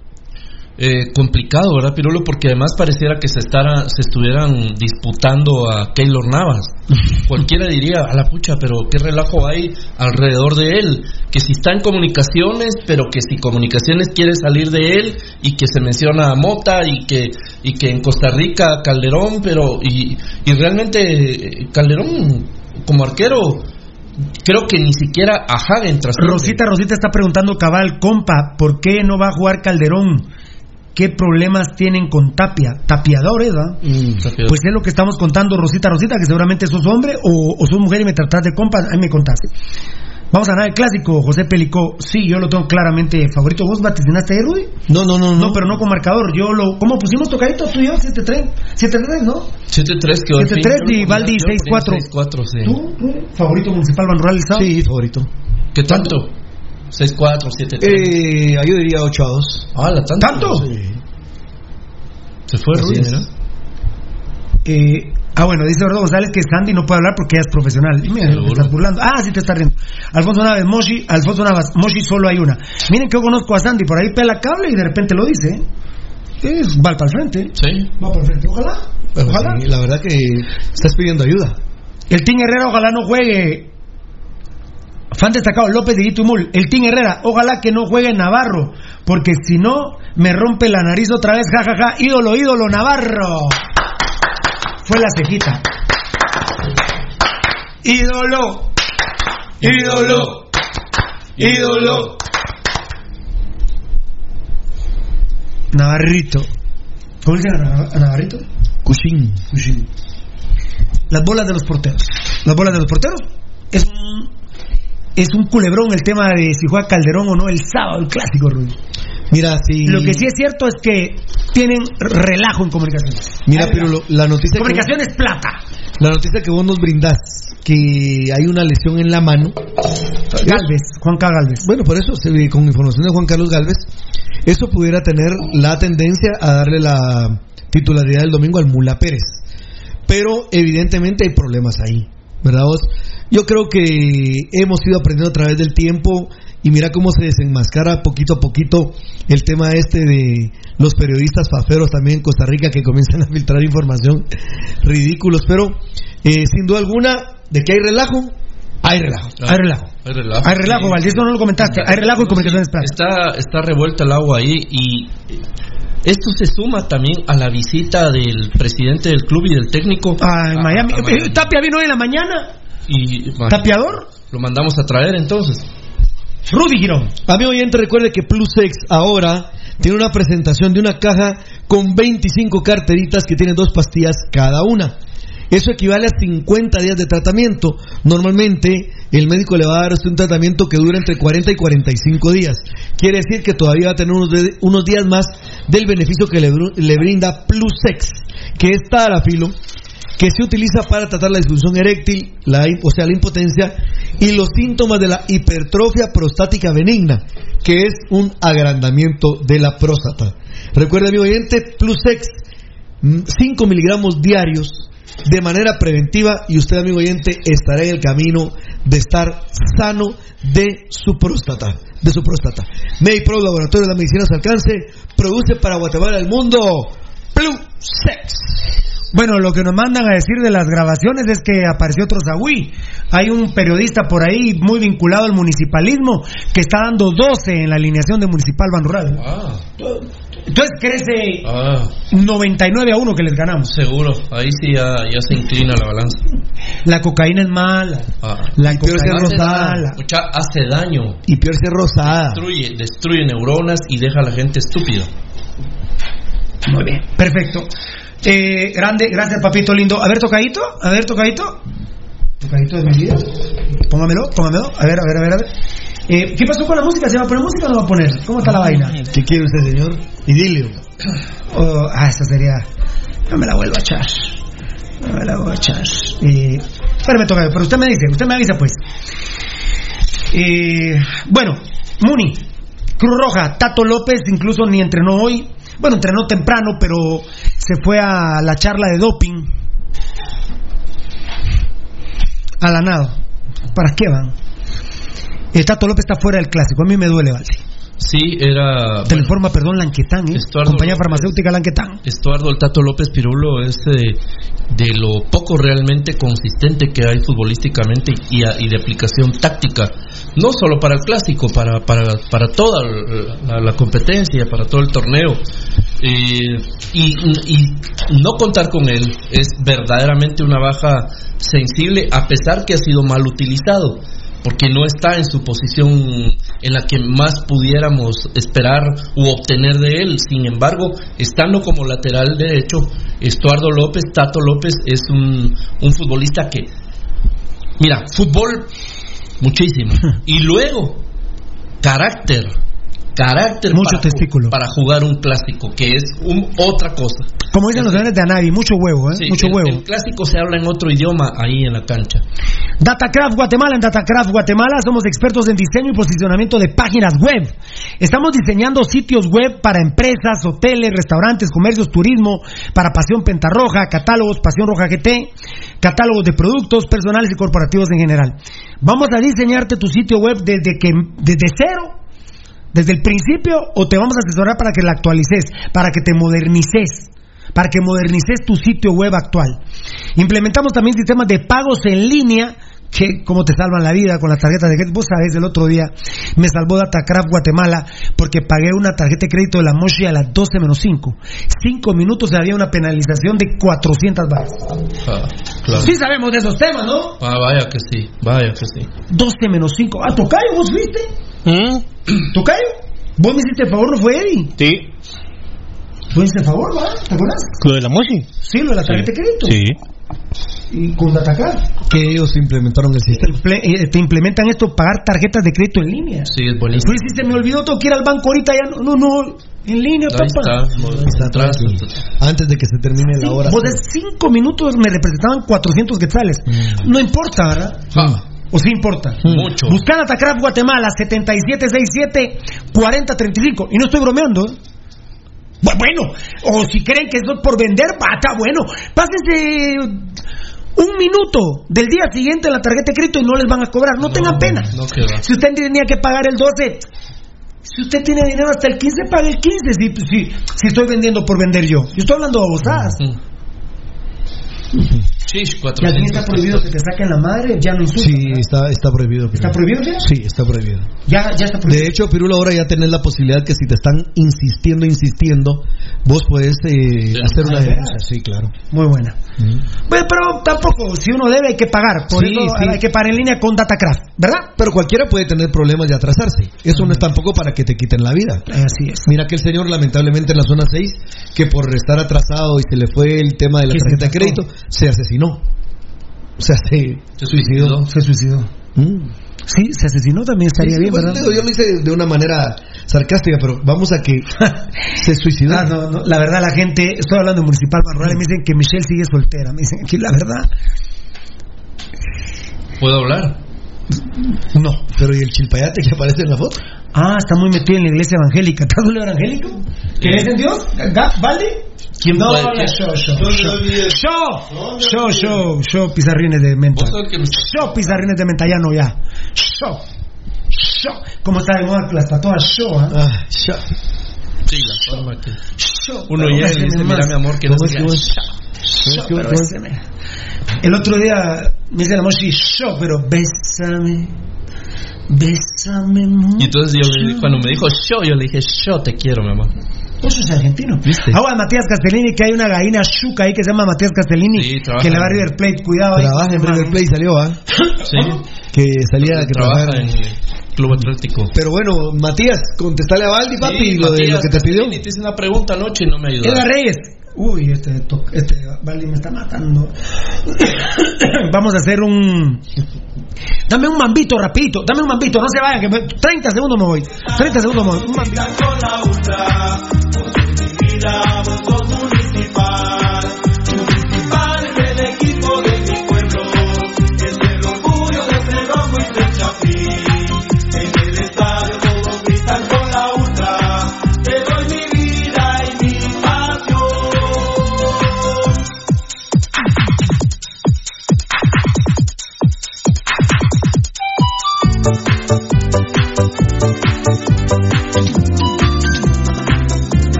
Eh, complicado, ¿verdad, Pirulo? Porque además pareciera que se, estará, se estuvieran disputando a Keylor Navas. Cualquiera diría, a la pucha, pero qué relajo hay alrededor de él. Que si está en comunicaciones, pero que si comunicaciones quiere salir de él y que se menciona a Mota y que, y que en Costa Rica Calderón, pero. Y, y realmente eh, Calderón, como arquero, creo que ni siquiera a Hagen. Rosita, Rosita está preguntando, cabal, compa, ¿por qué no va a jugar Calderón? ¿Qué problemas tienen con Tapia? Tapiadores, ¿verdad? Tapiador. Pues es lo que estamos contando, Rosita, Rosita, que seguramente sos hombre o, o sos mujer y me tratás de compa, ahí me contaste. Vamos a ganar el clásico, José Pelicó. Sí, yo lo tengo claramente favorito. ¿Vos vaticinaste ahí, Rudy? No, no, no, no. pero no con marcador. Yo lo. ¿Cómo pusimos tocadito? Tú y yo, 7-3. 7-3, ¿no? 7-3 quedó 7-3 y Valdi 6-4. 6-4, sí. ¿Tú? ¿Tú? ¿Favorito municipal Banrural el sábado? Sí, favorito. ¿Qué tanto? 6-4, 7-3. Eh, yo diría 8 a 2. Ah, la tanto. ¿Tanto? Sí. Se fue Así es. ¿no? Eh, ah, bueno, dice Eduardo González que Sandy no puede hablar porque ella es profesional. Y mira, te estás burlando. Ah, sí te está riendo. Alfonso Naves, Moshi, Alfonso Navas, Moshi solo hay una. Miren que yo conozco a Sandy, por ahí pela cable y de repente lo dice. ¿eh? Es, va para el frente. Sí. Va para el frente. Ojalá. Bueno, ojalá. sí, la verdad que estás pidiendo ayuda. El Team Herrera ojalá no juegue. Fan destacado López de Guitumul. El Team Herrera, ojalá que no juegue Navarro. Porque si no, me rompe la nariz otra vez. Ja, ja, ja. Ídolo, ídolo, Navarro. Fue la cejita. Ídolo. Ídolo. Ídolo. Navarrito. ¿Cómo le dicen a Nav- a Navarrito? Cushing. Cushing. Las bolas de los porteros. Las bolas de los porteros es un, es un culebrón el tema de si juega Calderón o no el sábado, el clásico, Rudy. Mira, sí. Lo que sí es cierto es que tienen relajo en comunicaciones. Mira, pero lo- la noticia que, Comunicación es plata. la noticia que vos nos brindás, que hay una lesión en la mano. Galvez, Juan K. Galvez. Bueno, por eso, se ve con información de Juan Carlos Galvez, eso pudiera tener la tendencia a darle la titularidad del domingo al Mula Pérez. Pero evidentemente hay problemas ahí, ¿verdad vos? Yo creo que hemos ido aprendiendo a través del tiempo y mira cómo se desenmascara poquito a poquito el tema este de los periodistas faferos también en Costa Rica que comienzan a filtrar información ridículos, pero eh, sin duda alguna, de que hay relajo, hay relajo. Hay relajo. Hay relajo. Hay relajo, Sí. Valdés, no lo comentaste. Hay relajo y comunicación es plata. Está, está revuelta el agua ahí y esto se suma también a la visita del presidente del club y del técnico Ah, en a- Miami. a Eh, Tapia vino hoy en la mañana. Y ¿Tapiador? lo mandamos a traer entonces. Rudy Girón. Amigo oyente, recuerde que PlusX ahora tiene una presentación de una caja con 25 carteritas que tienen dos pastillas cada una. Eso equivale a 50 días de tratamiento. Normalmente el médico le va a dar a un tratamiento que dura entre 40 y 45 días. Quiere decir que todavía va a tener unos, de- unos días más del beneficio que le, le brinda PlusX, que es Tadalafilo, que se utiliza para tratar la disfunción eréctil, o sea, la impotencia y los síntomas de la hipertrofia prostática benigna, que es un agrandamiento de la próstata. Recuerda, amigo oyente, Plusex, 5 miligramos diarios de manera preventiva y usted, amigo oyente, estará en el camino de estar sano de su próstata. De su próstata. MediPro Laboratorio de la Medicina a alcance produce para Guatemala el mundo Plusex. Bueno, lo que nos mandan a decir de las grabaciones es que apareció otro Zahui. Hay un periodista por ahí muy vinculado al municipalismo que está dando 12 en la alineación de Municipal Banrural. Ah, Entonces crece ah, 99 a 1 que les ganamos. seguro. Ahí sí ya, ya se inclina la balanza. La cocaína es mala. Ah. La Pero cocaína es es rosada. mala. Mucha, hace daño. Y peor si es rosada. Destruye, destruye neuronas y deja a la gente estúpida. Muy bien. Perfecto. Eh, grande, gracias papito lindo. A ver, tocadito, a ver, tocadito. Tocadito de mi vida. Póngamelo, póngamelo. A ver, a ver, a ver, a ver. Eh, ¿Qué pasó con la música? ¿Se va a poner música o no va a poner? ¿Cómo está la vaina? ¿Qué quiere usted, señor? Idilio. Oh, ah, esa sería. No me la vuelvo a echar. No me la voy a echar. Eh, espérame, toca, pero usted me dice, usted me avisa pues. Eh, bueno, Muni, Cruz Roja, Tato López incluso ni entrenó hoy. Bueno, entrenó temprano, pero se fue a la charla de doping. A la nada. ¿Para qué van? Tato López está fuera del clásico. A mí me duele, Valdi. Sí, era. Te lo informa, perdón, Lanquetán, ¿eh? Estuardo Compañía López. farmacéutica Lanquetán. Estuardo el Tato López Pirulo es de lo poco realmente consistente que hay futbolísticamente y, a- y de aplicación táctica, no solo para el clásico, para, para, para toda la, la competencia, para todo el torneo. Eh, y, y no contar con él es verdaderamente una baja sensible, a pesar que ha sido mal utilizado porque no está en su posición en la que más pudiéramos esperar u obtener de él. Sin embargo, estando como lateral derecho, Estuardo López, Tato López es un, un futbolista que, mira, fútbol Muchísimo. y luego, carácter. Carácter Mucho para, testículo. para jugar un clásico, que es un, otra cosa. Como dicen los señores de Anavi, mucho huevo, ¿eh? Sí, mucho el, huevo. el clásico se habla en otro idioma ahí en la cancha. Datacraft Guatemala. En Datacraft Guatemala somos expertos en diseño y posicionamiento de páginas web. Estamos diseñando sitios web para empresas, hoteles, restaurantes, comercios, turismo, para Pasión Pentarroja, catálogos Pasión Roja GT, catálogos de productos personales y corporativos en general. Vamos a diseñarte tu sitio web desde que desde cero, desde el principio, o te vamos a asesorar para que la actualices, para que te modernices para que modernices tu sitio web actual. Implementamos también sistemas de pagos en línea que como te salvan la vida con las tarjetas de crédito. Vos sabés, el otro día me salvó Datacraft Guatemala porque pagué una tarjeta de crédito de la Moshi a las 12 menos 5. Cinco minutos y había una penalización de 400 baros. Ah, claro. Sí sabemos de esos temas, ¿no? Ah, vaya que sí, vaya que sí. 12 menos 5. Ah, Tocayo, ¿vos fuiste? ¿Mm? ¿Tocayo? ¿Vos me hiciste el favor, no fue Eddie? Sí. ¿Vos me hiciste el favor, va? ¿Te acuerdas? ¿Lo de la Moshi? Sí, lo de la tarjeta de crédito. Sí. Y con Datacraft. Que ellos implementaron el sistema. Eh, te implementan esto, pagar tarjetas de crédito en línea. Sí, es buenísimo. Pues si se me olvidó, tengo que ir al banco ahorita, ya no, no, no, en línea, Ahí papá. está, Está atrás. tranquilo. Antes de que se termine la hora. Vos de cinco minutos me representaban 400 quetzales. No importa, ¿verdad? Ah, ¿O sí importa? Mucho. Buscan Atacraft Guatemala 7767-4035. Y no estoy bromeando. ¿eh? Bu- Bueno, o si creen que eso es por vender, va, está bueno. Pásense un minuto del día siguiente en la tarjeta de crédito y no les van a cobrar. No, tengan pena. No que va. Si usted tenía que pagar el 12, si usted tiene dinero hasta el 15, pague el 15. Si, si, si estoy vendiendo por vender yo. Yo estoy hablando de babosadas. Chish, Y aquí está 400 prohibido que te saquen la madre, ya no insulta. Sí, está, está prohibido. ¿Está Pirulo. prohibido ya? Sí, está prohibido. Ya, ya está prohibido. De hecho, Pirulo, ahora ya tenés la posibilidad que si te están insistiendo, insistiendo, vos podés eh, hacer una Ah, denuncia. Sí, claro. Muy buena. Pues, pero tampoco, si uno debe hay que pagar. Por Sí, eso sí. hay que pagar en línea con Datacraft, ¿verdad? Pero cualquiera puede tener problemas de atrasarse. Eso no es tampoco para que te quiten la vida. Así es. Mira que el señor, lamentablemente, en la zona 6, que por estar atrasado y se le fue el tema de la tarjeta de crédito, se asesinó. O sea, se, Se suicidó. Se suicidó. Mm. Sí, se asesinó también estaría Sí, bien, bueno, ¿verdad? yo lo hice de una manera sarcástica, pero vamos a que se suicidó. Ah, no, no, la verdad la gente, estoy hablando de Municipal Barrural, y me dicen que Michelle sigue soltera, me dicen aquí la verdad. ¿Puedo hablar? No, pero ¿y el chilpayate que aparece en la foto? Ah, está muy metido en la iglesia evangélica. ¿Estás un evangélico? ¿Crees en Dios? ¿Ga- ¿Vale? ¿Quién no, puede- yo, yo, yo, yo, yo, yo, yo, pizarrines de menta. Yo, pizarrines de menta, ya no, ya. Yo, yo. ¿Cómo está de moda las tatuadas? Yo, ¿ah? Ah, ya. Sí, la forma que. Yo. Uno Pero llega y ese le dice, mira mi amor, que no ¿Cómo se es que vos- Yo, ¿Qué- pero qué- ese me- El otro día me dice la mochi, yo, pero bésame, bésame mucho. Y entonces yo le- cuando me dijo yo, yo le dije, yo te quiero, mi amor. Vos sos argentino. ¿Viste? Ahora Matías Castellini, que hay una gallina chuca ahí que se llama Matías Castellini, Sí, que le va a River Plate, cuidado ahí. Trabaja en River Plate, salió, ¿ah? Sí. Que salía que Trabaja trabajara. en el Club Atlético. Pero bueno, Matías, contestale a Valdi, papi, Sí, lo, de, lo que te pidió. Te hice una pregunta anoche y no me ayudó. Edgar Reyes. Uy, este, to- este Valdi me está matando. Vamos a hacer un. Dame un mambito rapidito, dame un mambito, no se vayan, que me- 30 segundos me voy. 30 segundos me voy. Un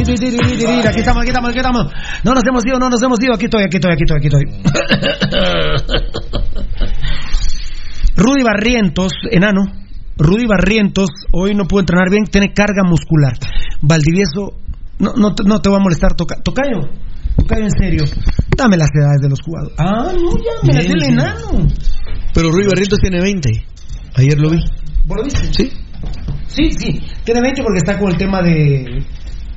Aquí estamos, aquí estamos, aquí estamos. No nos hemos ido, no nos hemos ido. Aquí estoy, aquí estoy, aquí estoy, aquí estoy. Rudy Barrientos, enano. Rudy Barrientos, hoy no pudo entrenar bien, tiene carga muscular. Valdivieso, no, no, te- no te voy a molestar, toca, tocayo. Tocayo, en serio. Dame las edades de los jugadores. Ah, no, ya, me las el enano. Pero Rui Barrientos tiene 20. Ayer lo vi. ¿Vos lo viste? Sí. Sí, sí, tiene 20 porque está con el tema de.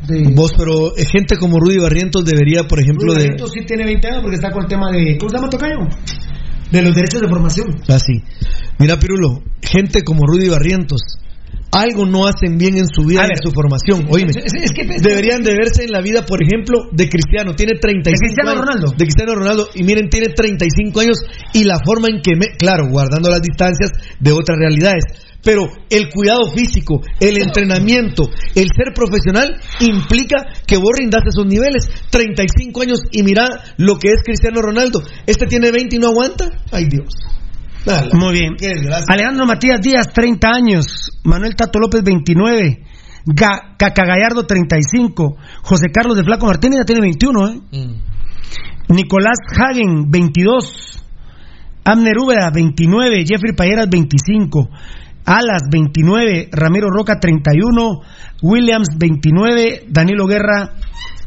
De Vos, pero eh, gente como Rudy Barrientos debería, por ejemplo, Rudy de. Barrientos sí tiene 20 años porque está con el tema de. ¿Cómo se llama Tocayo? De los derechos de formación. Así. Mira, Pirulo, gente como Rudy Barrientos, algo no hacen bien en su vida en su formación. Oíme, es- es que- deberían de verse en la vida, por ejemplo, de Cristiano. Tiene 35 De Cristiano años. Ronaldo. De Cristiano Ronaldo. Y miren, tiene 35 años y la forma en que, me, claro, guardando las distancias de otras realidades. Pero el cuidado físico, el entrenamiento, el ser profesional implica que vos rindas esos niveles. 35 años y mira lo que es Cristiano Ronaldo. Este tiene 20 y no aguanta. Ay Dios. Dale. Muy bien. Alejandro Matías Díaz, 30 años. Manuel Tato López, 29. Ga- Caca Gallardo, 35. José Carlos de Flaco Martínez ya tiene 21, ¿eh? Nicolás Hagen, 22. Amner Úbeda, 29. Jeffrey Payeras, 25. Alas, 29. Ramiro Roca, 31. Williams, 29. Danilo Guerra,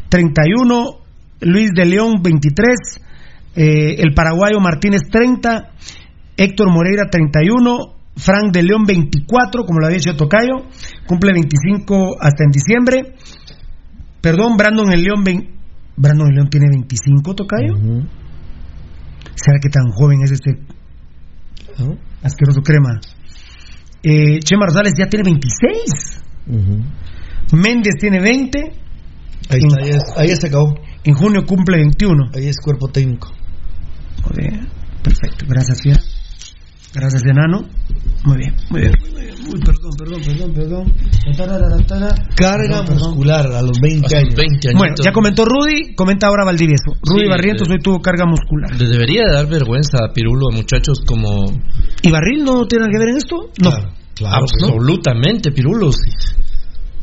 31. Luis de León, 23. Eh, el paraguayo Martínez, 30. Héctor Moreira, 31. Frank de León, 24, como lo había dicho Tocayo. Cumple 25 hasta en diciembre. Perdón, Brandon el León, 20 Brandon el León tiene 25, Tocayo. ¿Será que tan joven es este asqueroso crema? Eh, Chema Rosales ya tiene 26. Méndez tiene 20. Ahí En- está, ahí, es- ahí se acabó. En junio cumple 21. Ahí es cuerpo técnico. Joder, perfecto. Gracias, Fiera. Gracias, Enano. Muy bien, muy bien. muy bien. Uy, perdón, perdón, perdón, perdón. Carga Perdón, perdón. muscular a los 20 A sus años. 20 añitos. Bueno, ya comentó Rudy, comenta ahora Valdivieso. Rudy Sí, Barrientos sí. hoy tuvo carga muscular. Le debería de dar vergüenza a Pirulo a muchachos como ¿Y Barril no tiene nada que ver en esto? No. Claro, absolutamente Pirulo. sí.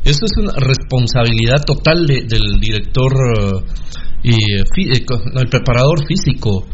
Eso es una responsabilidad total de- del director eh, y eh, eh, no, el preparador físico.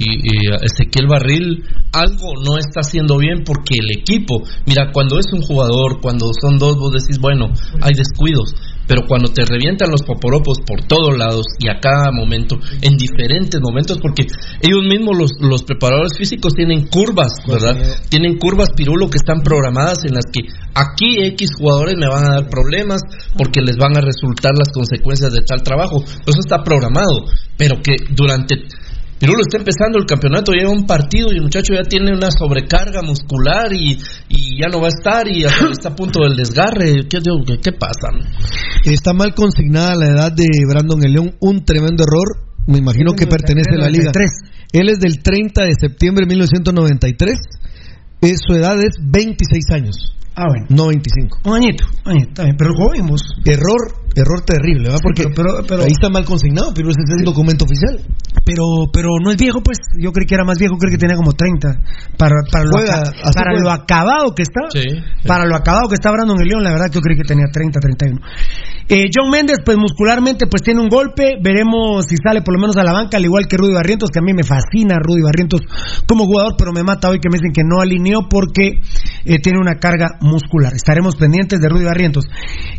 Y, y, eh, Ezequiel Barril algo no está haciendo bien porque el equipo, mira, cuando es un jugador, cuando son dos, vos decís, bueno, hay descuidos, pero cuando te revientan los poporopos por todos lados y a cada momento, en diferentes momentos, porque ellos mismos, los, los preparadores físicos, tienen curvas, ¿verdad? Tienen curvas pirulo que están programadas en las que aquí X jugadores me van a dar problemas porque les van a resultar las consecuencias de tal trabajo. Eso está programado, pero que durante Pirulo está empezando el campeonato, lleva un partido y el muchacho ya tiene una sobrecarga muscular y, y ya no va a estar y hasta está a punto del desgarre. ¿Qué, qué, qué pasa? Está mal consignada la edad de Brandon el León, un tremendo error. Me imagino que pertenece a la liga. 93. Él es del 30 de septiembre de 1993. Eh, su edad es 26 años, Ah, bueno. no 25. Un añito, un añito, está bien. Pero joven vos. Error, error terrible, ¿verdad? Porque pero- pero- pero- ahí está mal consignado, pero ese es el documento oficial. Pero, pero no es viejo, pues. Yo creí que era más viejo, creo que tenía como 30. Para, para, lo, Juega, para lo acabado que está. Sí. Para lo acabado que está Brandon el León, la verdad que yo creí que tenía 30, 31. Eh, John Méndez, pues muscularmente, pues tiene un golpe. Veremos si sale por lo menos a la banca, al igual que Rudy Barrientos, que a mí me fascina Rudy Barrientos como jugador, pero me mata hoy que me dicen que no alineó porque eh, tiene una carga muscular. Estaremos pendientes de Rudy Barrientos.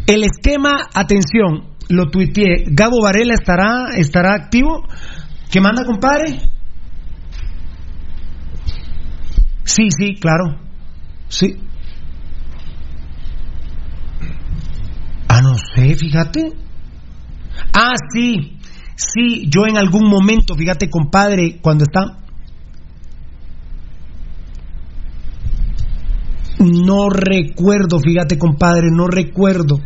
El esquema, atención, lo tuiteé. Gabo Varela estará, estará activo. ¿Qué manda, compadre? Sí, sí, claro. Sí. Ah, no sé, fíjate. Ah, sí. Sí, yo en algún momento, fíjate, compadre, cuando está. No recuerdo, fíjate, compadre, no recuerdo.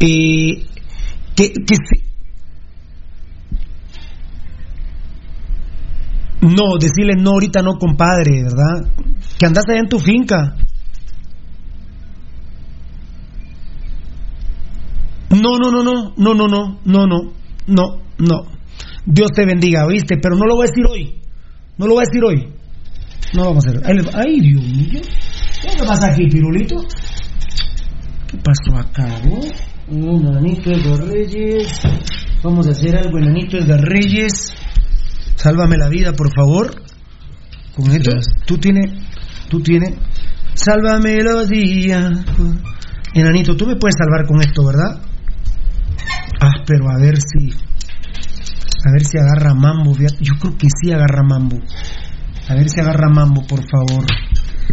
Eh, que, que No, decirle no, ahorita no, compadre, ¿verdad? Que andas allá en tu finca. No, no, no, no, no, no, no, no, no, no, no. Dios te bendiga, ¿oíste? Pero no lo voy a decir hoy. No lo voy a decir hoy. No lo vamos a hacer. Ahí Ay, Dios mío. ¿Qué pasa aquí, pirulito? ¿Qué pasó acá, vos? Un enanito de Reyes. Vamos a hacer algo, enanito de Reyes. Sálvame la vida, por favor. Con esto, tú tienes, tú tienes. Sálvame los días. Enanito, tú me puedes salvar con esto, ¿verdad? Ah, pero a ver si. A ver si agarra mambo. Yo creo que sí agarra mambo. A ver si agarra mambo, por favor.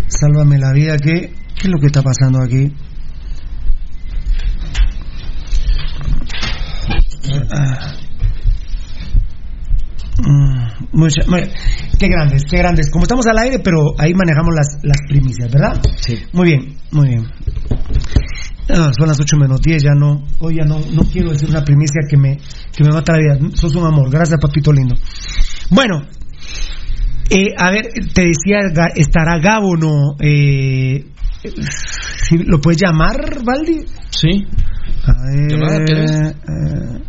Sálvame la vida que. ¿Qué es lo que está pasando aquí? Ah. Mm, mucha- mu- qué grandes, qué grandes. Como estamos al aire, pero ahí manejamos las, las primicias, ¿verdad? Sí. Muy bien, muy bien. Ah, son las 8 menos 10, ya no, hoy ya no, no quiero decir una primicia que me, que me mata la vida. Sos un amor, gracias papito lindo. Bueno, eh, a ver, te decía, estará Gabo, ¿no? Eh, ¿sí ¿Lo puedes llamar, Valdi? Sí. A ver, eh, eh,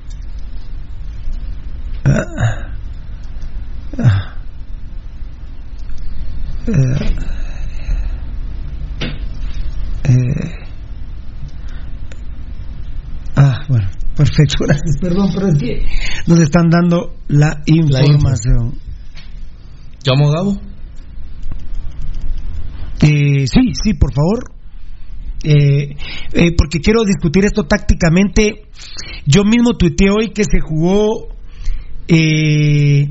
eh, ah, bueno, perfecto, gracias, perdón, pero es que nos están dando la información. ¿Llamo a Gabo? Eh, sí, sí, por favor. Eh, eh, porque quiero discutir esto tácticamente. Yo mismo tuiteé hoy que se jugó eh,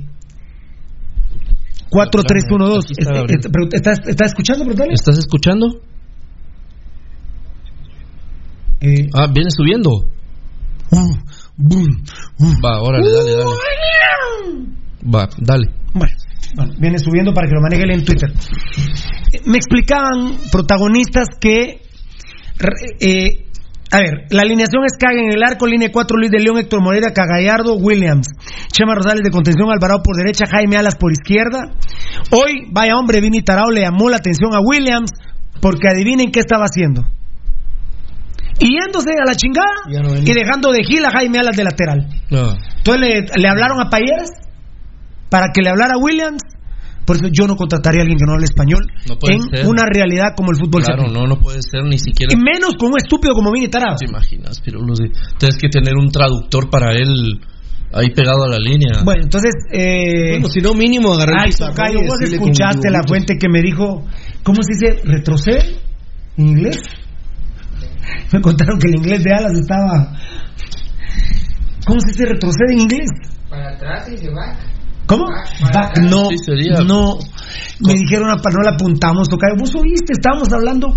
4-3-1-2. Aquí está Gabriel. Este, pero, ¿Estás, estás escuchando, Brutales? ¿Estás escuchando? Eh, Ah, viene subiendo. Va, órale, dale, dale. Va, dale. Bueno, bueno, viene subiendo para que lo maneje él en Twitter. Me explicaban protagonistas que. eh, a ver, la alineación es Caga en el arco, línea 4, Luis de León, Héctor Moreira, Cagallardo, Williams, Chema Rosales de contención, Alvarado por derecha, Jaime Alas por izquierda. Hoy, vaya hombre, Vini Tarao le llamó la atención a Williams porque adivinen qué estaba haciendo. Y yéndose a la chingada y dejando de gil a Jaime Alas de lateral. Entonces le, le hablaron a Payeras para que le hablara a Williams. Por eso yo no contrataría a alguien que no hable español No puede en ser. una realidad como el fútbol. claro, no, no puede ser ni siquiera. Y menos con un estúpido como Vini Tarado. ¿Te imaginas? Pero tienes que tener un traductor para él ahí pegado a la línea. Bueno, entonces. Eh, Bueno, si no, mínimo agarrar el Ay, Tocayo, vos escuchaste la fuente que me dijo. ¿Cómo se dice? ¿Retrocede? ¿En inglés? Me contaron que el inglés de Alas estaba. ¿Cómo se dice retrocede en inglés? Para atrás y se va. ¿Cómo? Back, no, Sí, sería. no. Me dijeron, "Ah, no la apuntamos, Tocayo. Vos oíste, estábamos hablando.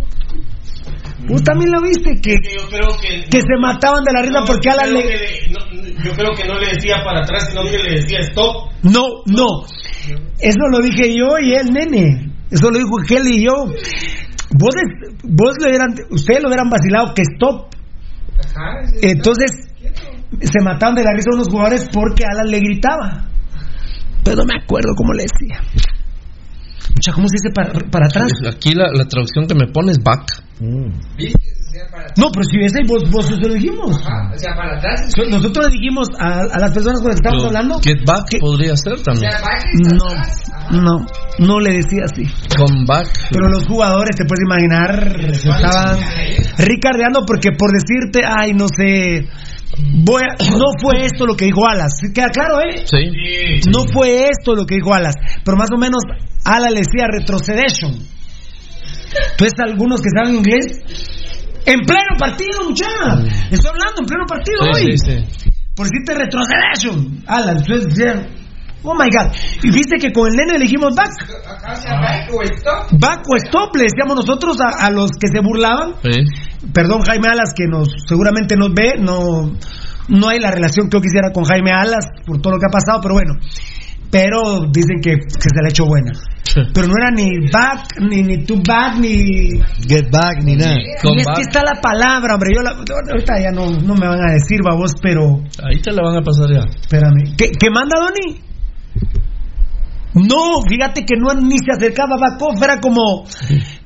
Vos también lo viste, que, Yo creo que. que se mataban de la risa no, porque Alan le... le- no, yo creo que no le decía para atrás, sino que le decía stop. No, no. Eso lo dije yo y él, nene. Eso lo dijo Kelly y yo. Vos, vos le hubieran, ustedes lo hubieran vacilado que stop. Ajá. sí, Entonces, se mataban de la risa unos jugadores porque Alan le gritaba. Pero no me acuerdo cómo le decía. Mucha, ¿cómo se dice para, para atrás? Aquí la, la traducción que me pone es back. Atrás. No, pero si ese vos, vos eso lo dijimos. Ajá, o sea, para atrás. So- Nosotros le dijimos a, a las personas con las que estábamos Pero hablando. Get back que- podría ser O también. sea, back y No, atrás. No, no le decía así. Come back. Pero los jugadores, te puedes imaginar, estaban ricardeando porque por decirte, ay, no sé, voy a- no fue esto lo que dijo Alas. ¿Queda claro, eh? Sí. No fue esto lo que dijo Alas, pero más o menos Alas le decía retrocedation. Entonces, algunos que saben inglés, en pleno partido, muchachos. Estoy hablando en pleno partido Sí, hoy. sí, sí. Por decirte retrocedation. Alas, entonces decían, oh my god. Y viste que con el nene le dijimos back. Acá, o sea, back o stop. Back o stop, le decíamos nosotros a, a los que se burlaban. Sí. Perdón, Jaime Alas, que nos seguramente nos ve, no, no hay la relación que yo quisiera con Jaime Alas por todo lo que ha pasado, pero bueno. Pero dicen que, que se le ha hecho buena. Pero no era ni back, ni, ni too back, ni. Get back ni nada. Y Come es back. que está la palabra, hombre. Yo la- ahorita ya no, no me van a decir, babos, pero. Ahí te la van a pasar ya. Espérame. ¿Qué, qué manda, Donny? No, fíjate que no ni se acercaba a Bakov, era como,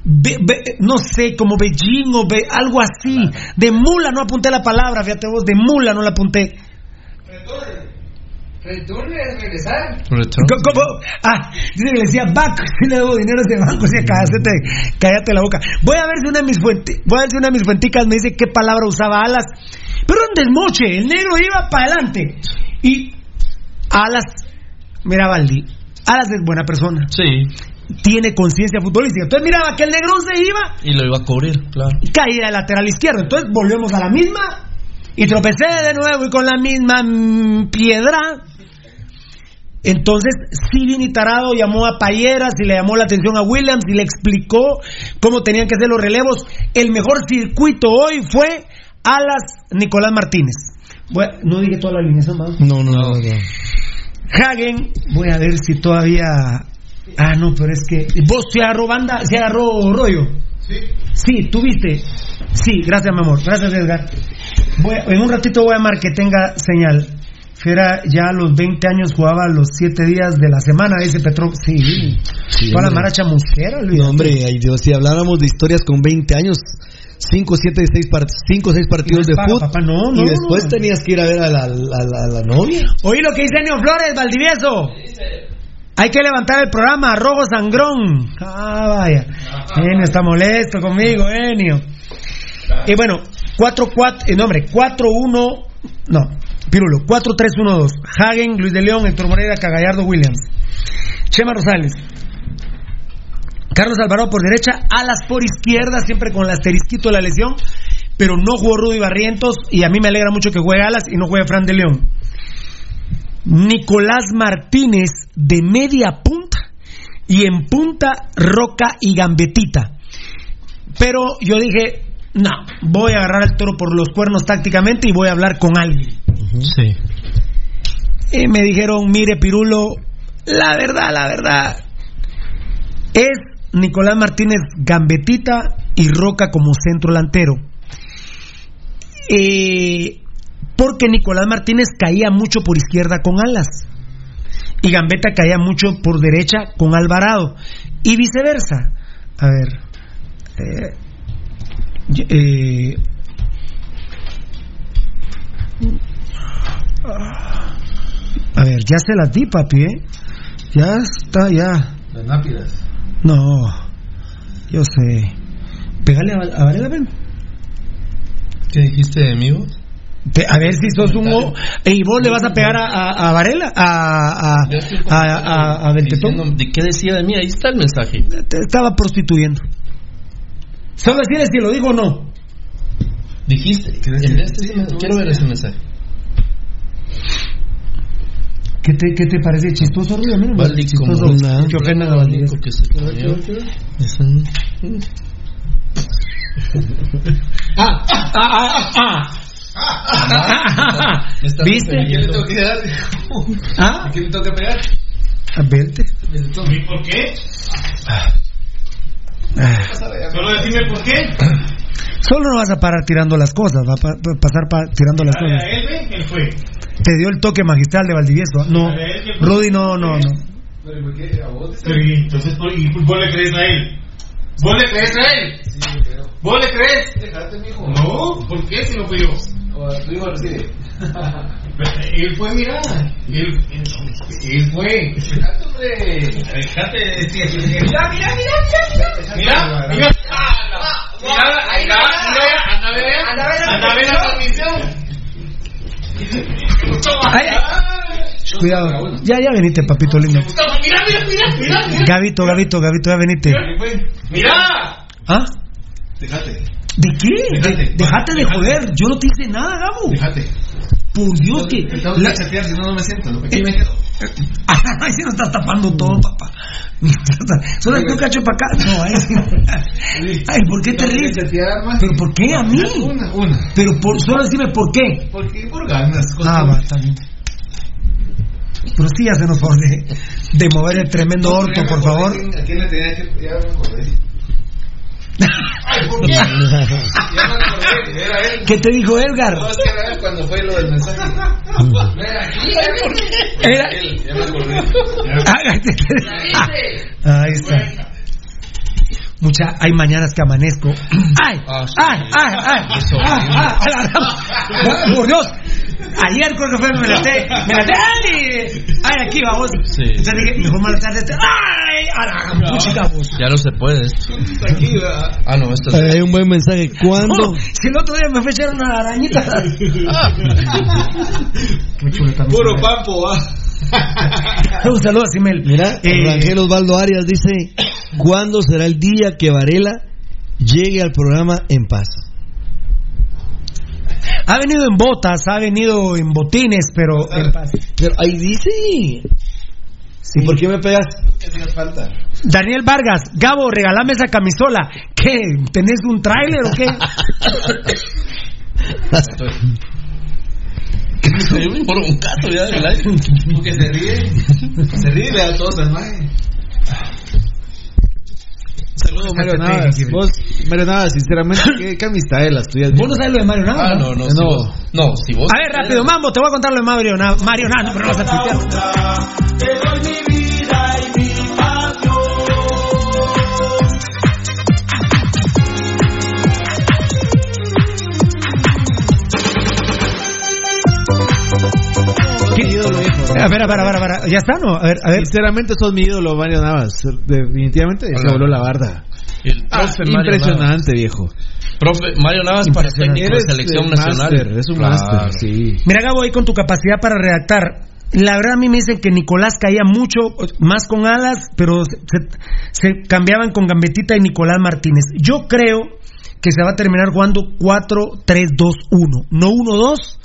be- be- no sé, como Beijing o be- algo así. De mula no apunté la palabra, fíjate vos, de mula no la apunté. Return es regresar. Return. ¿Cómo? Ah, dice que le decía back, si le debo dinero a ese banco, decía cállate, cállate la boca. Voy a ver si una de mis fuentes, voy a ver si una de mis fuenticas me dice qué palabra usaba alas. Pero un desmoche, el negro iba para adelante. Y alas, mira Valdi, alas es buena persona, Sí. Tiene conciencia futbolística. Entonces miraba que el negrón se iba Y lo iba a cubrir, claro. y caía de lateral izquierdo. Entonces volvemos a la misma y tropecé de nuevo y con la misma mm, piedra. Entonces, sí, Vini Tarado llamó a Payeras y le llamó la atención a Williams y le explicó cómo tenían que hacer los relevos. El mejor circuito hoy fue Alas Nicolás Martínez. Bueno, no dije toda la alineación, ¿no? No, no, no. no. Hagen, voy a ver si todavía. Ah, no, pero es que. ¿Vos se agarró banda? ¿Se agarró rollo? Sí. Sí, tuviste. Sí, gracias, mi amor. Gracias, Edgar. Voy a- en un ratito voy a llamar que tenga señal. Fiera ya a los 20 años jugaba los 7 días de la semana, dice Petro. Sí, Sí, fue a la hombre. maracha musquera, olvídate. No, hombre, ay Dios, si habláramos de historias con 20 años, 5, 7, 6, 5, 6 partidos de no paga, fútbol. papá, no, no, y después no. tenías que ir a ver a la, a la- a la novia. Oí lo que dice Enio Flores, Valdivieso. Hay que levantar el programa, Rojo Sangrón. Ah, vaya. Enio está molesto conmigo, Enio. Y bueno, 4-4, eh, no hombre, 4-1, no, Pirulo, 4-3-1-2. Hagen, Luis de León, Héctor Moreira, Cagallardo, Williams. Chema Rosales. Carlos Alvarado por derecha, Alas por izquierda, siempre con el asterisquito de la lesión, pero no jugó Rudy Barrientos y a mí me alegra mucho que juegue Alas y no juegue Fran de León. Nicolás Martínez de media punta y en punta Roca y Gambetita. Pero yo dije, no, voy a agarrar al toro por los cuernos tácticamente y voy a hablar con alguien. Sí. Y me dijeron, mire Pirulo, la verdad, la verdad, es Nicolás Martínez Gambetita y Roca como centro delantero. Eh, porque Nicolás Martínez caía mucho por izquierda con Alas y Gambetta caía mucho por derecha con Alvarado y viceversa. A ver. eh, eh, a ver, ya se las di, papi, ¿eh? Ya está, ya. Las nápidas. No, yo sé. Pégale a, a Varela, ven. ¿Qué dijiste de mí? vos? Te- a ver si sos un... o- ¿Y vos le vas a pegar a, a, a Varela? ¿A, a, a, a, a Beltetón? Diciendo, ¿De qué decía de mí? Ahí está el mensaje. Te estaba prostituyendo. Solo decirle si lo digo o no. Dijiste. este- quiero ver ese mensaje. ¿Qué te, qué te parece chistoso, Rubio? A mí no me Valdi parece como chistoso una- que ofendan a Valdivieso. que se comió. Es un- Ah, ah, ah, ah, ah. ¿Viste? ¿A quién le tengo que dar? ¿Ah? ¿A quién le tengo que pegar? A Belte. ¿Y por qué? Solo decime por qué. Solo no vas a parar tirando las cosas, va a pa- pa- pasar pa- tirando las A cosas. él, ve, él fue. Te dio el toque magistral de Valdivieso. No, Rudy, no, no, no. Pero ¿por qué? ¿A vos? Pero y entonces, ¿por- y vos le crees a él? ¿Vos le crees a él? Sí, yo creo. ¿Vos le crees? Dejate, mijo. No, ¿por qué si no fui yo? O a tu hijo recibe. Él fue, mira. Él, fue. Dejate, hombre. Dejate de decir. Mira, mira, mira, mira. Mira, mira. Mira, mira, mira, anda a ver, anda a ver, la transmisión. Cuidado. Ya, ya venite, papito lindo. Mira, mira, mira, mira, mira. Gavito, Gavito, Gavito, ya venite. Mira. ¿Ah? Dejate. ¿De qué? De- Dejate de joder. Yo no te hice nada, Gabo. Dejate. Por Dios que. La- chatear, si no, no me siento. Lo que aquí me quedo. Ay, si no estás tapando todo, papá. Solo que un cacho para acá. No, ay, sí. Ay, ¿por qué te ríes? ¿Pero por qué a mí? Una, una. Pero por, solo decime por qué. Porque por ganas. Ah, va, está bien. Pero sí, hacemos favor de, de mover el tremendo orto, por favor. ¿A quién le tenía que.? Ya me acordé. Ay, ¿por qué? Era él. ¿Qué te dijo Edgar? No, es que era él cuando fue lo del mensaje. Era aquí. Era- Él, ya me acordé. Ah, Ahí está. Mucha, hay mañanas que amanezco. ¡Ay! Ah, sí. ¡Ay! ¡Ay! ¡Ay! ¡Ay! ¡Ay! a la gran- ¡Por Dios! Ayer creo que fue, me la te, me la te, ¡ay! ¡Ay, aquí vamos! Sí. Entonces dije, mejor más tarde, este, ¡ay! ¡A la puchica, vos! Ya no se puede esto. Aquí, ¿verdad? Ah, no, esto es. Hay un buen mensaje. ¿Cuándo? No, si el otro día me fue a echar una arañita. Qué. Puro pampo, va. Un saludo a Simel. Mira, Eh, Rangel Osvaldo Arias dice: ¿Cuándo será el día que Varela llegue al programa en paz? Ha venido en botas, ha venido en botines, pero en paz. Pero ahí dice. ¿Y por qué me pegas? Daniel Vargas, Gabo, regalame esa camisola. ¿Qué? ¿Tenés un tráiler o qué? Yo me por un caso ya del aire. Porque se ríe. Se ríe y le da todos mae. Saludos, Mario Navas. Vos, Mario Navas, sinceramente, ¿qué, qué amistades las tuyas? ¿Vos no sabes lo de Mario Navas? Ah, no, no, si vos- no, si vos. A ver, rápido, mambo, te voy a contar lo de Mario Navas. Mario Navas, no, pero no vas a tuitear. Ídolo, viejo? A ver, a ver, a ver, a ver, ¿ya está no? A ver, a ver. Sinceramente, sos mi ídolo, Mario Navas. Definitivamente se voló la barda. El Ah, impresionante, viejo. Profe Mario Navas para técnico de selección el nacional. máster, es un Claro. máster, sí. Mira, Gabo, ahí con tu capacidad para redactar. La verdad, a mí me dicen que Nicolás caía mucho más con alas, pero se, se cambiaban con Gambetita y Nicolás Martínez. Yo creo que se va a terminar jugando 4-3-2-1, no 1-2.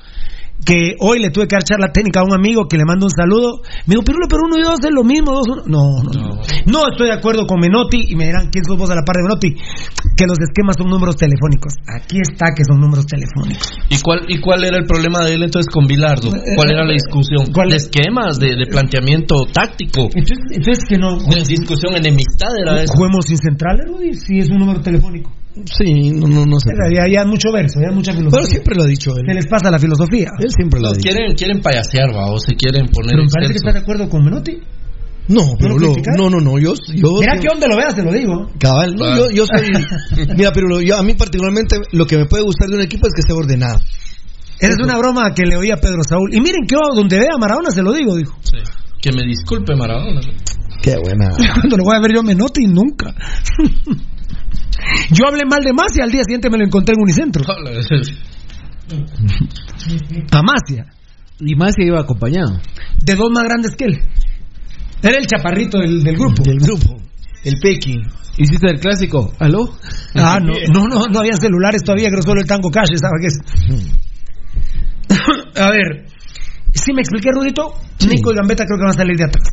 Que hoy le tuve que dar charla técnica a un amigo que le mando un saludo. Me dijo, Pirulo, pero uno y dos es lo mismo, dos, uno. No, no, no. No estoy de acuerdo con Menotti y me dirán, ¿quién sos vos a la par de Menotti? Que los esquemas son números telefónicos. Aquí está que son números telefónicos. ¿Y cuál, ¿Y cuál era el problema de él entonces con Bilardo? ¿Cuál era la discusión? ¿De esquemas? ¿De, de planteamiento táctico? Entonces, que no. De discusión enemistad era eso. Juguemos sin central, Rudy, si es un número telefónico. Sí, no, no, no sé. Ya, ya mucho verso, ya mucha filosofía. Pero siempre lo ha dicho él. Se les pasa la filosofía. Él siempre lo ha dicho. quieren, quieren payasear, va, o se quieren poner Pero me parece que está de acuerdo con Menotti. No, pero lo no, no, no, yo, yo Mira que donde lo veas, te lo digo. Cabal, no, yo, yo soy. Mira, pero lo- yo, a mí particularmente lo que me puede gustar de un equipo es que esté ordenado. Esa es una broma que le oí a Pedro Saúl. Y miren que yo, donde vea a Maradona, se lo digo, dijo. Sí. Que me disculpe Maradona. Qué buena. Cuando lo voy a ver yo a Menotti, nunca. yo hablé mal de Macia, al día siguiente me lo encontré en Unicentro. A Macia. Y se iba acompañado. De dos más grandes que él. Era el chaparrito del, del grupo. Del grupo. El Pequi. ¿Hiciste el clásico? ¿Aló? Ah, no, no, no, no había celulares todavía, creo solo el tango cash, ¿sabes qué es? a ver, si me expliqué, Rudito, Nico y Gambetta creo que van a salir de atrás.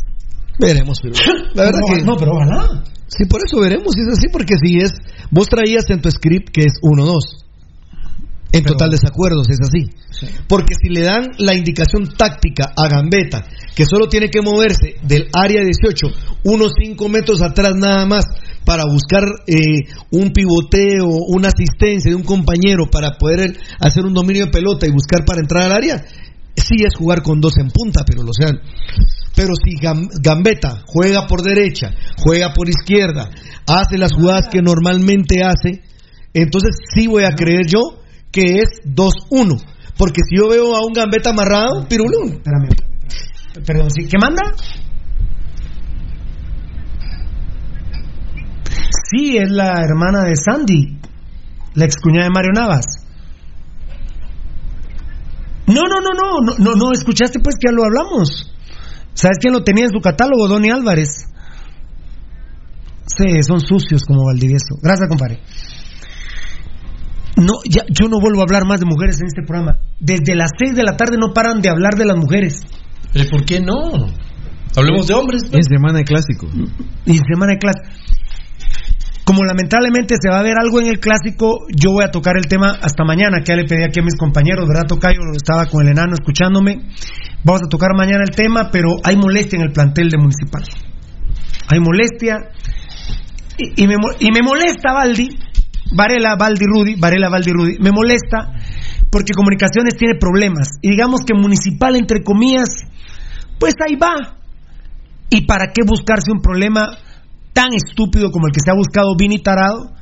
Veremos, pero. La verdad No, que. no, pero ojalá. Sí, por eso veremos si es así, porque si es. Vos traías en tu script que es 1-2. En total desacuerdo, si es así. Porque si le dan la indicación táctica a Gambetta, que solo tiene que moverse del área 18, unos 5 metros atrás nada más, para buscar eh, un pivoteo, una asistencia de un compañero para poder hacer un dominio de pelota y buscar para entrar al área, sí es jugar con dos en punta, pero lo sean. Pero si Gam- Gambetta juega por derecha, juega por izquierda, hace las jugadas que normalmente hace, entonces sí voy a creer yo que es 2-1. Porque si yo veo a un Gambetta amarrado, pirulún. Espérame. Perdón, ¿sí? ¿qué manda? Sí, es la hermana de Sandy, la excuñada de Mario Navas. No, no, no, no, no, no, no, escuchaste pues que ya lo hablamos. ¿Sabes quién lo tenía en su catálogo? Donny Álvarez. Sí, son sucios como Valdivieso. Gracias, compadre. No, ya, yo no vuelvo a hablar más de mujeres en este programa. Desde las 6 de la tarde no paran de hablar de las mujeres. ¿Pero por qué no? Hablemos de hombres. En semana de clásico. Y semana de clase. Como lamentablemente se va a ver algo en el clásico, yo voy a tocar el tema hasta mañana, que ya le pedí aquí a mis compañeros, ¿verdad, Tocayo? Estaba con el enano escuchándome. Vamos a tocar mañana el tema, pero hay molestia en el plantel de Municipal. Hay molestia. Y, y me, y me molesta, Valdi, Varela, Valdi, Rudy, Varela, Valdi, Rudy, me molesta porque Comunicaciones tiene problemas. Y digamos que Municipal, entre comillas, pues ahí va. ¿Y para qué buscarse un problema tan estúpido como el que se ha buscado Vini Tarado?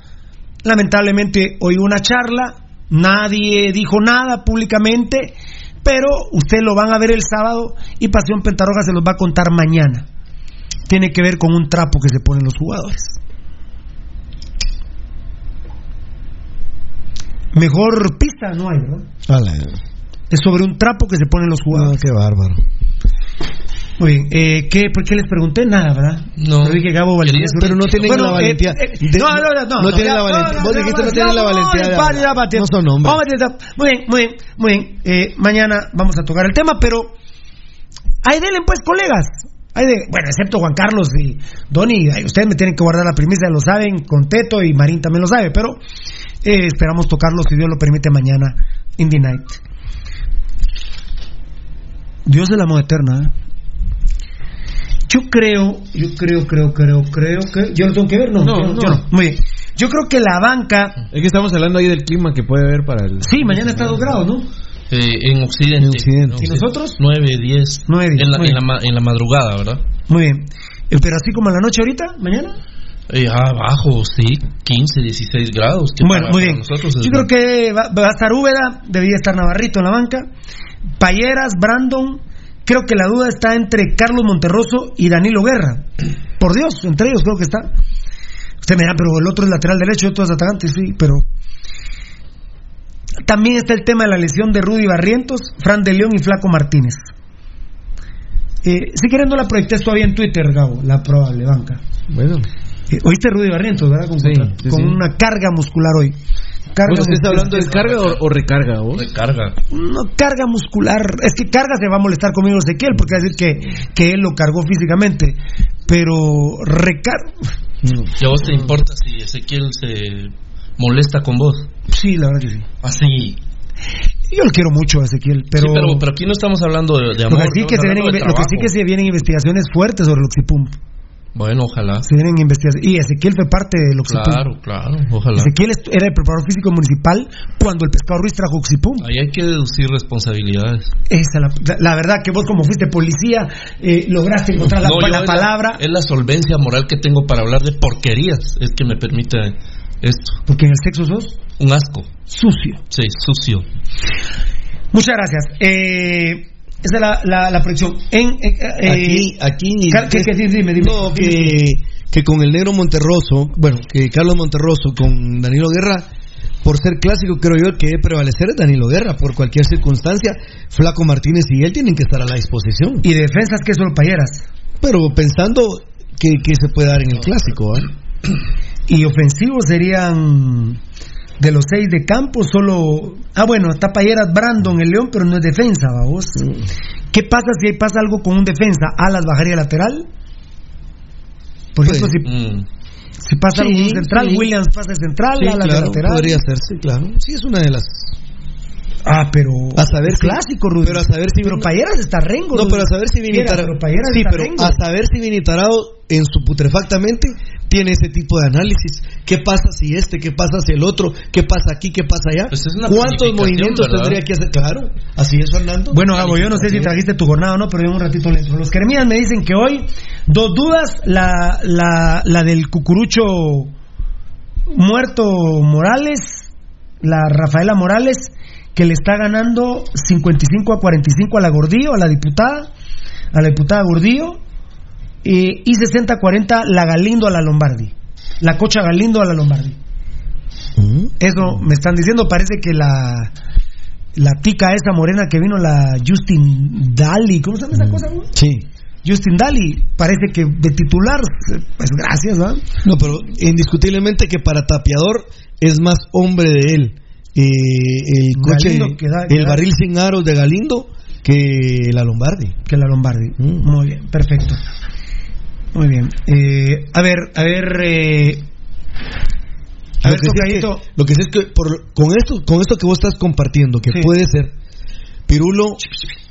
Lamentablemente hoy una charla, nadie dijo nada públicamente, pero ustedes lo van a ver el sábado y Pasión Pentarroja se los va a contar mañana. Tiene que ver con un trapo que se ponen los jugadores. Mejor pista no hay, ¿verdad? Es sobre un trapo que se ponen los jugadores. qué bárbaro. Muy bien, eh, ¿qué, ¿por qué les pregunté? Nada, ¿verdad? No. Pero dije Gabo Valdivieso. Pero no tienen Bueno, la eh, valentía. eh, de- no, no, no, no. no tienen la valentía. Vos dijiste no tienen la valentía No son hombres. Muy bien, muy bien, muy bien. Eh, mañana vamos a tocar el tema, pero ahí denle pues, colegas. Hay de, bueno, excepto Juan Carlos y Donny, ustedes me tienen que guardar la primicia, lo saben, con Teto y Marín también lo sabe, pero eh, esperamos tocarlo si Dios lo permite mañana, in the night. Dios del amor eterna. ¿eh? Yo creo, yo creo, creo, creo, creo que. ¿Yo lo tengo que ver? No, No, yo, no. yo no. Muy bien. Yo creo que la banca. Es que estamos hablando ahí del clima que puede haber para el. Sí, mañana está a dos grados, ¿no? Eh, en Occidente. ¿Y nosotros? 9, 10. 9, 10, En la, en, la, en la madrugada, ¿verdad? Muy bien. Eh, Pero así como en la noche ahorita, mañana. Eh, abajo, sí, 15, 16 grados. que Bueno, para- muy bien. nosotros Yo creo que va, va a estar Úbeda, debería estar Navarrito en la banca. Payeras, Brandon. Creo que la duda está entre Carlos Monterroso y Danilo Guerra. Por Dios, entre ellos creo que está. Usted me dirá, pero el otro es lateral derecho, el otro es atacante, sí, pero. También está el tema de la lesión de Rudy Barrientos, Fran de León y Flaco Martínez. Eh, si no la proyectes todavía en Twitter, Gabo, la probable banca. Bueno. Eh, Oíste Rudy Barrientos, ¿verdad? Con, Sí, contra- sí, con sí. una carga muscular hoy. Carga ¿Vos estás hablando de carga o, o recarga vos? Recarga. No, carga muscular. Es que carga se va a molestar conmigo Ezequiel, porque va a decir que, que él lo cargó físicamente. Pero recarga. ¿Y a vos te importa si Ezequiel se molesta con vos? Sí, la verdad que sí. Así. Yo lo quiero mucho a Ezequiel, pero. Sí, pero, pero aquí no estamos hablando de, de lo, amor. que sí que se vienen, lo que sí que se vienen investigaciones fuertes sobre el Oxipum. Bueno, ojalá. Se vienen investigaciones. Y Ezequiel fue parte del Oxipum. Claro, claro, ojalá. Ezequiel era el preparador físico municipal cuando el pescado Ruiz trajo Oxipum. Ahí hay que deducir responsabilidades. Esa la, la- verdad que vos como fuiste policía eh, lograste encontrar la, No, palabra Es la solvencia moral que tengo para hablar de porquerías. Es que me permite esto. porque en el sexo sos Un asco. sucio. Sí, sucio. Muchas gracias. Eh, esa es la, la, la proyección. En, eh, eh, aquí, aquí ¿qué- qué- sí, dime, dime. no, que, que con el negro Monterroso, bueno, que Carlos Monterroso con Danilo Guerra, por ser clásico, creo yo que debe prevalecer es Danilo Guerra, por cualquier circunstancia. Flaco Martínez y él tienen que estar a la disposición. Y defensas que solo payeras. Pero pensando que, que se puede dar en el clásico, ¿ah? Y ofensivos serían de los seis de campo, solo. Ah, bueno, está payeras Brandon, el León, pero no es defensa, vamos. ¿Qué pasa si pasa algo con un defensa? ¿Alas bajaría lateral? Por Pues, ejemplo, si, Mm. si pasa algo con un sí, central, sí. Williams pasa central, Sí, Alas claro, lateral. podría hacerse, claro. Sí, es una de las. Ah, pero. A saber si- clásico, Rudy. Pero a saber si. Pero Payeras está rengo. No, pero a saber si Vini Quiera, Tarado. pero Payeras Sí, está pero rengo. a saber si Vini Tarado en su putrefactamente tiene ese tipo de análisis. ¿Qué pasa si este? ¿Qué pasa si el otro? ¿Qué pasa aquí? ¿Qué pasa allá? Pues ¿Cuántos movimientos ¿verdad? tendría que hacer? Claro, así es, Fernando. Bueno, Gabo, yo no sé si trajiste tu jornada o no, pero yo un ratito le entro. Los Kermías me dicen que hoy, dos dudas, la, la, la del cucurucho muerto Morales, la Rafaela Morales, que le está ganando 55 a 45 a la Gordillo, a la diputada, a la diputada Gordillo, eh, y 60 a 40 la Galindo a la Lombardi, la cocha Galindo a la Lombardi. Eso me están diciendo, parece que la la tica esa morena que vino, la Justin Daly, ¿cómo se llama esa cosa? güey? Sí. Justin Daly, parece que de titular, pues gracias, ¿va? No, pero indiscutiblemente que para tapiador es más hombre de él. eh, el coche, que da- que el da- barril sin aros de Galindo que la Lombardi. Que la Lombardi. Mm. Muy bien, perfecto. Muy bien. Eh, a ver, a ver, eh, a Lo ver, que, sí es que, tocadito. lo que sí es que por- con esto con esto que vos estás compartiendo, que Sí. puede ser Pirulo,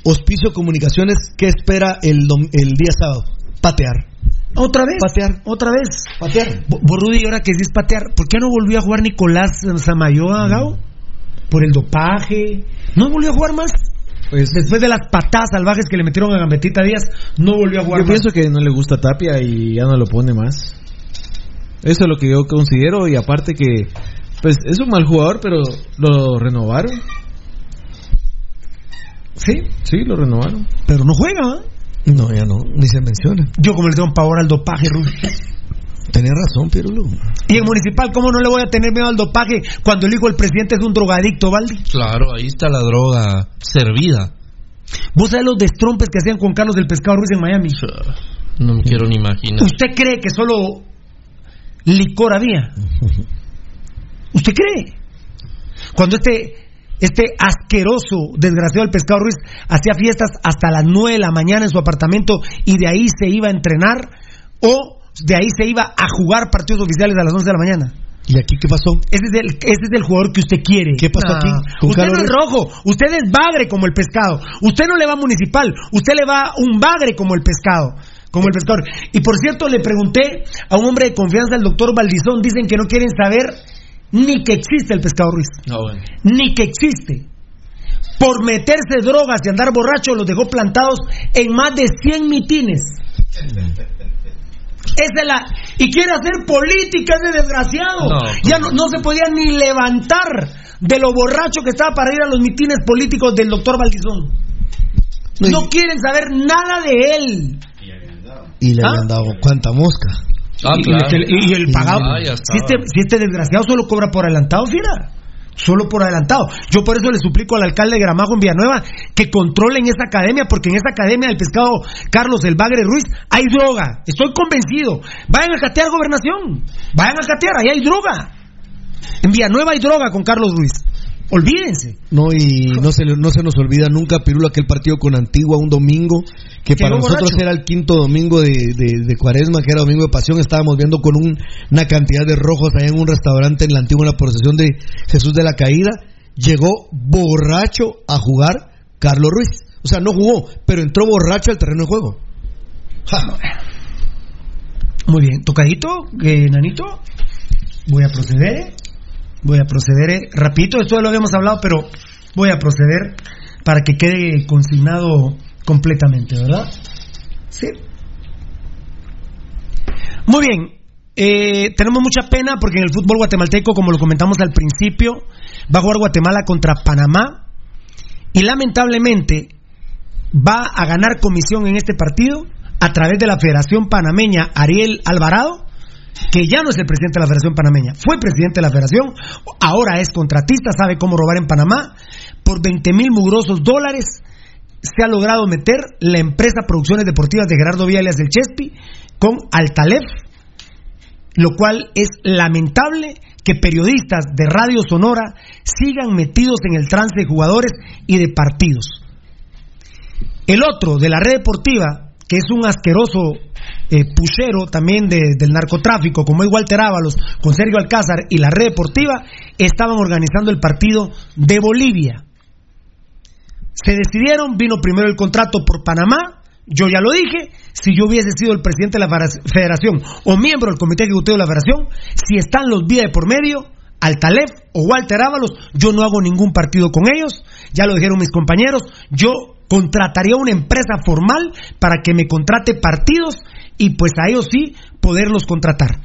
Hospicio Comunicaciones, ¿qué espera el, dom- el día sábado? Patear. Otra vez. Patear. Otra vez. Patear. Bo- Borrudy, ahora que dices patear, ¿por qué no volvió a jugar Nicolás Samayoa, Gao? Por el dopaje. ¿No volvió a jugar más? Pues Después de las patadas salvajes que le metieron a Gambetita Díaz, no volvió a jugar yo pienso que no le gusta Tapia y ya no lo pone más. Eso es lo que yo considero y aparte que pues es un mal jugador, pero lo renovaron. ¿Sí? Sí, lo renovaron. Pero no juega, ¿ah? No, ya no, ni se menciona. Yo como le tengo pavor al dopaje, Rudy. Tenía razón, Pirulo. Y en Municipal, ¿cómo no le voy a tener miedo al dopaje cuando el hijo del presidente es un drogadicto, Valdi? Claro, ahí está la droga servida. ¿Vos sabés los destrompes que hacían con Carlos del Pescado Ruiz en Miami? No me quiero ni imaginar. ¿Usted cree que solo licor había? ¿Usted cree? Cuando este este asqueroso, desgraciado del pescado Ruiz, hacía fiestas hasta las 9 de la mañana en su apartamento y de ahí se iba a entrenar o de ahí se iba a jugar partidos oficiales a las 11 de la mañana. ¿Y aquí qué pasó? Ese es el, ese es el jugador que usted quiere. ¿Qué pasó aquí? ¿Con Usted no es rojo, usted es bagre como el pescado. Usted no le va a municipal, usted le va a un bagre como el pescado. Como el pescador. Y por cierto, le pregunté a un hombre de confianza, el doctor Valdizón, dicen que no quieren saber ni que existe el pescado Ruiz. No, bueno. Ni que existe. Por meterse drogas y andar borracho, los dejó plantados en más de 100 mitines. Es la. Y quiere hacer política ese desgraciado. No, ya no, no se podía ni levantar de lo borracho que estaba para ir a los mitines políticos del doctor Valdizón. No quieren saber nada de él. Y le ¿Ah? habían dado cuánta mosca. Ah, y, claro. y- y el pagado. Ah, ya si, este, si este desgraciado solo cobra por adelantado, fira. Solo por adelantado. Yo por eso le suplico al alcalde de Gramajo en Villanueva que controlen esa academia, porque en esa academia del pescado Carlos el Bagre Ruiz hay droga. Estoy convencido. Vayan a catear gobernación. Vayan a catear, ahí hay droga. En Villanueva hay droga con Carlos Ruiz. Olvídense. No, y no se, le- no se nos olvida nunca, Pirulo, aquel partido con Antigua un domingo, que Quedó para nosotros borracho. era el quinto domingo de, de- de Cuaresma, que era domingo de pasión. Estábamos viendo con un- una cantidad de rojos allá en un restaurante en la Antigua, en la procesión de Jesús de la Caída. Llegó borracho a jugar Carlos Ruiz. O sea, no jugó, pero entró borracho al terreno de juego. Muy bien, tocadito, eh, Nanito. Voy a proceder. Voy a proceder eh, rapidito. Esto ya lo habíamos hablado, pero voy a proceder para que quede consignado completamente, ¿verdad? Sí. Muy bien. eh, tenemos mucha pena porque en el fútbol guatemalteco, como lo comentamos al principio, va a jugar Guatemala contra Panamá y lamentablemente va a ganar comisión en este partido a través de la Federación Panameña Ariel Alvarado, que ya no es el presidente de la Federación Panameña, fue presidente de la Federación, ahora es contratista, sabe cómo robar en Panamá, por 20 mil mugrosos dólares se ha logrado meter la empresa Producciones Deportivas de Gerardo Viales del Chespi con Altalef, lo cual es lamentable que periodistas de Radio Sonora sigan metidos en el trance de jugadores y de partidos. El otro, de la red deportiva, que es un asqueroso eh, puchero también de- del narcotráfico, como es Walter Ábalos, con Sergio Alcázar y la red deportiva, estaban organizando el partido de Bolivia. Se decidieron, vino primero el contrato por Panamá, yo ya lo dije, si yo hubiese sido el presidente de la federa- federación o miembro del comité ejecutivo de la federación, si están los vías de por medio, Altalef o Walter Ábalos, yo no hago ningún partido con ellos, ya lo dijeron mis compañeros, yo contrataría una empresa formal para que me contrate partidos y pues a ellos sí poderlos contratar.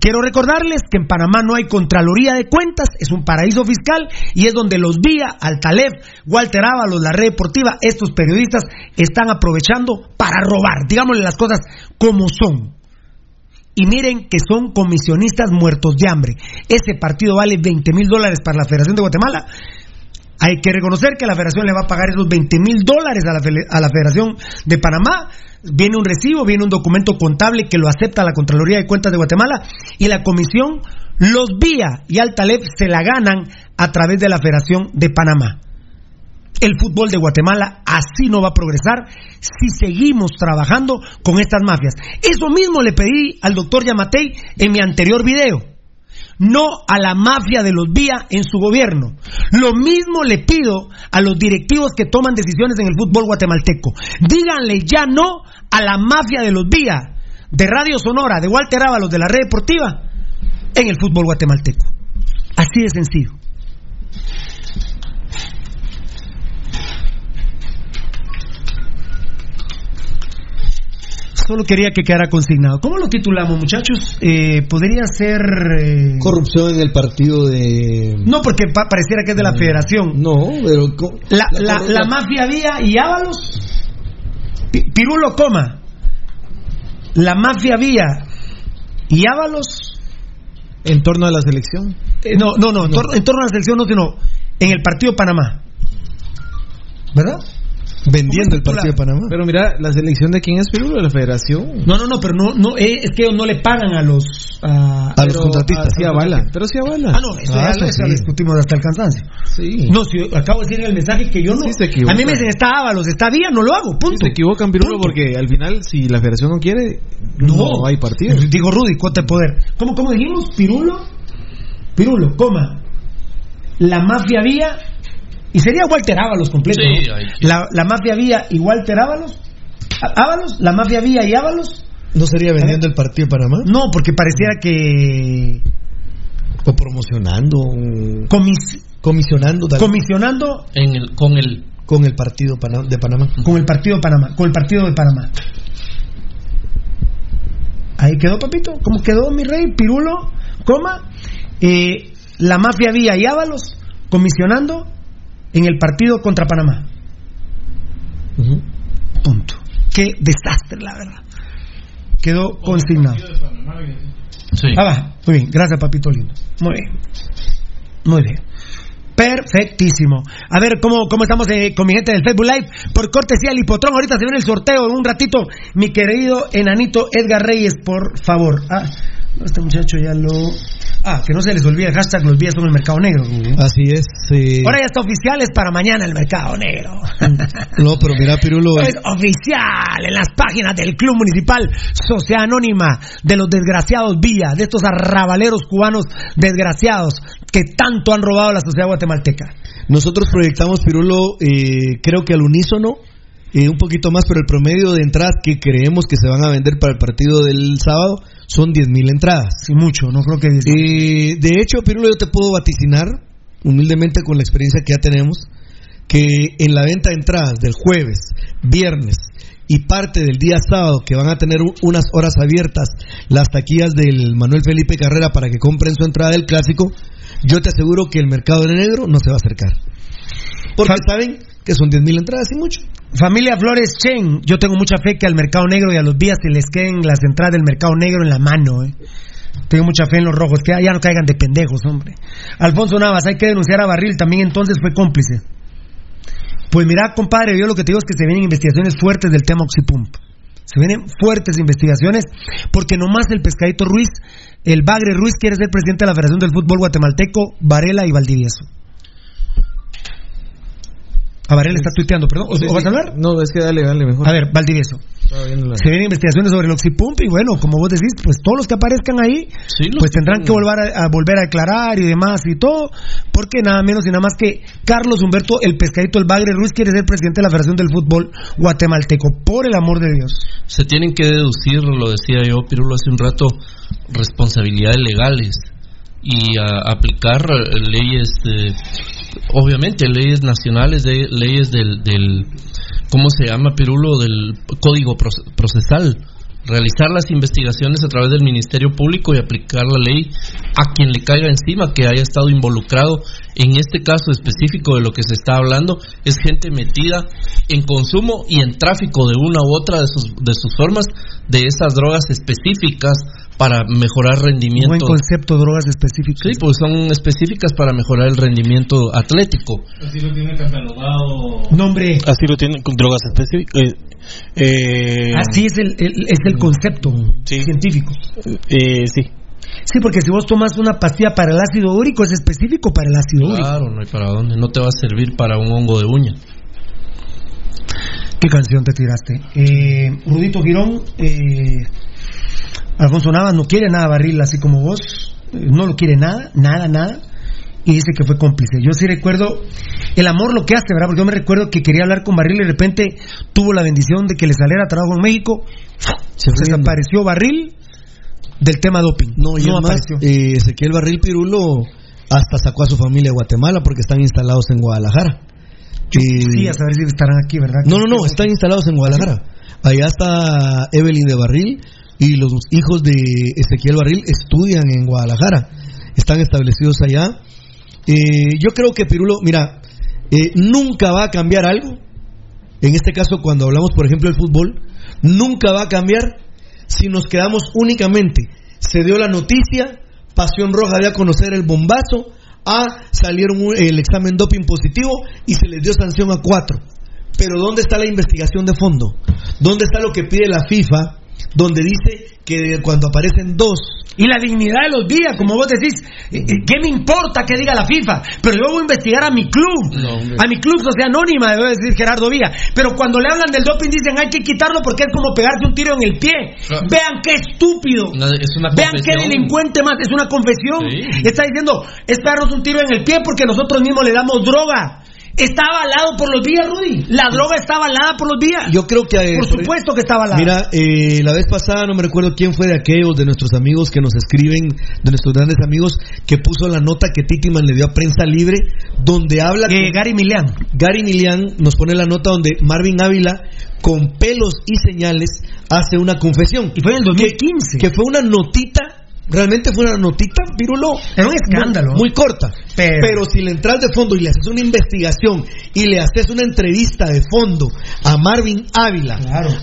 Quiero recordarles que en Panamá no hay Contraloría de Cuentas, es un paraíso fiscal y es donde los Vía, Altalef, Walter Ábalos, la red deportiva, estos periodistas están aprovechando para robar, digámosle las cosas como son. Y miren que son comisionistas muertos de hambre. Ese partido vale 20 mil dólares para la Federación de Guatemala. Hay que reconocer que la Federación le va a pagar esos 20 mil dólares a la, Federación de Panamá. Viene un recibo, viene un documento contable que lo acepta la Contraloría de Cuentas de Guatemala y la Comisión los vía y Altalef se la ganan a través de la Federación de Panamá. El fútbol de Guatemala así no va a progresar si seguimos trabajando con estas mafias. Eso mismo le pedí al doctor Yamatei en mi anterior video no a la mafia de los vía en su gobierno. Lo mismo le pido a los directivos que toman decisiones en el fútbol guatemalteco. Díganle ya no a la mafia de los vía de Radio Sonora, de Walter Ábalos, de la red deportiva, en el fútbol guatemalteco. Así de sencillo. Solo quería que quedara consignado. ¿Cómo lo titulamos, muchachos? Eh, Podría ser. eh, Corrupción en el partido de. No, porque pa- pareciera que es de la federación. No, pero. La, la la, mafia Vía y Ábalos. Pi- Pirulo Coma. La mafia Vía y Ábalos. En torno a la selección. eh, no, no, no, en tor- en torno a la selección no, sino en el partido Panamá. ¿Verdad? Vendiendo el partido de Panamá. Pero mira, ¿la selección de quién es Pirulo? ¿De la federación? No, no, no, pero no, no eh, es que ellos no le pagan a los a, A los contratistas. Sí avala. Pero sí avala. Ah, no, eso Ah, ya sí. discutimos hasta el cansancio. Sí. No, si yo acabo de decir en el mensaje que yo no. Sí se equivoca. a mí me dicen está Ábalos, está Vía, no lo hago, punto. Se equivocan, Pirulo, Punto. porque al final, si la federación no quiere, no, hay partido. Digo Rudy, cuota de poder. ¿Cómo, cómo dijimos? Pirulo, Pirulo, coma. La mafia Vía, y sería Walter Ábalos completo. Sí, ¿no? que- la, la mafia Vía y Walter Ábalos. Ábalos, la mafia Vía y Ábalos. ¿No sería vendiendo el partido de Panamá? No, porque pareciera que. O promocionando. comis- comisionando. tal- Comisionando en el, con el con el partido de Panamá. con el partido de Panamá, con el partido de Panamá. Ahí quedó, papito. ¿Cómo quedó, mi rey? Pirulo, coma. eh, la mafia Vía y Ábalos comisionando en el partido contra Panamá. Punto. Qué desastre, la verdad. Quedó consignado. Ah, va. Muy bien, gracias, papito lindo. Muy bien. Muy bien. Perfectísimo. A ver, ¿cómo, cómo estamos eh, con mi gente del Facebook Live? Por cortesía del Hipotrón, ahorita se viene el sorteo en un ratito. Mi querido enanito Edgar Reyes, por favor. Ah, este muchacho ya lo... Ah, que no se les olvide el hashtag los días son el mercado negro. Así es. eh, Ahora ya está oficial, es para mañana el mercado negro. No, pero mira, Pirulo. Es oficial en las páginas del Club Municipal Sociedad Anónima de los desgraciados Vía, de estos arrabaleros cubanos desgraciados que tanto han robado a la sociedad guatemalteca. Nosotros proyectamos Pirulo, eh, creo que al unísono, eh, un poquito más, pero el promedio de entradas que creemos que se van a vender para el partido del sábado son 10.000 entradas. Sí, mucho, no creo que 10.000. Eh, de hecho, Pirulo, yo te puedo vaticinar, humildemente con la experiencia que ya tenemos, que en la venta de entradas del jueves, viernes y parte del día sábado, que van a tener unas horas abiertas las taquillas del Manuel Felipe Carrera para que compren su entrada del clásico, yo te aseguro que el mercado de negro no se va a acercar. Porque saben que son 10.000 entradas y mucho. Familia Flores Chen, yo tengo mucha fe que al mercado negro y a los vías se les queden las entradas del mercado negro en la mano. eh. Tengo mucha fe en los rojos, que ya no caigan de pendejos, hombre. Alfonso Navas, hay que denunciar a Barril, también entonces fue cómplice. Pues mira, compadre, yo lo que te digo es que se vienen investigaciones fuertes del tema Oxipump. Se vienen fuertes investigaciones porque nomás el pescadito Ruiz, el Bagre Ruiz quiere ser presidente de la Federación del Fútbol Guatemalteco, Varela y Valdivieso. A Varela está tuiteando, perdón. ¿O, Sí, o vas sí. a hablar? No, es que dale, dale, mejor. A ver, Valdivieso. La- Se vienen investigaciones sobre el Oxipump y bueno, como vos decís, pues todos los que aparezcan ahí, pues tendrán que volver a, a volver a declarar y demás y todo, porque nada menos y nada más que Carlos Humberto, el pescadito el Bagre Ruiz, quiere ser presidente de la Federación del Fútbol Guatemalteco, por el amor de Dios. se tienen que deducir, lo decía yo, Pirulo, hace un rato, responsabilidades legales y a- aplicar eh, leyes, eh, obviamente leyes nacionales, de, leyes del, del, ¿cómo se llama, Pirulo? Del Código Proce- Procesal. Realizar las investigaciones a través del Ministerio Público y aplicar la ley a quien le caiga encima que haya estado involucrado. En este caso específico de lo que se está hablando, es gente metida en consumo y en tráfico de una u otra de sus, de sus formas de esas drogas específicas para mejorar rendimiento. Buen concepto, drogas específicas. Sí, pues son específicas para mejorar el rendimiento atlético. Así lo tiene catalogado. Nombre. Así lo tienen con drogas específicas. Eh, Así es el, el- es el concepto científico. Eh, sí. Sí, porque si vos tomas una pastilla para el ácido úrico, es específico para el ácido úrico. Claro, no hay para dónde. No te va a servir para un hongo de uña. ¿Qué canción te tiraste? Eh, Rudito Girón, eh, Alfonso Navas no quiere nada Barril así como vos, eh, no lo quiere nada, nada, nada, y dice que fue cómplice. Yo sí recuerdo el amor lo que hace, ¿verdad? Porque yo me recuerdo que quería hablar con Barril y de repente tuvo la bendición de que le saliera trabajo en México, se desapareció Barril del tema doping. No, y es más, apareció. eh, Ezequiel Barril Pirulo hasta sacó a su familia de Guatemala porque están instalados en Guadalajara. Eh, Sí, a saber si estarán aquí, ¿verdad? No, no, no, están instalados en Guadalajara. Allá está Evelyn de Barril y los hijos de Ezequiel Barril estudian en Guadalajara. Están establecidos allá. Eh, yo creo que Pirulo, mira, eh, nunca va a cambiar algo. En este caso, cuando hablamos, por ejemplo, del fútbol, nunca va a cambiar si nos quedamos únicamente. Se dio la noticia, Pasión Roja dio a conocer el bombazo, A salieron el examen doping positivo y se les dio sanción a cuatro. Pero ¿dónde está la investigación de fondo? ¿Dónde está lo que pide la FIFA? Donde dice que cuando aparecen dos Y la dignidad de los días, como vos decís, eh, eh, ¿qué me importa que diga la FIFA? Pero yo voy a investigar a mi club, a mi club sociedad anónima, debe decir Gerardo Villa. Pero cuando le hablan del doping dicen hay que quitarlo porque es como pegarse un tiro en el pie. Claro. Vean qué estúpido. Una- es una Vean qué delincuente más, es una confesión. Sí. Está diciendo, es pegarnos un tiro en el pie porque nosotros mismos le damos droga. Está avalado por los días, Rudy. La droga está avalada por los días. Yo creo que... eh, Por supuesto que está avalada. Mira, eh, la vez pasada no me recuerdo quién fue de aquellos de nuestros amigos que nos escriben, de nuestros grandes amigos, que puso la nota que Titiman le dio a Prensa Libre, donde habla... Eh, Gary Milian. Gary Milian nos pone la nota donde Marvin Ávila, con pelos y señales, hace una confesión. Y fue en el 2015. Que, fue una notita, realmente fue una notita, Pirulo. Era un escándalo. Muy, muy corta. Pero- Pero si le entras de fondo y le haces una investigación y le haces una entrevista de fondo a Marvin Ávila,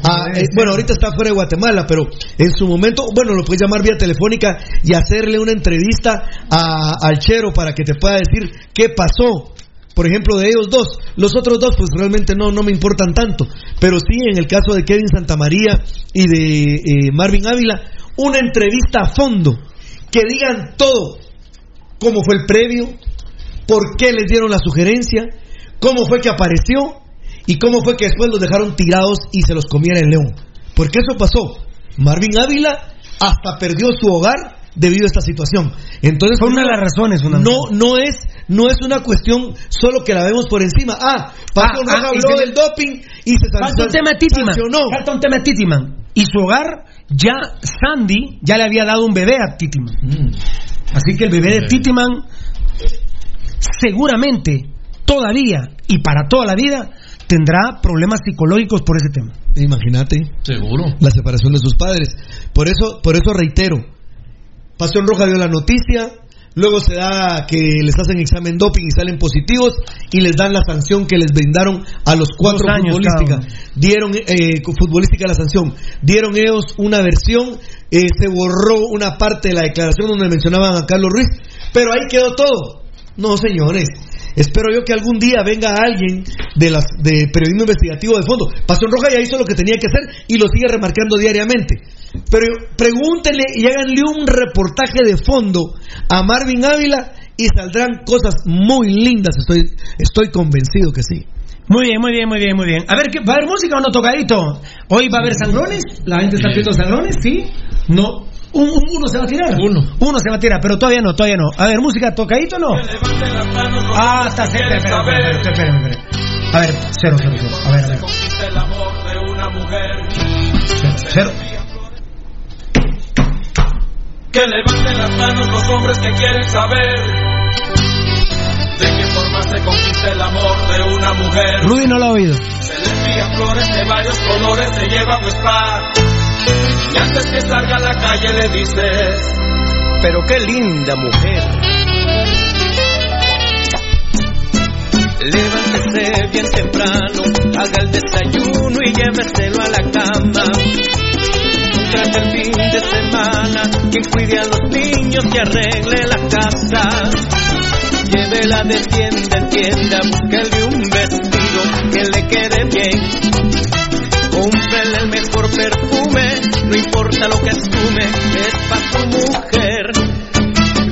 a- debe eh, bueno, ahorita está fuera de Guatemala, pero en su momento, bueno, lo puedes llamar vía telefónica y hacerle una entrevista a- al Chero para que te pueda decir qué pasó. Por ejemplo, de ellos dos. Los otros dos, pues realmente no, no me importan tanto. Pero sí, en el caso de Kevin Santamaría y de eh, Marvin Ávila, una entrevista a fondo. Que digan todo. Cómo fue el previo, por qué les dieron la sugerencia, cómo fue que apareció y cómo fue que después los dejaron tirados y se los comiera el león. Porque eso pasó. Marvin Ávila hasta perdió su hogar debido a esta situación. Entonces Fue una de las razones, una- no no es no es una cuestión solo que la vemos por encima. Ah, Paco Ah, ah, y habló del doping y se Falta un tema de Titiman. sancionó. Falta un tema de Titiman. Y su hogar, ya Sandy, ya le había dado un bebé a Titiman. Mm. Así que el bebé de Titiman, seguramente, todavía y para toda la vida, tendrá problemas psicológicos por ese tema. Imagínate. Seguro. La separación de sus padres. Por eso, por eso reitero. Pasión Roja dio la noticia, luego se da que les hacen examen doping y salen positivos y les dan la sanción que les brindaron a los cuatro años futbolística. cada Dieron eh, futbolística la sanción. Dieron ellos una versión, eh, se borró una parte de la declaración donde mencionaban a Carlos Ruiz, pero ahí quedó todo. No, señores. Espero yo que algún día venga alguien de las de periodismo investigativo de fondo. Pasión Roja ya hizo lo que tenía que hacer y lo sigue remarcando diariamente. Pero pregúntenle y háganle un reportaje de fondo a Marvin Ávila y saldrán cosas muy lindas. Estoy estoy convencido que sí. Muy bien, muy bien, muy bien, muy bien. A ver, ¿qué- ¿va a haber música o no tocadito? ¿Hoy va a haber sangrones? ¿La gente está pidiendo sangrones? ¿Sí? ¿No? Un- un- uno se va a tirar. Uno. Uno se va a tirar, pero todavía no, todavía no. A ver, música tocadito o no. Ah, está cerca. Espera, espera. A ver, cero, cero, cero. A ver, a ver. el amor de una mujer. Cero. Que levanten las manos los hombres que quieren saber de qué forma se conquista el amor de una mujer. Rudy no lo ha oído. Se le envían flores de varios colores, se lleva un spa. Y antes que salga a la calle le dices, Pero qué linda mujer. Levántese bien temprano, haga el desayuno y lléveselo a la cama. Tras el fin de semana, quien cuide a los niños y arregle la casa. Llévela de tienda en tienda, búsquele un vestido que le quede bien. Cómprele el mejor perfume, no importa lo que asume, es para su mujer.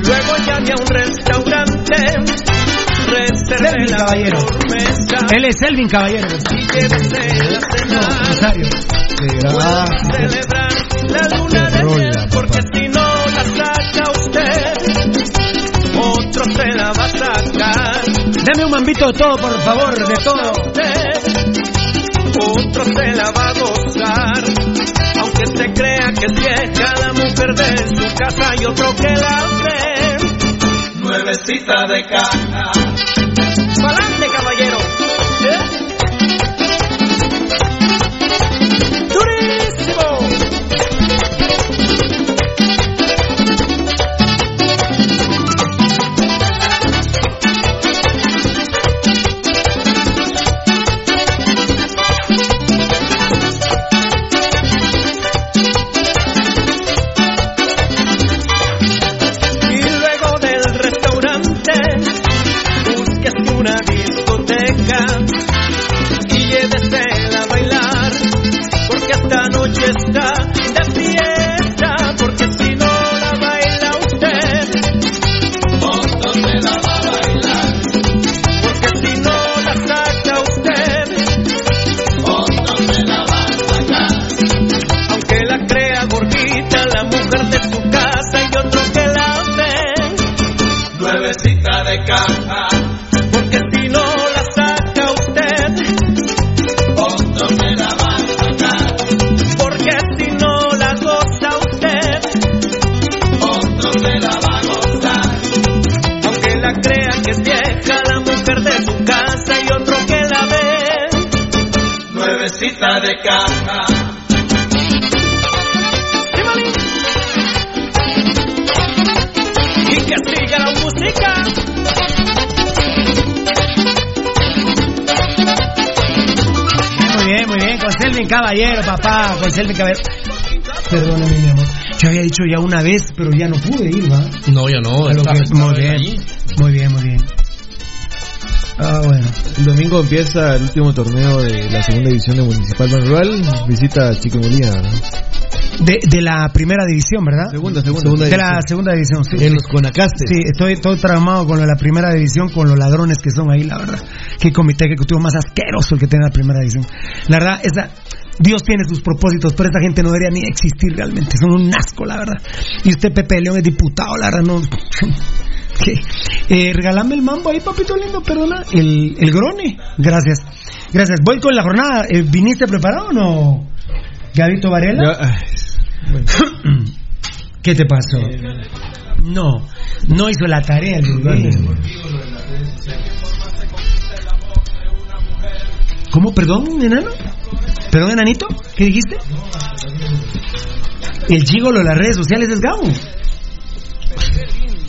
Luego llame a un la Caballero. Él es Selvin Caballero. cenar. Rosario. Celebrar la luna de miel, porque si no la saca usted, otro se la va a sacar. Dame un mambito de todo, por favor, de todo. Otro se la va a gozar, aunque se crea que si es cada mujer de su casa y otro que la ve. nuevecita de caja. Well, Caballero, papá. Con Selvin Caballero. Perdóname, mi amor. Yo había dicho ya una vez, pero ya no pude ir, ¿va? No, ya no. A lo está- que- está muy bien. Muy bien, muy bien. Ah, bueno. El domingo empieza el último torneo de la segunda división de Municipal Ban Rural. Visita Chico Molina. De, de la primera división, ¿verdad? Segunda, segunda. de la segunda división, sí. En los Conacastes. Sí, estoy todo traumado con lo de la primera división, con los ladrones que son ahí, la verdad. Qué comité ejecutivo más asqueroso el que tiene la primera división. La verdad, esa, Dios tiene sus propósitos, pero esta gente no debería ni existir realmente. Son un asco, la verdad. Y usted, Pepe León, es diputado, la verdad, no. Eh, regálame el mambo ahí, papito lindo, perdona. El, el grone. Gracias. Gracias. Voy con la jornada. Eh, ¿Viniste preparado o no? Gabito Varela. ¿Qué te pasó? No, no hizo la tarea el. ¿Cómo? ¿Perdón, enano? ¿Perdón, enanito? ¿Qué dijiste? El gigolo de las redes sociales es Gabo.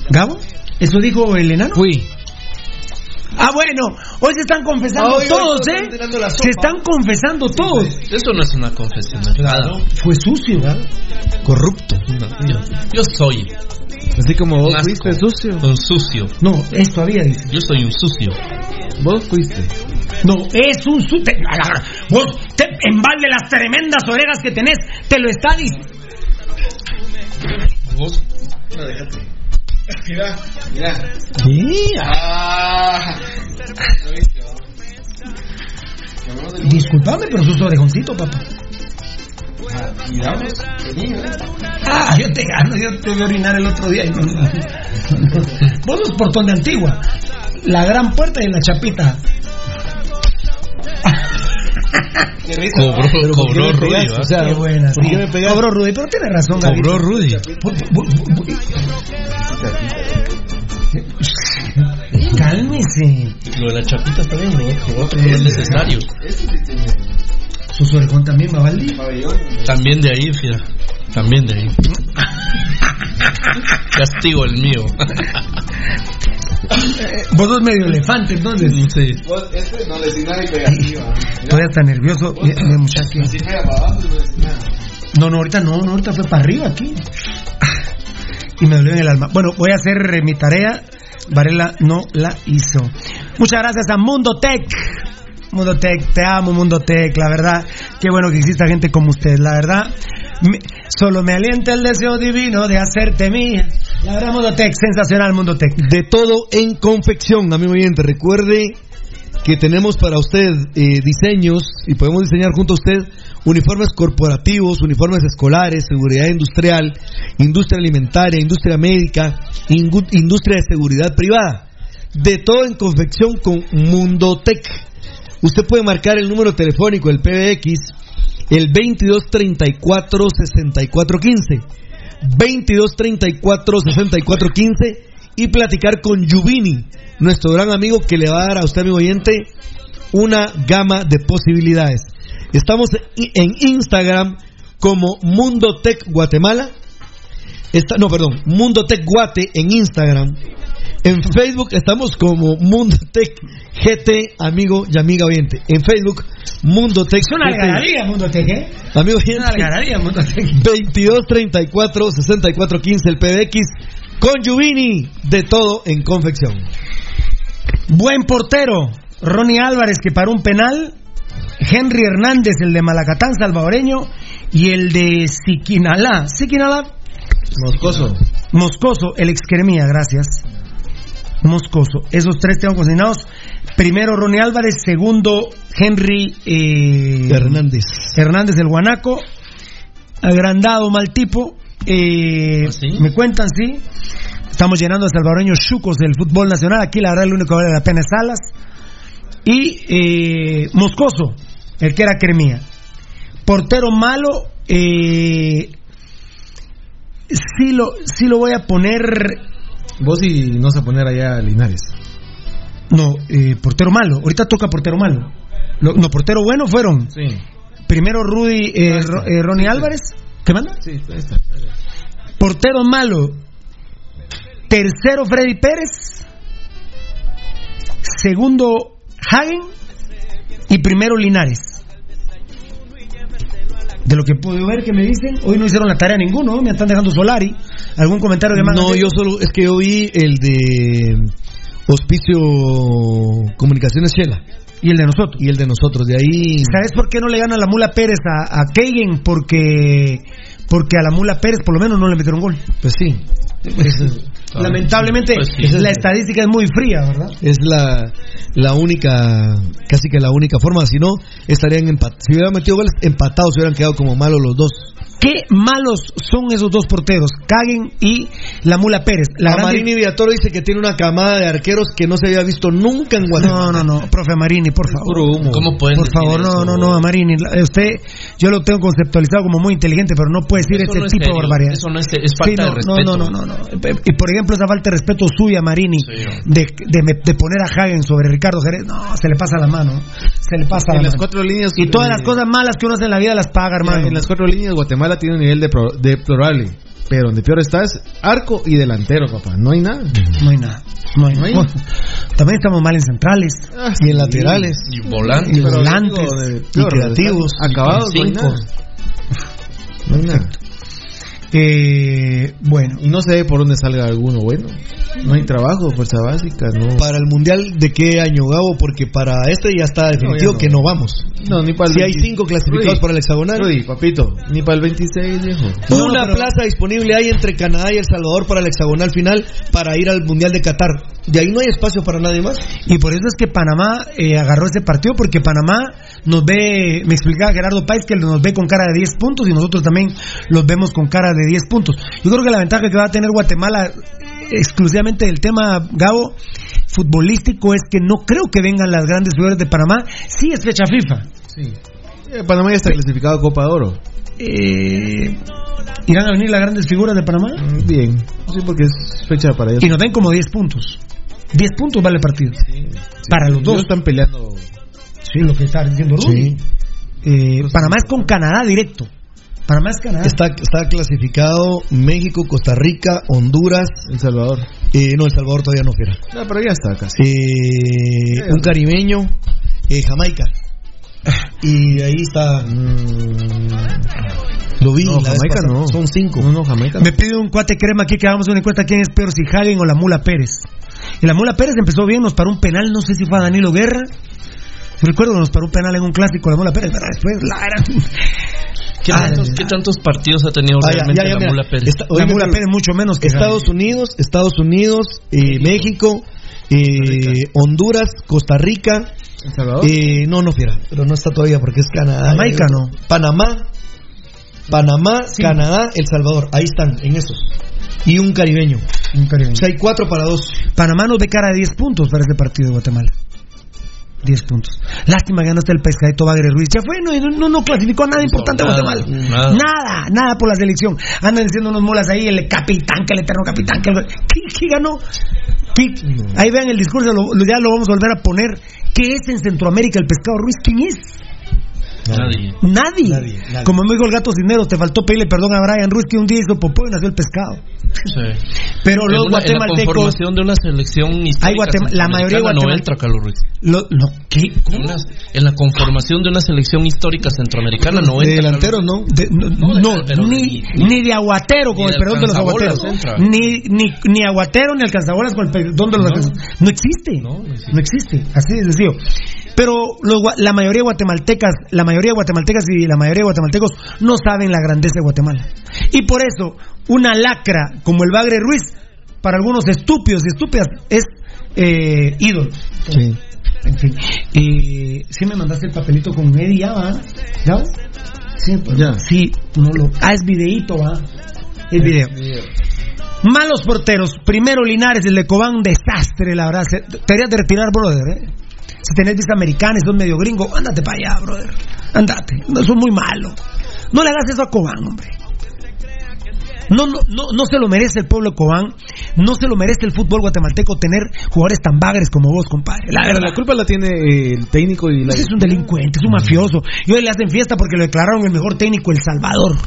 ¿Gabo? ¿Eso dijo el enano? Fui. Ah, bueno, hoy se están confesando hoy- todos, están ¿eh? Se están confesando todos. Eso no es una confesión. Claro. Fue sucio, ¿verdad? Corrupto. yo, yo soy. Así como vos fuiste sucio. Un sucio. No, es todavía dice. Yo soy un sucio. Vos fuiste. No, es un te- la- vos, te, en balde las tremendas orejas que tenés, te lo está diciendo. Vos. Mira, mira. Sí. Ah. Disculpame, pero sos orejoncito, papá. Miramos, ¿eh? Ah, yo te gano, yo te voy a orinar el otro día. no- no- Vos sos portón de antigua. La gran puerta y la chapita. Cobró, Pero ¿por qué cobró Rudy. O sea, Qué buena. ¿por sí. Cobró Rudy, pero tiene razón, Cobró. Rudy. Cálmese. Lo de la chapita está bien, ¿no? Lo otro no es necesario. Sus orejón también, Mavaldi. También de ahí, fíjate. También de ahí. Castigo el mío. Vos sos medio elefante, entonces. Sí. Vos, este no le decís nada y pegas arriba. Todavía está nervioso. Mi, mi muchacho. Así pega para abajo y no decís nada. No, no, ahorita no, no, ahorita fue para arriba aquí. Y me dolió en el alma. Bueno, voy a hacer eh, mi tarea. Varela no la hizo. Muchas gracias a Mundo Tech. Mundo Tech, te amo Mundo Tech, la verdad, qué bueno que exista gente como usted, la verdad, solo me alienta el deseo divino de hacerte mía. La verdad, Mundo Tech, sensacional Mundo Tech. De todo en confección, amigo oyente. Recuerde que tenemos para usted eh, diseños y podemos diseñar junto a usted uniformes corporativos, uniformes escolares, seguridad industrial, industria alimentaria, industria médica, industria de seguridad privada. De todo en confección con Mundotec. Usted puede marcar el número telefónico, el PBX, el 2234-6415. 2234-6415 y platicar con Yubini, nuestro gran amigo que le va a dar a usted, amigo oyente, una gama de posibilidades. Estamos en Instagram como Mundo Tech Guatemala. No, perdón, Mundo Tech Guate en Instagram. En Facebook estamos como Mundo Tech GT, amigo y amiga oyente. En Facebook, Mundo Tech Es una algarabía Mundo Tech, ¿eh? Amigo Es oyente. una algarabía Mundo Tech. 22 34 64 15 el PBX con Yubini de todo en confección. Buen portero, Ronnie Álvarez que paró un penal, Henry Hernández, el de Malacatán salvadoreño, y el de Siquinalá. Siquinalá. Moscoso. Moscoso, el excremía, gracias. Moscoso. Esos tres tengo consignados. Primero Ronnie Álvarez, segundo Henry eh, Hernández. Hernández del Guanaco. Agrandado, mal tipo. Eh, Me cuentan, sí. Estamos llenando a salvadoreños chucos del fútbol nacional. Aquí la verdad el único que vale la pena es Salas. Y eh, Moscoso, el que era Cremía. Portero malo, sí, lo, sí lo voy a poner. Vos y no vas a poner allá a Linares. No, eh, portero malo. Ahorita toca portero malo. Lo- no, portero bueno fueron. Sí. Primero Rudy, eh, Ro- eh, Ronnie Álvarez. ¿Qué manda? Sí, está. Portero malo. Tercero Freddy Pérez. Segundo Hagen. Y primero Linares. De lo que puedo ver que me dicen, hoy no hicieron la tarea ninguno, ¿no? me están dejando Solari. ¿Algún comentario que me hagan No, de- yo solo, es que yo vi el de Hospicio Comunicaciones Chela. Y el de nosotros. Y el de nosotros, de ahí. ¿Sabes por qué no le gana la Mula Pérez a, a Keigen? Porque, porque a la Mula Pérez por lo menos no le metieron gol. Pues sí. Lamentablemente Pues sí. la estadística es muy fría, ¿verdad? Es la, la única, casi que la única forma. Si no, estarían empatados. Si hubieran metido goles empatados, hubieran quedado como malos los dos. Qué malos son esos dos porteros, Caguen y la Mula Pérez. La gran- Amarini Villatoro dice que tiene una camada de arqueros que no se había visto nunca en Guatemala. No, no, no, profe Amarini, por favor. ¿Cómo pueden Por decir favor, no, eso? no, no, Amarini. la- Usted, yo lo tengo conceptualizado como muy inteligente, pero no puede decir Eso ese no es tipo de serio, barbaridades. eso no es- es falta Sí, no, de respeto. No, no, no, no, no. Y por ejemplo, esa falta de respeto suya, Marini, de, de, me- de poner a Hagen sobre Ricardo Jerez, no, se le pasa la mano. Se le pasa En la las mano. cuatro líneas. Y todas eh, las cosas malas que uno hace en la vida las paga, hermano. En las cuatro líneas, Guatemala tiene un nivel de pro- deplorable. Pero donde peor está es arco y delantero, papá. No hay nada. No hay nada. No hay, No hay. Bueno, también estamos mal en centrales. Y en laterales. Y volantes. Y volantes. digo, de- Y peor, creativos. Acabados, no hay Cinco. nada. No hay nada. Eh, bueno. Y no sé por dónde salga alguno bueno. No hay trabajo, fuerza básica, no. Para el Mundial, ¿de qué año, Gabo? Porque para este ya está definitivo No, ya no. que no vamos. No, ni para el Si hay 20. cinco clasificados Rudy, para el hexagonal. Rudy, papito, ni para el 26, viejo. Una plaza disponible hay entre Canadá y El Salvador para el hexagonal final para ir al Mundial de Qatar. De ahí no hay espacio para nadie más. Y por eso es que Panamá eh, agarró ese partido, porque Panamá nos ve, me explicaba Gerardo Páez que nos ve con cara de 10 puntos y nosotros también los vemos con cara de 10 puntos. Yo creo que la ventaja que va a tener Guatemala exclusivamente del tema Gabo futbolístico es que no creo que vengan las grandes figuras de Panamá. Sí es fecha FIFA. Sí. Eh, Panamá ya está clasificado a Copa de Oro. Eh, ¿Irán a venir las grandes figuras de Panamá? Mm, Bien. Sí, porque es fecha para ellos. Y nos ven como 10 puntos. 10 puntos vale el partido. Para los dos. Ellos están peleando. Sí, lo que está diciendo Rudy. Eh, Panamá es con Canadá directo. Panamá es Canadá. Está, está clasificado México, Costa Rica, Honduras. El Salvador. eh, no, El Salvador todavía no fiera. No, pero ya está casi. Eh, un caribeño, eh, Jamaica. Y ahí está. mm, lo vi. No, Jamaica no. Son cinco. No, no, Jamaica. Me pide un cuate crema aquí que hagamos una encuesta quién es peor, si Hagen o la Mula Pérez. Y la Mula Pérez empezó bien, nos paró un penal, no sé si fue a Danilo Guerra. Recuerdo que nos paró un penal en un clásico la Mula Pérez, pero después la era... ¿Qué, Ah, tantos, qué tantos partidos ha tenido Ah, realmente ya, ya, la mira. Mula Pérez? Está- La Mula Pérez mucho menos que Estados Unidos, Estados Unidos, eh, México, eh, Honduras, Costa Rica. El Salvador. Eh, no, no fiera, pero no está todavía porque es Canadá. Jamaica, no. Panamá, Panamá, Canadá, El Salvador. Ahí están, en esos. Y un caribeño. Un caribeño. O sea, hay cuatro para dos. Panamá nos ve cara de 10 puntos para este partido de Guatemala. 10 puntos. Lástima que no está el pescadito Bagre Ruiz. Ya fue, no, no, no clasificó nada importante a nada, Guatemala. nada. Nada, nada por la selección. Andan diciendo unos molas ahí, el capitán, que el eterno capitán. Que el... ¿Qué, qué ganó? ¿Qué? Ahí vean el discurso, lo- ya lo vamos a volver a poner. ¿Qué es en Centroamérica el pescado Ruiz? ¿Quién es? Nadie. Nadie. Nadie, nadie. Como me dijo el gato Cisneros, te faltó pedirle perdón a Brian Ruiz que un día hizo popó y nació el pescado. Sí. Pero los una- en la guatemaltecos. conformación de una selección histórica Hay Guatem- la mayoría de centroamericana no Guatemal- entra Carlos Ruiz. lo- no, ¿qué? ¿Cómo? En, la conformación de una selección histórica centroamericana no De entra. delanteros, ¿no? De- no, No, de- no, pero ni, ni- ni de aguatero, con ni el de perdón de los aguateros. Ni, ni, ni aguatero ni alcanzabolas con el perdón de los No. alcanzabolas. No existe. No, no existe. No existe. Así de sencillo. Pero los la mayoría de guatemaltecas, la mayoría de guatemaltecas y la mayoría de guatemaltecos no saben la grandeza de Guatemala. Y por eso, una lacra como el Bagre Ruiz, para algunos estúpidos y estúpidas, es eh, ídolo. Sí. En fin. Y sí me mandaste el papelito con Eddie ya, ¿va? ¿Ya? Sí, pues, Ya. sí, no lo... Ah, es videíto, ¿va? Es video. Malos porteros. Primero Linares, el de Cobán, un desastre, la verdad. Te deberías de retirar, brother, ¿eh? Si tenés vista americana y sos medio gringo, ándate para allá, brother. Ándate. No, eso es muy malo. No le hagas eso a Cobán, hombre. No, no, no, no se lo merece el pueblo de Cobán, no se lo merece el fútbol guatemalteco tener jugadores tan bagres como vos, compadre. La la culpa la tiene el técnico y la. Es un delincuente, es un mafioso. Y hoy le hacen fiesta porque lo declararon el mejor técnico El Salvador.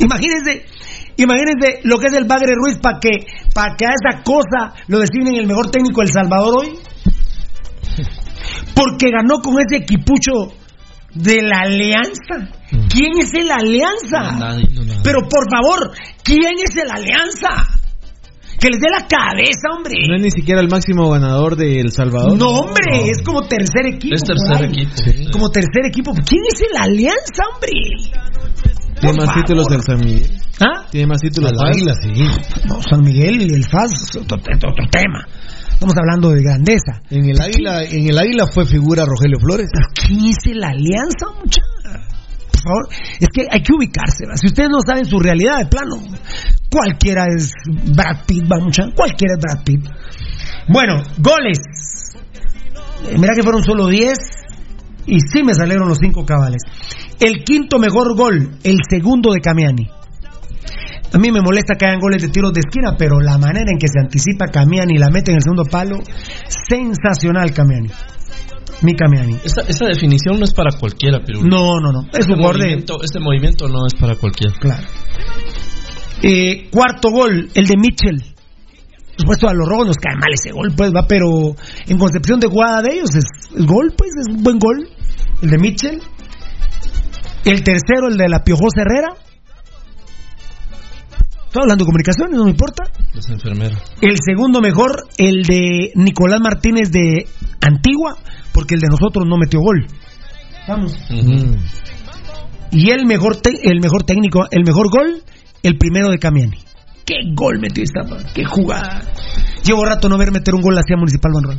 Imagínense, imagínense lo que es el Bagre Ruiz para que, para que a esa cosa lo designen el mejor técnico El Salvador hoy. Porque ganó con ese equipucho de la Alianza. ¿Quién es el Alianza? Nadie, no, nada. Pero por favor, ¿quién es el Alianza? Que les dé la cabeza, hombre. No es ni siquiera el máximo ganador de El Salvador. No, hombre, es como tercer equipo. Es tercer equipo. sí. Como tercer equipo. ¿Quién es el Alianza, hombre? Tiene más títulos del San Miguel. ¿Ah? Tiene más títulos Al águila, sí. No, San Miguel y el FAS otro tema. Estamos hablando de grandeza. En el águila, en el águila fue figura Rogelio Flores. Pero ¿quién es el Alianza, muchacha? Por favor, es que hay que ubicarse. ¿va? Si ustedes no saben su realidad de plano, cualquiera es Brad Pitt, va muchacha. Cualquiera es Brad Pitt. Bueno, goles. Eh, mira que fueron solo 10 y sí me salieron los 5 cabales. El quinto mejor gol, el segundo de Camiani. A mí me molesta que hayan goles de tiros de esquina, pero la manera en que se anticipa Camiani y la mete en el segundo palo, sensacional Camiani. Mi Camiani. Esa, esa definición no es para cualquiera, pero No, no, no. Es este un de. movimiento, este movimiento no es para cualquiera. Claro. Eh, cuarto gol, el de Mitchell. Por supuesto, a los rojos nos cae mal ese gol, pues va, pero en concepción de jugada de ellos es, es gol, pues es un buen gol. El de Mitchell. El tercero, el de la Piojosa Herrera. Estoy hablando de comunicaciones, no me importa. Es enfermera. El segundo mejor, el de Nicolás Martínez de Antigua, porque el de nosotros no metió gol. Vamos. Y el mejor, te- el mejor técnico, el mejor gol, el primero de Camiani. ¿Qué gol metió esta? ¿Qué jugada? Llevo rato no ver meter un gol hacia Municipal Monroy.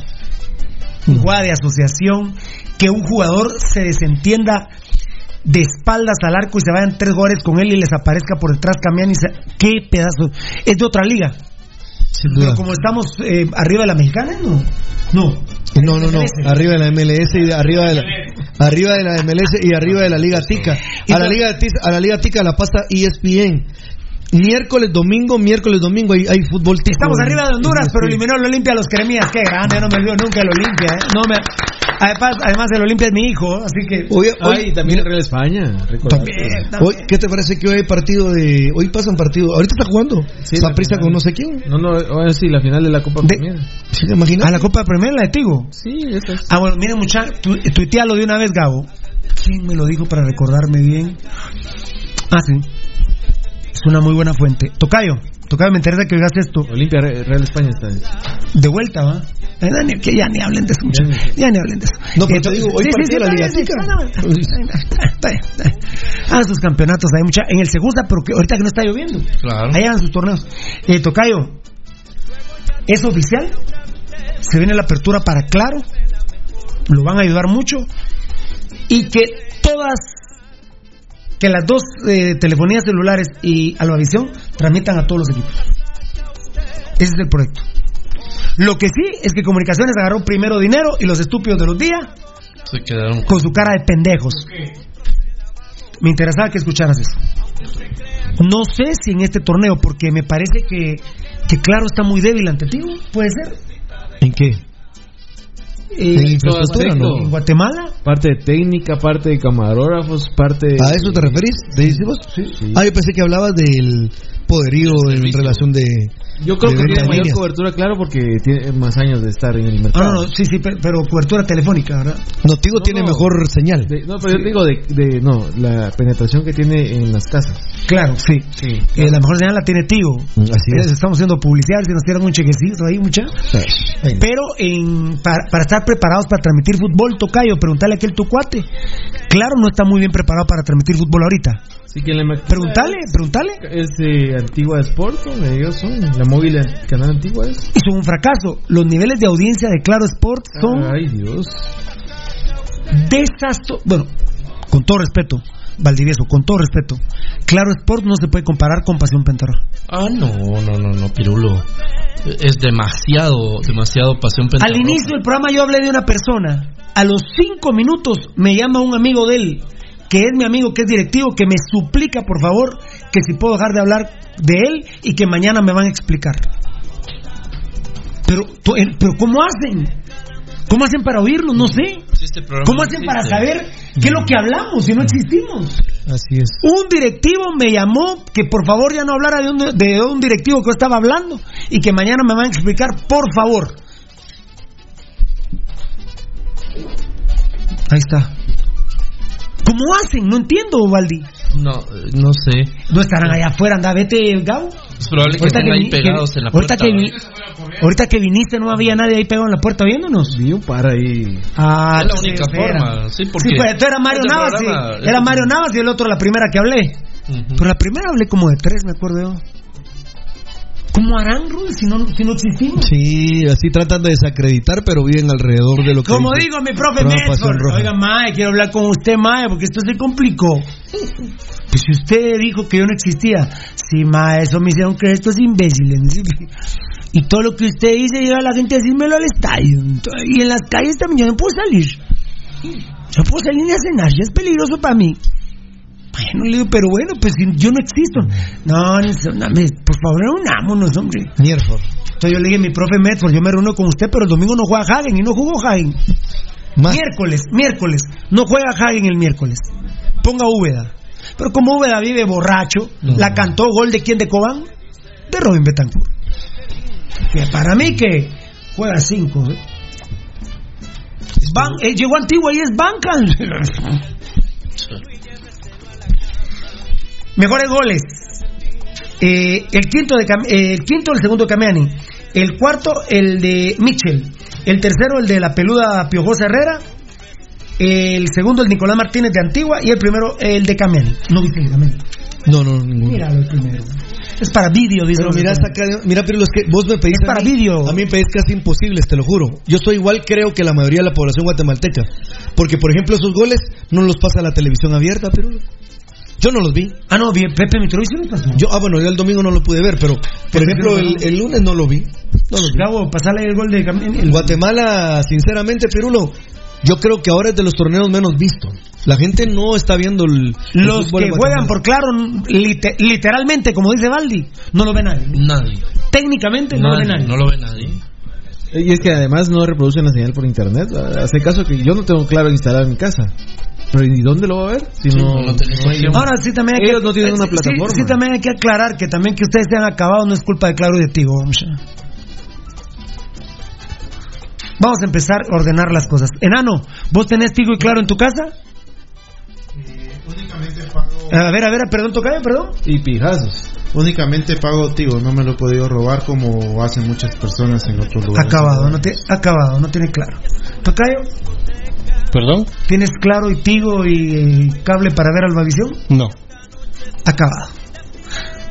Jugada de asociación, que un jugador se desentienda de espaldas al arco y se vayan tres goles con él y les aparezca por detrás Camiani. se- ¿Qué pedazo? Es de otra liga. Pero como estamos eh, arriba de la mexicana, no. No. No, no, no. Arriba de la MLS y arriba de la arriba de la MLS y arriba de la Liga Tica. A la Liga a la Liga Tica la pasa ESPN. Miércoles, domingo, miércoles, domingo hay, hay fútbol tico. Estamos arriba de Honduras, pero eliminó el Olimpia a los Cremías. Qué grande, yo no me olvido nunca el Olimpia. ¿eh? No me... además, además, el Olimpia es mi hijo, así que. Hoy, hoy, Ay, también el Real España. También, hoy, ¿qué te parece que hoy hay partido de hoy pasan partido? Ahorita está jugando. Sí, Está la prisa final. con no sé quién. No, no, ahora sí, la final de la Copa De- Premier. ¿Sí te imaginas? A la Copa Premier, la de Tigo. Sí, eso es. Ah, bueno, miren, muchachos, tu, tuitealo de una vez, Gabo. ¿Quién me lo dijo para recordarme bien? Ah, sí. Es una muy buena fuente. Tocayo, Tocayo, me interesa que digas esto. Olimpia, Re- Real España está. De vuelta, ¿va? Eh, Dani, que ya ni hablen de eso, muchachos. Ya ni hablen de eso. No, pero Eh, te digo, hoy sí, de la Liga. Hagan sus campeonatos, hay mucha. En el Segusa, pero que ahorita que no está lloviendo. Claro. Ahí hagan sus torneos. Eh, Tocayo, es oficial. Se viene la apertura para Claro. Lo van a ayudar mucho. Y que todas, que las dos eh, telefonías celulares y Albavisión transmitan a todos los equipos. Ese es el proyecto. Lo que sí es que Comunicaciones agarró primero dinero y los estúpidos de los días Se quedaron con su cara de pendejos. Me interesaba que escucharas eso. No sé si en este torneo, porque me parece que, que Claro está muy débil ante ti, puede ser. ¿En qué? Eh, En infraestructura, ¿no? En Guatemala. Parte de técnica, parte de camarógrafos, parte de... ¿A eso te referís? ¿De decís vos? Sí. Ah, yo pensé que hablabas del poderío en relación de. Yo creo que tiene en mayor líneas. cobertura, claro, porque tiene más años de estar en el Ah, mercado. no, no, sí, sí, pe- pero cobertura telefónica, ¿verdad? Notigo No, tiene no. mejor señal. De- no, pero yo te digo de, de- no, la penetración que tiene en las casas. Claro, sí. Sí. Eh, la mejor señal la tiene Tigo. Así es. Estamos haciendo publicidad, si nos tiran un chequecito ahí, mucha. Pero en, para, para estar preparados para transmitir fútbol, Tocayo, preguntarle a aquel tu cuate. Claro, no está muy bien preparado para transmitir fútbol ahorita. Así que la Preguntale, preguntale. Es de Antigua Sport, ellos son. La móvil del canal Antigua es. Hizo un fracaso. Los niveles de audiencia de Claro Sport son Ay, Dios. desastrosos. Bueno, con todo respeto, Valdivieso, con todo respeto. Claro Sport no se puede comparar con Pasión Pentarroja. Ah, no, no, no, no, Pirulo. Es demasiado, demasiado pasión Al pentarroja. inicio del programa yo hablé de una persona. A los cinco minutos me llama un amigo de él que es mi amigo, que es directivo, que me suplica, por favor, que si puedo dejar de hablar de él y que mañana me van a explicar. Pero, pero ¿cómo hacen? ¿Cómo hacen para oírnos? No sé. este ¿Cómo hacen para saber qué es lo que hablamos si no existimos? Así es. Un directivo me llamó que por favor ya no hablara de un, de un directivo que yo estaba hablando y que mañana me van a explicar, por favor. Ahí está. ¿Cómo hacen? No entiendo, Valdi. No, eh, no sé. No estarán allá afuera, anda, vete, Gabo. Es probable que Ahorita estén que ahí que- pegados en la ahorita puerta. que vi- ahorita que viniste no había nadie ahí pegado en la puerta viéndonos. Vi un par ahí. Ah, Es la sí, única espera. forma, sí, porque Sí, pues tú era Mario este Navas, sí. Era este- Mario Navas y el otro la primera que hablé. Pero la primera hablé como de tres, me acuerdo yo. ¿Cómo harán, Rudy, si no, si no existimos? Sí, así tratan de desacreditar, pero viven alrededor de lo que. Como digo, mi profe. Roja. Oiga, Mae, quiero hablar con usted, Mae, porque esto se complicó. Pues si usted dijo que yo no existía. Sí, Mae, eso me hicieron creer estos imbéciles. Y todo lo que usted dice lleva a la gente a decírmelo al estadio. Y en las calles también yo no puedo salir. Yo puedo salir ni a cenar, ya es peligroso para mí. Bueno, le digo, pero bueno, pues yo no existo. No, no, no, me- por favor, unámonos, hombre. Mierford. Entonces yo le dije, mi profe Medford, yo me reúno con usted, pero el domingo no juega Hagen y no jugó Hagen. Miércoles, miércoles, no juega Hagen el miércoles. Ponga Úbeda. Pero como Úbeda vive borracho, la cantó gol de quién de Cobán? De Robin Betancourt. Que para mí que juega cinco. ¿eh? Ban- eh, llegó Antigua y es banca. Mejores goles. Eh, el quinto de Cam- eh, el quinto el segundo Camiani. El cuarto el de Mitchell. El tercero el de la peluda Piojosa Herrera. El segundo el Nicolás Martínez de Antigua y el primero el de Camiani. No viste el Camiani. No, no, ninguno. Míralo el primero. Es para vídeo, dice. Pero mira, saca, mira, pero es que vos me pedís. Es para vídeo. A mí me pedís casi imposibles, te lo juro. Yo soy igual, creo que la mayoría de la población guatemalteca. Porque, por ejemplo, esos goles no los pasa la televisión abierta, pero. Yo no los vi. Ah, no, vi- Pepe Mitrovic pasó. Yo, ah, bueno, yo el domingo no lo pude ver, pero, por ejemplo, el, el lunes no lo vi. No vi. Gabo, pasale el gol de. En Guatemala, sinceramente, Pirulo, yo creo que ahora es de los torneos menos vistos. La gente no está viendo el, el Los que juegan por claro, lite- literalmente, como dice Valdi, no lo ve nadie. Nadie. Técnicamente no lo ve nadie. No lo ve nadie. Y es que además no reproducen la señal por internet. Hace caso que yo no tengo claro instalado en mi casa. Pero ¿y dónde lo va a ver? Si no, Ahora sí también hay Ellos que, no tienen una sí, plataforma. Sí, también hay que aclarar que también que ustedes se han acabado no es culpa de Claro y de Tigo. vamos a- Vamos a empezar a ordenar las cosas. Enano, ¿vos tenés Tigo y Claro en tu casa? Únicamente pago. A ver, a ver, perdón, tocayo, perdón. Y pijazos. Únicamente pago Tigo, no me lo he podido robar como hacen muchas personas en otros lugares. Acabado, no tiene, acabado, no tiene Claro. Tocayo, ¿Perdón? ¿tienes Claro y Tigo y eh, cable para ver Albavisión? No. Acabado.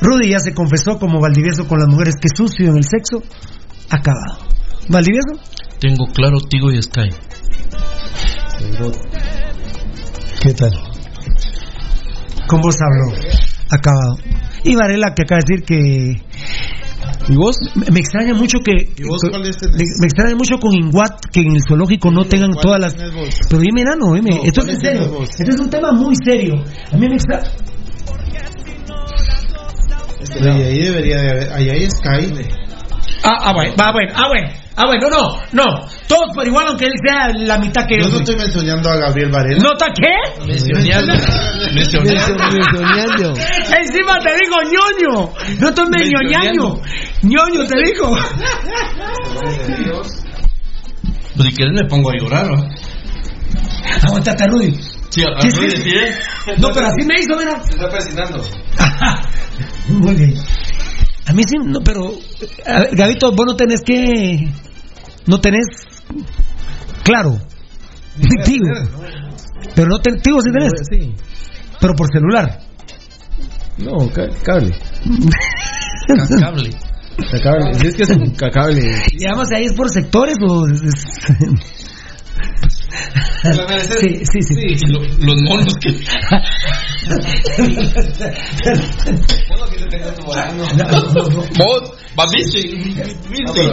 Rudy ya se confesó como Valdivieso con las mujeres que sucio en el sexo. Acabado. ¿Valdivieso? Tengo claro Tigo y Sky. ¿Qué tal? Con vos hablo. Acabado. Y Varela que acaba de decir que. ¿Y vos? Me, me extraña mucho que. ¿Y vos cuál tenés? me, me extraña mucho con Inguat que en el zoológico no tengan ¿Cuál todas las. tenés vos? Pero dime, enano, dime. No, Esto es ¿cuál en serio. vos? Esto es un tema muy serio. A mí me extraña. Y ahí debería de haber. Ahí hay Sky. Ah, ah, bueno, ah, bueno, ah, bueno. Ah, bueno, no, no. Todos por igual, aunque él sea la mitad que Yo yo. no estoy mencionando a Gabriel Varela. ¿Nota qué? Mencionando. Mencionando. Mencionando. Encima te digo ñoño. No estoy medio ñaño. ñoño te digo. Pues si quieres me pongo a llorar, ¿no? Aguantate, Rudy. Sí, a, Sí, Rudy, sí. ¿sí, eh? No, pero así me hizo, mira. Se está presionando. Muy bien. A mí sí, no, pero. a ver, Gabito, vos no tenés que. No tenés. Claro. Tío. Pero no tenés. Tío, sí tenés. Sí. Pero por celular. No, ca- cable. Cable. Ca- cable. Si es que es un ca- cable. Y además ahí es por sectores o. Sí, sí, sí. Sí, lo- los monos que. No, no, no. Vos, Va, viste, viste.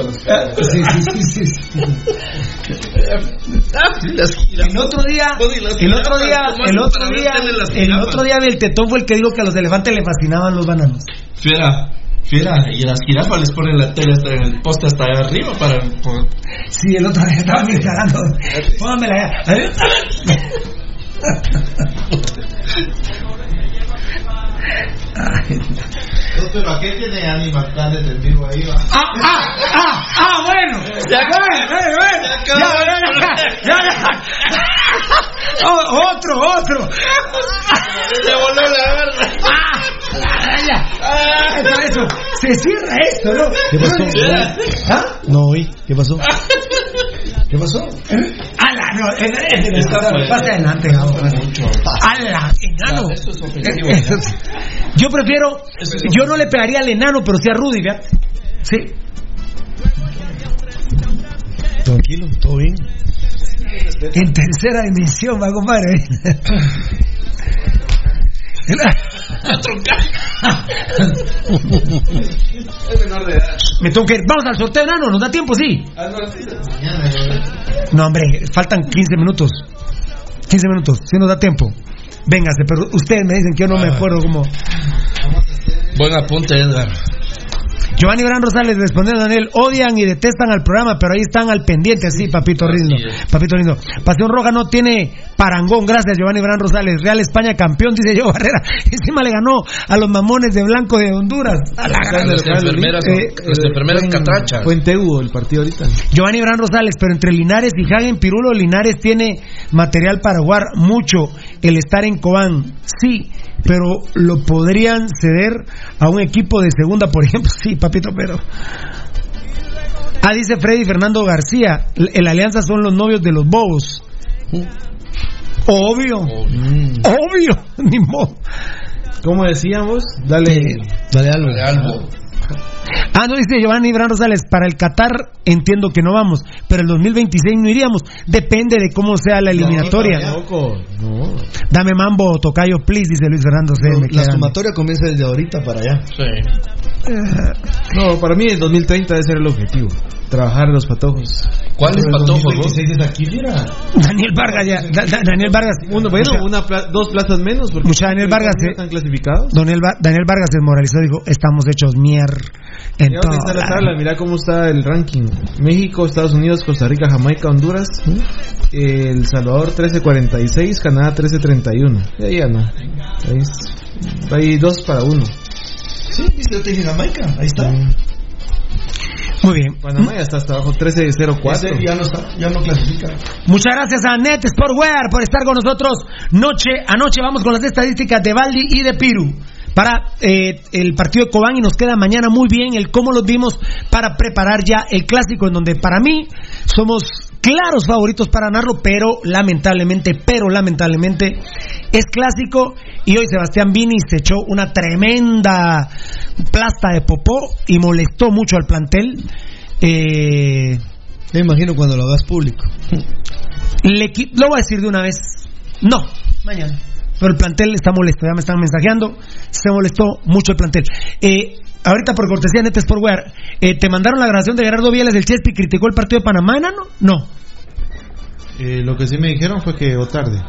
Sí, sí, sí, sí. El otro día, el otro día, el otro día, el otro día del tetón fue el que dijo que a los elefantes le fascinaban los bananos. Fiera, fiera, y las jirafas les ponen la tele hasta en el poste hasta allá arriba para. por- Sí, el otro día estaba instalando. Póngamela ya. A ver. Pero aquí tiene Animal Planet en vivo ahí, va. Ah, ah, ah, ah, bueno. Ya bueno, bueno. Ya, ya, ya, ya, ya. Oh, otro, otro. Se voló la verga. Ah, ya. Eso, eso. Se cierra esto, ¿no? ¿Qué pasó? ¿Ah? No oí. ¿Qué pasó? ¿Qué pasó? ¡Ala! No, es, es, es, Está fuerte. pasa adelante, ahora. ¡Ala! ¡Enano! Eh, Yo prefiero. Yo no le pegaría al enano, pero sí a Rudy, ¿verdad? Sí. Tranquilo, todo bien. En tercera dimensión, va, compadre. Es menor de edad. Me tengo que ir. Vamos al sorteo, enano. ¿Nos da tiempo? Sí. Ah, no, hombre, faltan 15 minutos. 15 minutos, si nos da tiempo. Véngase, pero ustedes me dicen que yo no me acuerdo cómo. Buen apunte, Edgar. Giovanni Bran Rosales respondiendo a Daniel, odian y detestan al programa, pero ahí están al pendiente, sí, papito lindo. Papito lindo. Pasión Roja no tiene parangón, gracias Giovanni Bran Rosales. Real España campeón, dice yo Barrera. Encima le ganó a los mamones de blanco de Honduras. A la gran- Las enfermeras, Eh, las enfermeras catrachas. Fue en Tegu el partido ahorita. Giovanni Bran Rosales, pero entre Linares y Hagen Pirulo, Linares tiene material para jugar mucho. El estar en Cobán, sí, pero lo podrían ceder a un equipo de segunda, por ejemplo. Sí, papito, pero. Ah, dice Freddy Fernando García, el, Alianza son los novios de los bobos. Obvio. Obvio. Ni modo. ¿Cómo decíamos? Dale, dale algo. Ah, no dice Giovanni Bran Rosales, para el Qatar entiendo que no vamos, pero el 2026 no iríamos. Depende de cómo sea la eliminatoria. Tampoco, no. Dame mambo, tocayo, please, dice Luis Fernando. C. me La sumatoria comienza desde ahorita para allá. Sí. No, para mí el 2030 debe ser el objetivo. Trabajar los patojos. ¿Cuáles patojos, 2026 es aquí, mira. Daniel Vargas ya. Da- Da- Daniel Vargas. Uno, bueno, Mucha- una pla- dos plazas menos. Porque Mucha Daniel Vargas. eh, están clasificados. Daniel, Va- Daniel Vargas se desmoralizó dijo: Estamos hechos mier. En Mira dónde está la tabla, mira cómo está el ranking. México, Estados Unidos, Costa Rica, Jamaica, Honduras. El Salvador 13.46, Canadá 13.31. Y ahí ya no. Ahí, ahí dos para uno. Sí, viste, yo te dije Jamaica. Ahí está. Muy bien. Panamá ya está hasta abajo 13.04. Ese ya no, está, ya no clasifica. Muchas gracias a Net Sportwear por estar con nosotros noche a noche. Vamos con las estadísticas de Baldi y de Piru para eh, el partido de Cobán y nos queda mañana muy bien el cómo los vimos para preparar ya el clásico en donde para mí somos claros favoritos para ganarlo, pero lamentablemente, pero lamentablemente es clásico y hoy Sebastián Vini se echó una tremenda plasta de popó y molestó mucho al plantel. Eh, Me imagino cuando lo hagas público. le lo voy a decir de una vez. No, mañana. Pero el plantel está molesto, ya me están mensajeando. Se molestó mucho el plantel. Eh, ahorita por cortesía de Sportwear, eh, ¿te mandaron la grabación de Gerardo Vieles del Chespi criticó el partido de Panamá, no? No. Eh, lo que sí me dijeron fue que llegó tarde.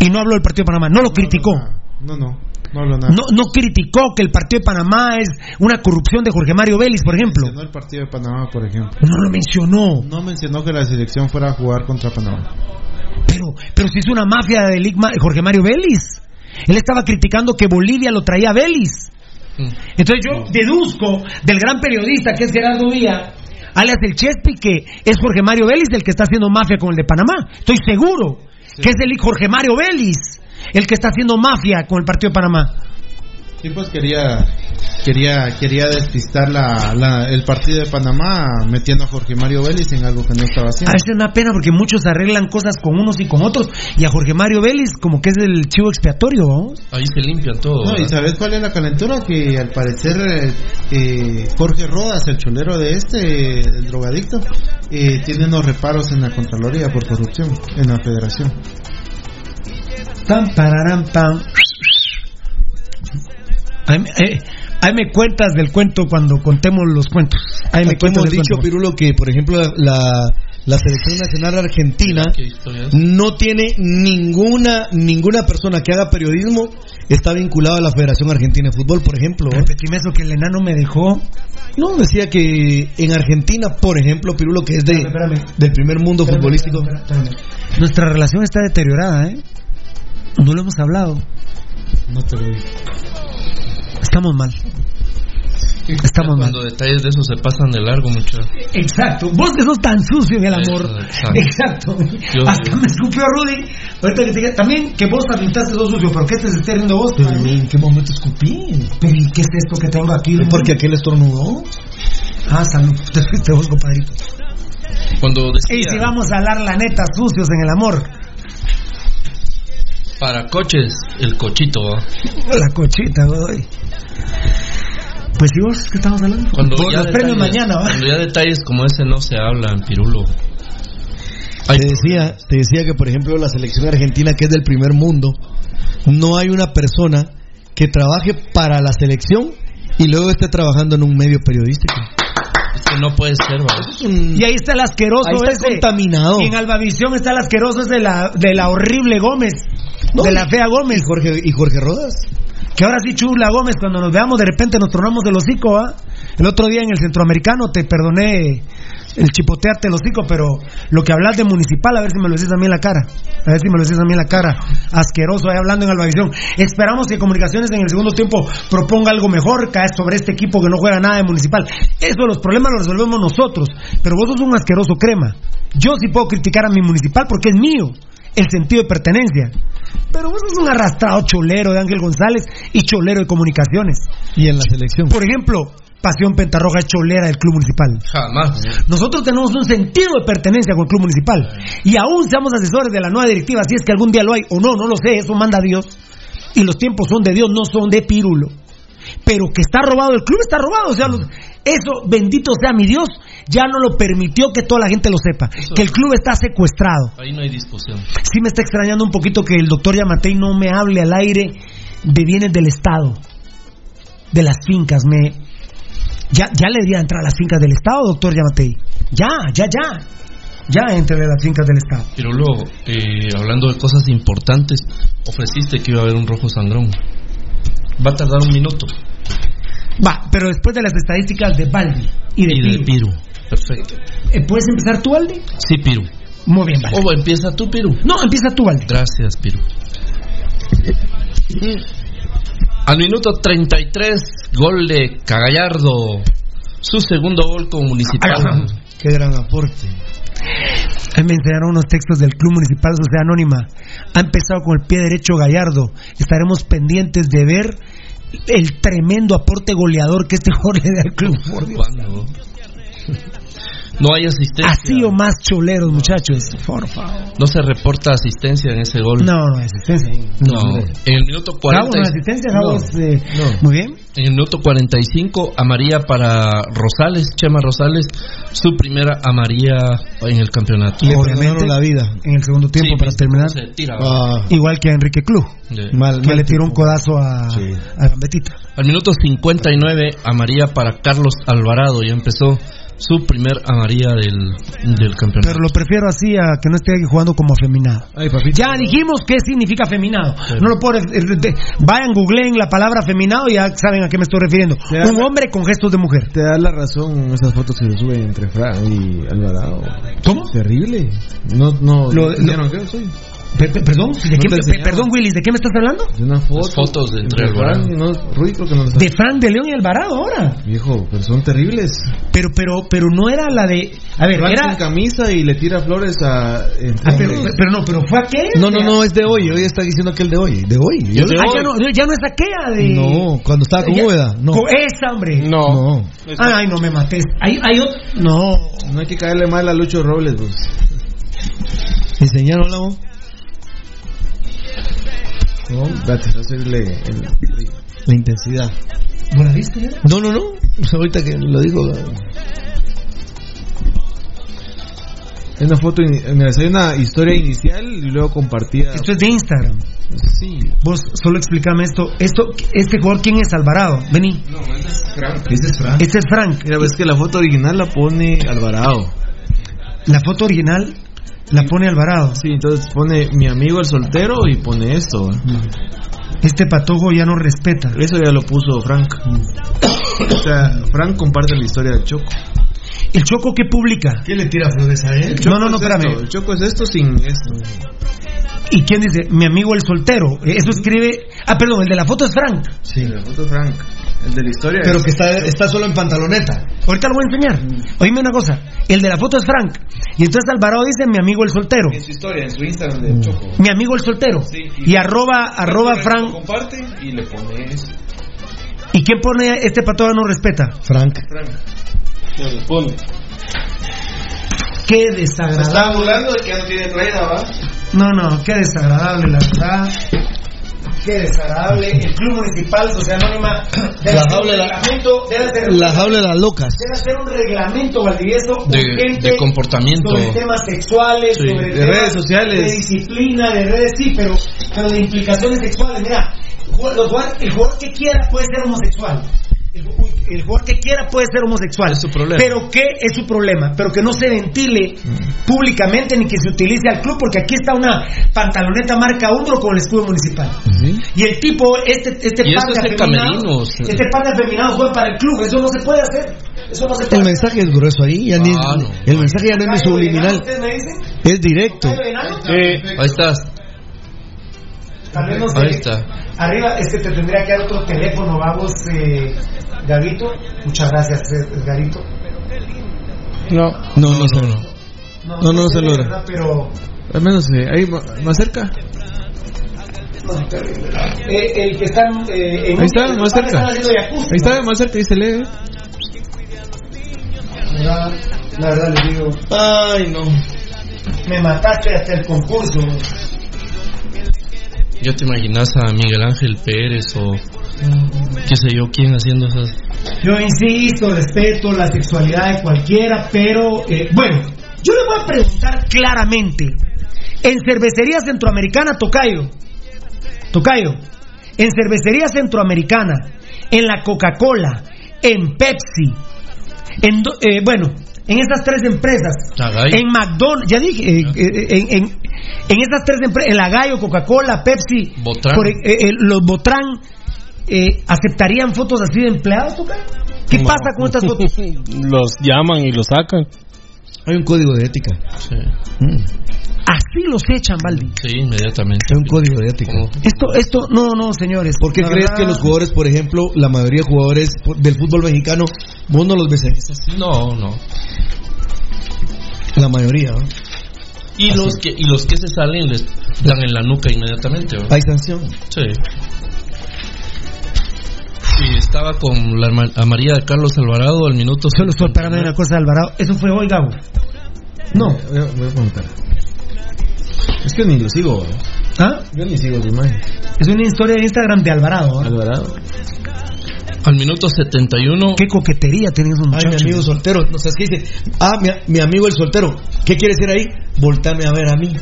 Y no habló del partido de Panamá, no lo criticó. No, no, no nada. No, no criticó que el partido de Panamá es una corrupción de Jorge Mario Vélez, por ejemplo. Mencionó el partido de Panamá, por ejemplo. No lo mencionó. No mencionó que la selección fuera a jugar contra Panamá. Pero, pero si es una mafia de Ligma- Jorge Mario Vélez. Él estaba criticando que Bolivia lo traía a Vélez. Entonces yo deduzco del gran periodista que es Gerardo Vía, alias el Chespi, que es Jorge Mario Vélez el que está haciendo mafia con el de Panamá. Estoy seguro que es el Jorge Mario Vélez el que está haciendo mafia con el partido de Panamá. Sí, pues quería quería quería despistar la, la- el partido de Panamá metiendo a Jorge Mario Vélez en algo que no estaba A haciendo. veces es una pena porque muchos arreglan cosas con unos y con otros. Y a Jorge Mario Vélez como que es el chivo expiatorio, ¿vamos? Ahí se limpian todo. No, ¿y sabes cuál es la calentura? Que al parecer eh, eh, Jorge Rodas, el cholero de este, el drogadicto, eh, tiene unos reparos en la Contraloría por corrupción, en la federación. Pam, pararam, pam. Eh, Ahí me cuentas del cuento cuando contemos los cuentos. Ahí me cuentas hemos del dicho, cuento. Pirulo, que por ejemplo la, la selección nacional argentina no tiene ninguna ninguna persona que haga periodismo está vinculada a la Federación Argentina de Fútbol, por ejemplo. ¿eh? Repetime eso que el enano me dejó. No, decía que en Argentina, por ejemplo, Pirulo, que es de, del primer mundo futbolístico. Nuestra relación está deteriorada, ¿eh? No lo hemos hablado. No te lo digo. Estamos mal. Estamos mal. Cuando detalles de eso se pasan de largo, mucho. Exacto. Vos que sos tan sucio en el amor. Exacto. Exacto. Yo- Hasta me escupió Rudy. Ahorita que te diga, también que vos también estás sos sucio, pero ¿qué te estés riendo vos? Pero ¿en qué momento escupí? Pero ¿y qué es esto que tengo aquí? Porque aquel estornudó. Ah, salud. Te fuiste vos, compadrito. Cuando Y decía si vamos a hablar la neta, sucios en el amor. Para coches, el cochito. ¿va? La cochita, Godoy. Pues si vos, ¿qué estamos hablando? Cuando Por premios mañana, ¿va? Cuando ya detalles como ese no se hablan, Pirulo. Te decía, te decía que, por ejemplo, la selección argentina, que es del primer mundo, no hay una persona que trabaje para la selección y luego esté trabajando en un medio periodístico. Que no puede ser. Y ahí está el asqueroso Ahí está ese. contaminado. Y en Albavisión está el asqueroso ese de la, de la horrible Gómez. de la fea Gómez. ¿Y Jorge, y Jorge Rodas? Que ahora sí, chula Gómez, cuando nos veamos de repente nos tronamos del hocico, ¿ah? El otro día en el centroamericano te perdoné el chipotearte el hocico, pero lo que hablas de municipal, a ver si me lo decís a mí en la cara. A ver si me lo decís a mí en la cara. Asqueroso, ahí hablando en Albavisión. Esperamos que Comunicaciones en el segundo tiempo proponga algo mejor, cae sobre este equipo que no juega nada de municipal. Eso, los problemas los resolvemos nosotros. Pero vos sos un asqueroso crema. Yo sí puedo criticar a mi municipal porque es mío el sentido de pertenencia. Pero vos sos un arrastrado cholero de Ángel González y cholero de comunicaciones. Y en la selección. Por ejemplo, Pasión Pentarroja es cholera del club municipal. Jamás. Nosotros tenemos un sentido de pertenencia con el club municipal. Y aún seamos asesores de la nueva directiva, si es que algún día lo hay o no, no lo sé, eso manda Dios. Y los tiempos son de Dios, no son de Pirulo. Pero que está robado, el club está robado. O sea, los- eso, bendito sea mi Dios, ya no lo permitió que toda la gente lo sepa. Que el club está secuestrado. Ahí no hay discusión. Sí me está extrañando un poquito que el doctor Yamatei no me hable al aire de bienes del Estado, de las fincas. Me ya ya le debería entrar a las fincas del Estado, doctor Yamatei. Ya, ya, ya. Ya entre las fincas del Estado. Pirulo, eh, hablando de cosas importantes, ofreciste que iba a haber un rojo sangrón. Va a tardar un minuto. Va, pero después de las estadísticas de Baldi y de, Y de Piru, Piru. Perfecto. eh, ¿puedes empezar tú, Baldi? Sí, Piru. Muy bien, Baldi. Oh, empieza tú, Piru. No, empieza tú, Baldi. Gracias, Piru. Al minuto 33, gol de Cagallardo. Su segundo gol con Municipal. Qué gran aporte. Ahí me enseñaron unos textos del Club Municipal Sociedad Anónima. Ha empezado con el pie derecho Gallardo. Estaremos pendientes de ver el tremendo aporte goleador que este jugador le da al club. Por Dios. No hay asistencia. Así o más choleros, muchachos. Por favor. No se reporta asistencia en ese gol. No, no hay asistencia. No. En el minuto Gabo, 40. ¿no hay asistencia? No. Gabo es, eh, No. Muy bien. En el minuto 45, amarilla para Rosales, Chema Rosales, su primera amarilla en el campeonato. Le perdonaron la vida. En el segundo tiempo Sí, para terminar. tira. Ah, Igual que a Enrique Club. Mal, Que mal le tiró un codazo a, Sí. a Gambetita. Al minuto 59, amarilla para Carlos Alvarado. Ya empezó su primer amarilla del, del campeonato. Pero lo prefiero así a que no esté aquí jugando como afeminado. Ay, papito. Ya dijimos qué significa afeminado. No lo puedo. eh, de- Vayan, googleen la palabra afeminado y ya saben a qué me estoy refiriendo. Un hombre con gestos de mujer. Te da la razón esas fotos que se suben entre Fran y Alvarado. ¿Cómo? Terrible. No, no. Lo- ¿no enseñaron qué? Sí. Pe- pe- perdón, ¿de No qué- te pe- enseñaron. perdón, Willis, ¿de qué me estás hablando? De una foto. Fotos de entre Fran no, Ruiz creo que no lo De Frank de León y Alvarado ahora. Viejo, pero son terribles. Pero, pero, pero no era la de. A ver, Fran era. sin camisa y le tira flores a. Ah, pero, no, pero fue aquella. No, no, no, es de hoy. Hoy está diciendo que el de hoy. De hoy. Yo- Ah, ya no, ya no es aquella de. No, cuando estaba con Úbeda. No. Con esa, hombre. No. No. Ay, no me mates. Hay, hay otro. No. No hay que caerle mal a Lucho Robles, pues. Enseñaron la voz. No, date, hacerle el. La intensidad. ¿No la viste? ya? No, no, no. Ahorita que lo digo. Hay una foto, mira, hay una historia inicial y luego compartida. Esto es de Instagram. Sí. Vos solo explícame esto. esto este jugador, ¿quién es Alvarado? Vení. No, ese es Frank. Ese es Frank. Este es Frank. Mira, ves que la foto original la pone Alvarado. La foto original la pone Alvarado. Sí, entonces pone mi amigo el soltero y pone esto. Este patojo ya no respeta. Eso ya lo puso Frank. o sea, Frank comparte la historia del Choco. ¿El Choco qué publica? ¿Quién le tira flores a él? No, no, no, espérame. El Choco es esto sin esto. ¿Y quién dice? Mi amigo el soltero. Eso escribe. Ah, perdón, el de la foto es Frank. Sí, la foto es Frank. El de la historia Pero es- que está, está solo en pantaloneta. Ahorita lo voy a enseñar. Oíme una cosa. El de la foto es Frank. Y entonces Alvarado dice mi amigo el soltero. En su historia, en su Instagram del Choco. Mi amigo el soltero. Sí, y, arroba, arroba Lo Frank. comparte y le pone eso. ¿Y quién pone este patojo no respeta? Frank. Frank. Pone. Qué Se desagradable. está burlando de que ya no tiene traída, ¿va? No, no, qué desagradable, la verdad. Qué desagradable. El Club Municipal Sociedad Anónima debe La hacer un reglamento, debe hacer, La jaula de las locas. debe hacer un reglamento, Valdivieso, De- urgente de comportamiento. sobre temas sexuales, Sí, sobre de temas redes sociales. de disciplina, de redes, sí, pero, pero de implicaciones sexuales. Mira, el jugador que quiera puede ser homosexual. El, jugador que quiera puede ser homosexual. Es su problema. Pero que es su problema. Pero que no se ventile públicamente ni que se utilice al club, porque aquí está una pantaloneta marca hombro con el escudo municipal. Y el tipo, este, este Y este par de afeminados juegan para el club. Eso no se puede hacer. Eso no se puede El mensaje es grueso ahí. Ya ni- Ah, no. El mensaje ya no es subliminal. ¿Ustedes me? Es directo. ¿Tocayo de enano? Ahí estás. Tal vez no sé. Ahí está. Arriba es que te tendría que dar otro teléfono, vamos, eh, Gavito. Muchas gracias, eh, Garito. No. No, no, se No, no sé, se la logra. verdad, Pero Al menos eh, ahí más cerca. no. Eh, el que está eh, en Ahí está, más cerca. Ahí está, ¿no? más cerca, se lee. La, la verdad les digo, Ay, no. me mataste hasta el concurso. ¿Ya te imaginas a Miguel Ángel Pérez o qué sé yo quién haciendo esas? Yo insisto, respeto la sexualidad de cualquiera, pero eh, bueno, yo le voy a preguntar claramente. En cervecería centroamericana, Tocayo, Tocayo, en cervecería centroamericana, en la Coca-Cola, en Pepsi, en eh, bueno, en esas tres empresas, en McDonald's, ya dije, eh, eh, en, en, en esas tres empresas, en la Gallo, Coca-Cola, Pepsi, Botran. por- eh, eh, los Botran, eh, ¿aceptarían fotos así de empleados? ¿Qué No. pasa con estas fotos? los llaman y los sacan. Hay un código de ética. Sí, Así los echan, Baldi. sí, inmediatamente. Hay un código de ética. Esto, esto, no, no, señores. ¿Por qué crees verdad- que los jugadores, por ejemplo, la mayoría de jugadores del fútbol mexicano, vos no los ves? No, no. La mayoría, ¿no? Y los que y los que se salen les dan en la nuca inmediatamente. ¿no? Hay sanción. Sí. Estaba con la a María de Carlos Alvarado al minuto. Solo estoy esperando una cosa de Alvarado. ¿Eso fue hoy, Gabo? No. Voy a, voy a preguntar. Es que ni lo sigo. ¿eh? ¿Ah? Yo ni sigo su imagen. Es una historia de Instagram de Alvarado. ¿ah? Alvarado. Al minuto 71. Qué coquetería tenían esos Ay, muchachos. mi amigo soltero. No sabes qué dice. Ah, mi, mi amigo el soltero. ¿Qué quiere decir ahí? Voltame a ver a mí.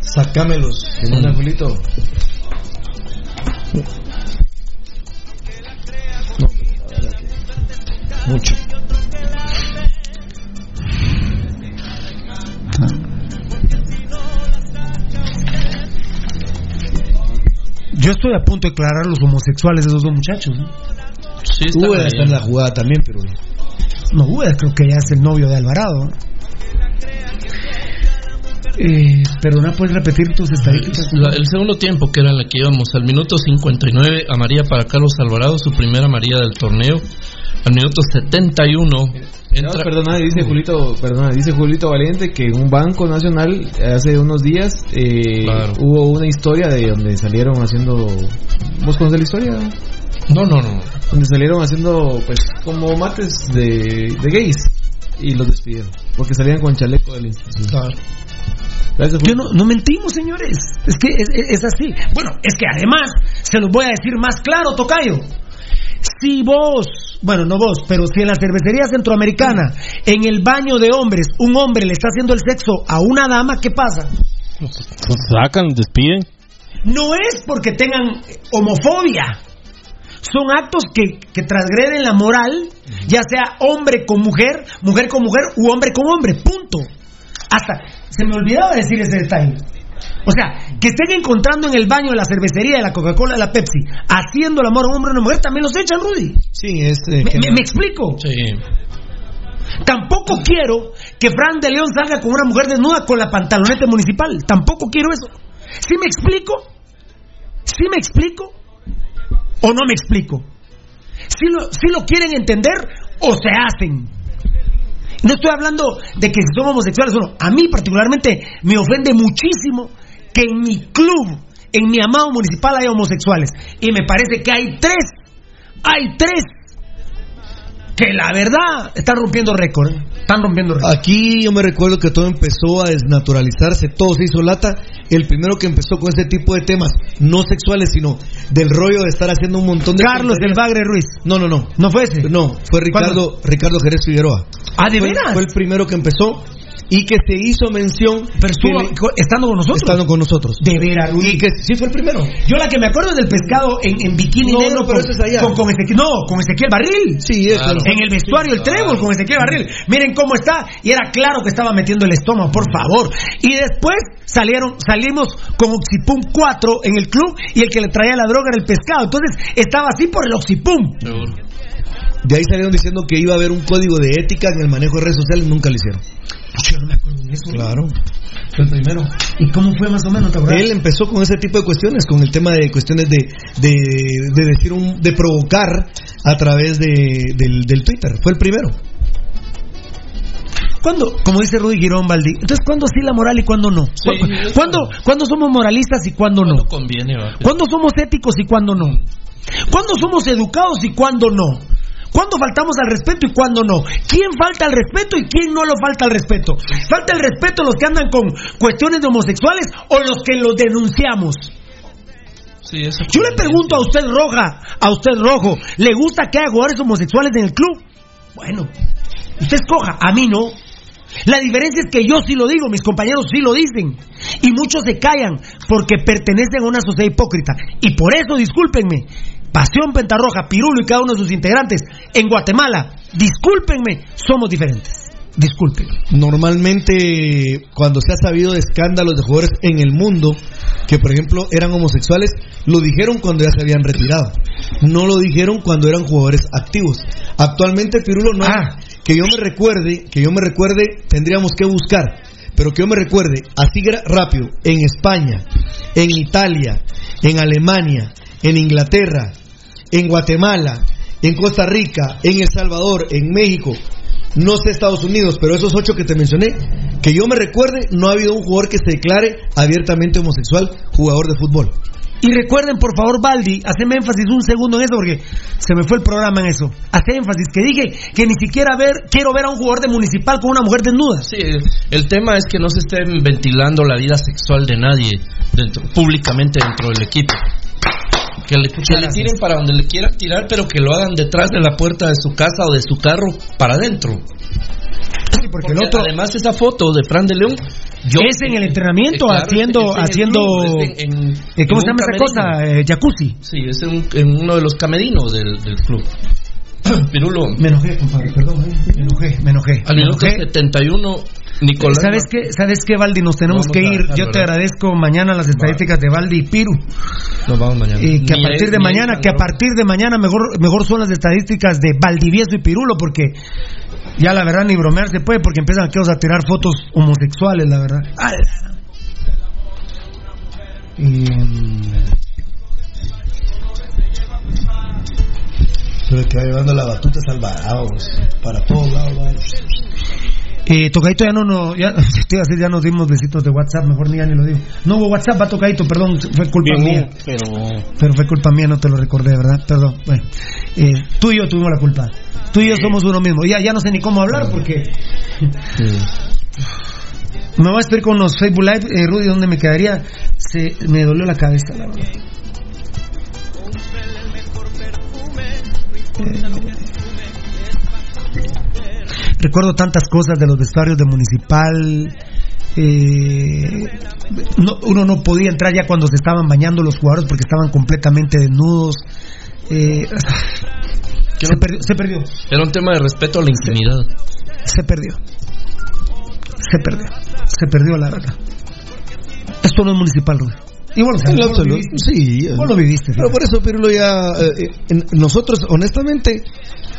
Sacámelos. Que manda Julito. Mucho. Yo estoy a punto de declarar los homosexuales de esos dos muchachos. ¿no? Sí, bien. está en la jugada también, pero. No, Ueda creo que ya es el novio de Alvarado. ¿no? Eh, perdona, ¿puedes repetir tus estadísticas? La- el segundo tiempo, que era en la que íbamos, al minuto 59, a María para Carlos Alvarado, su primera María del torneo. Al minuto 71, No, entra. perdona, dice Julito, perdona, dice Julito Valiente que en un banco nacional hace unos días eh, Claro. hubo una historia de donde salieron haciendo ¿Vos conoces la historia? No, no, no. Donde salieron haciendo pues como mates de, de gays y los despidieron porque salían con chaleco de la institución. Gracias, Yo no, no mentimos, señores. Es que es, es- es así. Bueno, es que además, se los voy a decir más claro, Tocayo. Si vos bueno, no vos, pero si en la cervecería centroamericana, en el baño de hombres, un hombre le está haciendo el sexo a una dama, ¿qué pasa? Sacan, despiden. No es porque tengan homofobia. Son actos que, que transgreden la moral, ya sea hombre con mujer, mujer con mujer u hombre con hombre. Punto. Hasta se me olvidaba decir ese detalle. O sea, que estén encontrando en el baño de la cervecería, de la Coca-Cola, de la Pepsi, haciendo el amor a un hombre o una mujer, también los echan, Rudy. Sí, es. eh, ¿Me, me- me explico? Sí. Tampoco quiero que Fran de León salga con una mujer desnuda con la pantaloneta municipal. Tampoco quiero eso. ¿Sí me explico? ¿Sí me explico? ¿O no me explico? ¿Sí lo, sí lo quieren entender o se hacen? No estoy hablando de que son homosexuales o no. A mí particularmente me ofende muchísimo que en mi club, en mi amado municipal, haya homosexuales. Y me parece que hay tres, hay tres que la verdad están rompiendo récord. ¿eh? Están rompiendo récord. Aquí yo me recuerdo que todo empezó a desnaturalizarse, todo se hizo lata. El primero que empezó con ese tipo de temas, no sexuales, sino del rollo de estar haciendo un montón de. Carlos del Bagre Ruiz. No, no, no. ¿No fue ese? No, fue Ricardo, Ricardo Jerez Figueroa. Ah, ¿de fue, veras? Fue el primero que empezó y que se hizo mención. Pero estuvo le- estando con nosotros. Estando con nosotros. De veras. Y que sí fue el primero. Yo la que me acuerdo es del pescado en, en bikini No, negro no, pero con, ese es allá. con, con Ezequiel, no, con Ezequiel Barril. Sí, eso. Claro. En el vestuario, el trébol con Ezequiel Barril. Miren cómo está. Y era claro que estaba metiendo el estómago, por favor. Y después salieron, salimos con Oxipum 4 en el club y el que le traía la droga era el pescado. Entonces estaba así por el Oxipum. Seguro. De ahí salieron diciendo que iba a haber un código de ética en el manejo de redes sociales, nunca lo hicieron. Pucha, yo no me acuerdo de eso. Claro. Fue el primero. ¿Y cómo fue más o menos? ¿Te acuerdas? Él empezó con ese tipo de cuestiones, con el tema de cuestiones de, de, de decir un, de provocar a través de, del, del Twitter. Fue el primero. ¿Cuándo? Como dice Rudy Girón Baldi. Entonces, ¿cuándo sí la moral y cuándo no? Sí, ¿Cu- eso. ¿Cuándo, ¿Cuándo somos moralistas y cuándo no? No conviene, va. ¿Cuándo somos éticos y cuándo no? ¿Cuándo somos educados y cuándo no? ¿Cuándo faltamos al respeto y cuándo no? ¿Quién falta al respeto y quién no lo falta al respeto? ¿Falta el respeto los que andan con cuestiones de homosexuales o los que los denunciamos? Sí, eso Yo le pregunto a usted roja, a usted rojo, ¿le gusta que haya jugadores homosexuales en el club? Bueno, usted escoja, a mí no. La diferencia es que yo sí lo digo, mis compañeros sí lo dicen. Y muchos se callan porque pertenecen a una sociedad hipócrita. Y por eso, discúlpenme, Pasión Pentarroja, Pirulo y cada uno de sus integrantes en Guatemala, discúlpenme, somos diferentes. Disculpen. Normalmente, cuando se ha sabido de escándalos de jugadores en el mundo que, por ejemplo, eran homosexuales, lo dijeron cuando ya se habían retirado. No lo dijeron cuando eran jugadores activos. Actualmente, Pirulo, no. Ah. Que yo me recuerde, que yo me recuerde, tendríamos que buscar. Pero que yo me recuerde, así rápido, en España, en Italia, en Alemania, en Inglaterra, en Guatemala, en Costa Rica, en El Salvador, en México, no sé Estados Unidos, pero esos ocho que te mencioné, que yo me recuerde, no ha habido un jugador que se declare abiertamente homosexual, jugador de fútbol. Y recuerden, por favor, Baldi, haceme énfasis un segundo en eso porque se me fue el programa en eso. Hace énfasis que dije que ni siquiera ver, quiero ver a un jugador de municipal con una mujer desnuda. Sí, el tema es que no se esté ventilando la vida sexual de nadie dentro, públicamente dentro del equipo. Que le, que le tiren para donde le quieran tirar, pero que lo hagan detrás de la puerta de su casa o de su carro para adentro. Sí, porque, el otro Además, esa foto de Fran de León. Yo, es en el entrenamiento Eh, claro, haciendo, es haciendo, club, en- en- eh, en ¿cómo se llama esa cosa? Eh, jacuzzi. Sí, es en, un- en uno de los camerinos del, del club. Pirulo. Me enojé, compadre, perdón, eh, me enojé, me enojé. Al minuto enojé. 71, Nicolás. ¿Sabes qué, ¿Sabes qué, Valdi? Nos tenemos Vamos que a ir. Yo te agradezco mañana las estadísticas de Valdi y Piru. Nos vamos mañana. Y que a partir de mañana, que a partir de mañana mejor, mejor son las estadísticas de Valdivieso y Pirulo, porque ya la verdad ni bromear se puede, porque empiezan aquellos a tirar fotos homosexuales, la verdad. Ah, Y, Pero que va llevando la batuta Alvarados para todos lados. Eh, tocadito ya no, no ya, te iba a decir, ya nos dimos besitos de WhatsApp, mejor ni ya ni lo digo. No hubo WhatsApp, va tocadito, perdón, fue culpa Bien, mía. pero Pero fue culpa mía, no te lo recordé, ¿verdad? Perdón. Bueno, eh, tú y yo tuvimos la culpa. Tú y yo somos uno mismo. Ya, ya no sé ni cómo hablar porque. Me voy a esperar con los Facebook Live, eh, Rudy, ¿dónde me quedaría? Se, me dolió la cabeza, la verdad. Eh, recuerdo tantas cosas de los vestuarios de Municipal. eh, no- uno no podía entrar ya cuando se estaban bañando los jugadores porque estaban completamente desnudos. Eh, se, perdió, se perdió, Era un tema de respeto a la intimidad. se perdió. Se perdió. Se perdió la verdad. Esto no es municipal, Rubén. Y vos lo lo vos lo absoluto, viviste. sí. Vos lo viviste. Pero por eso, Pirulo, ya. eh, en- nosotros, honestamente,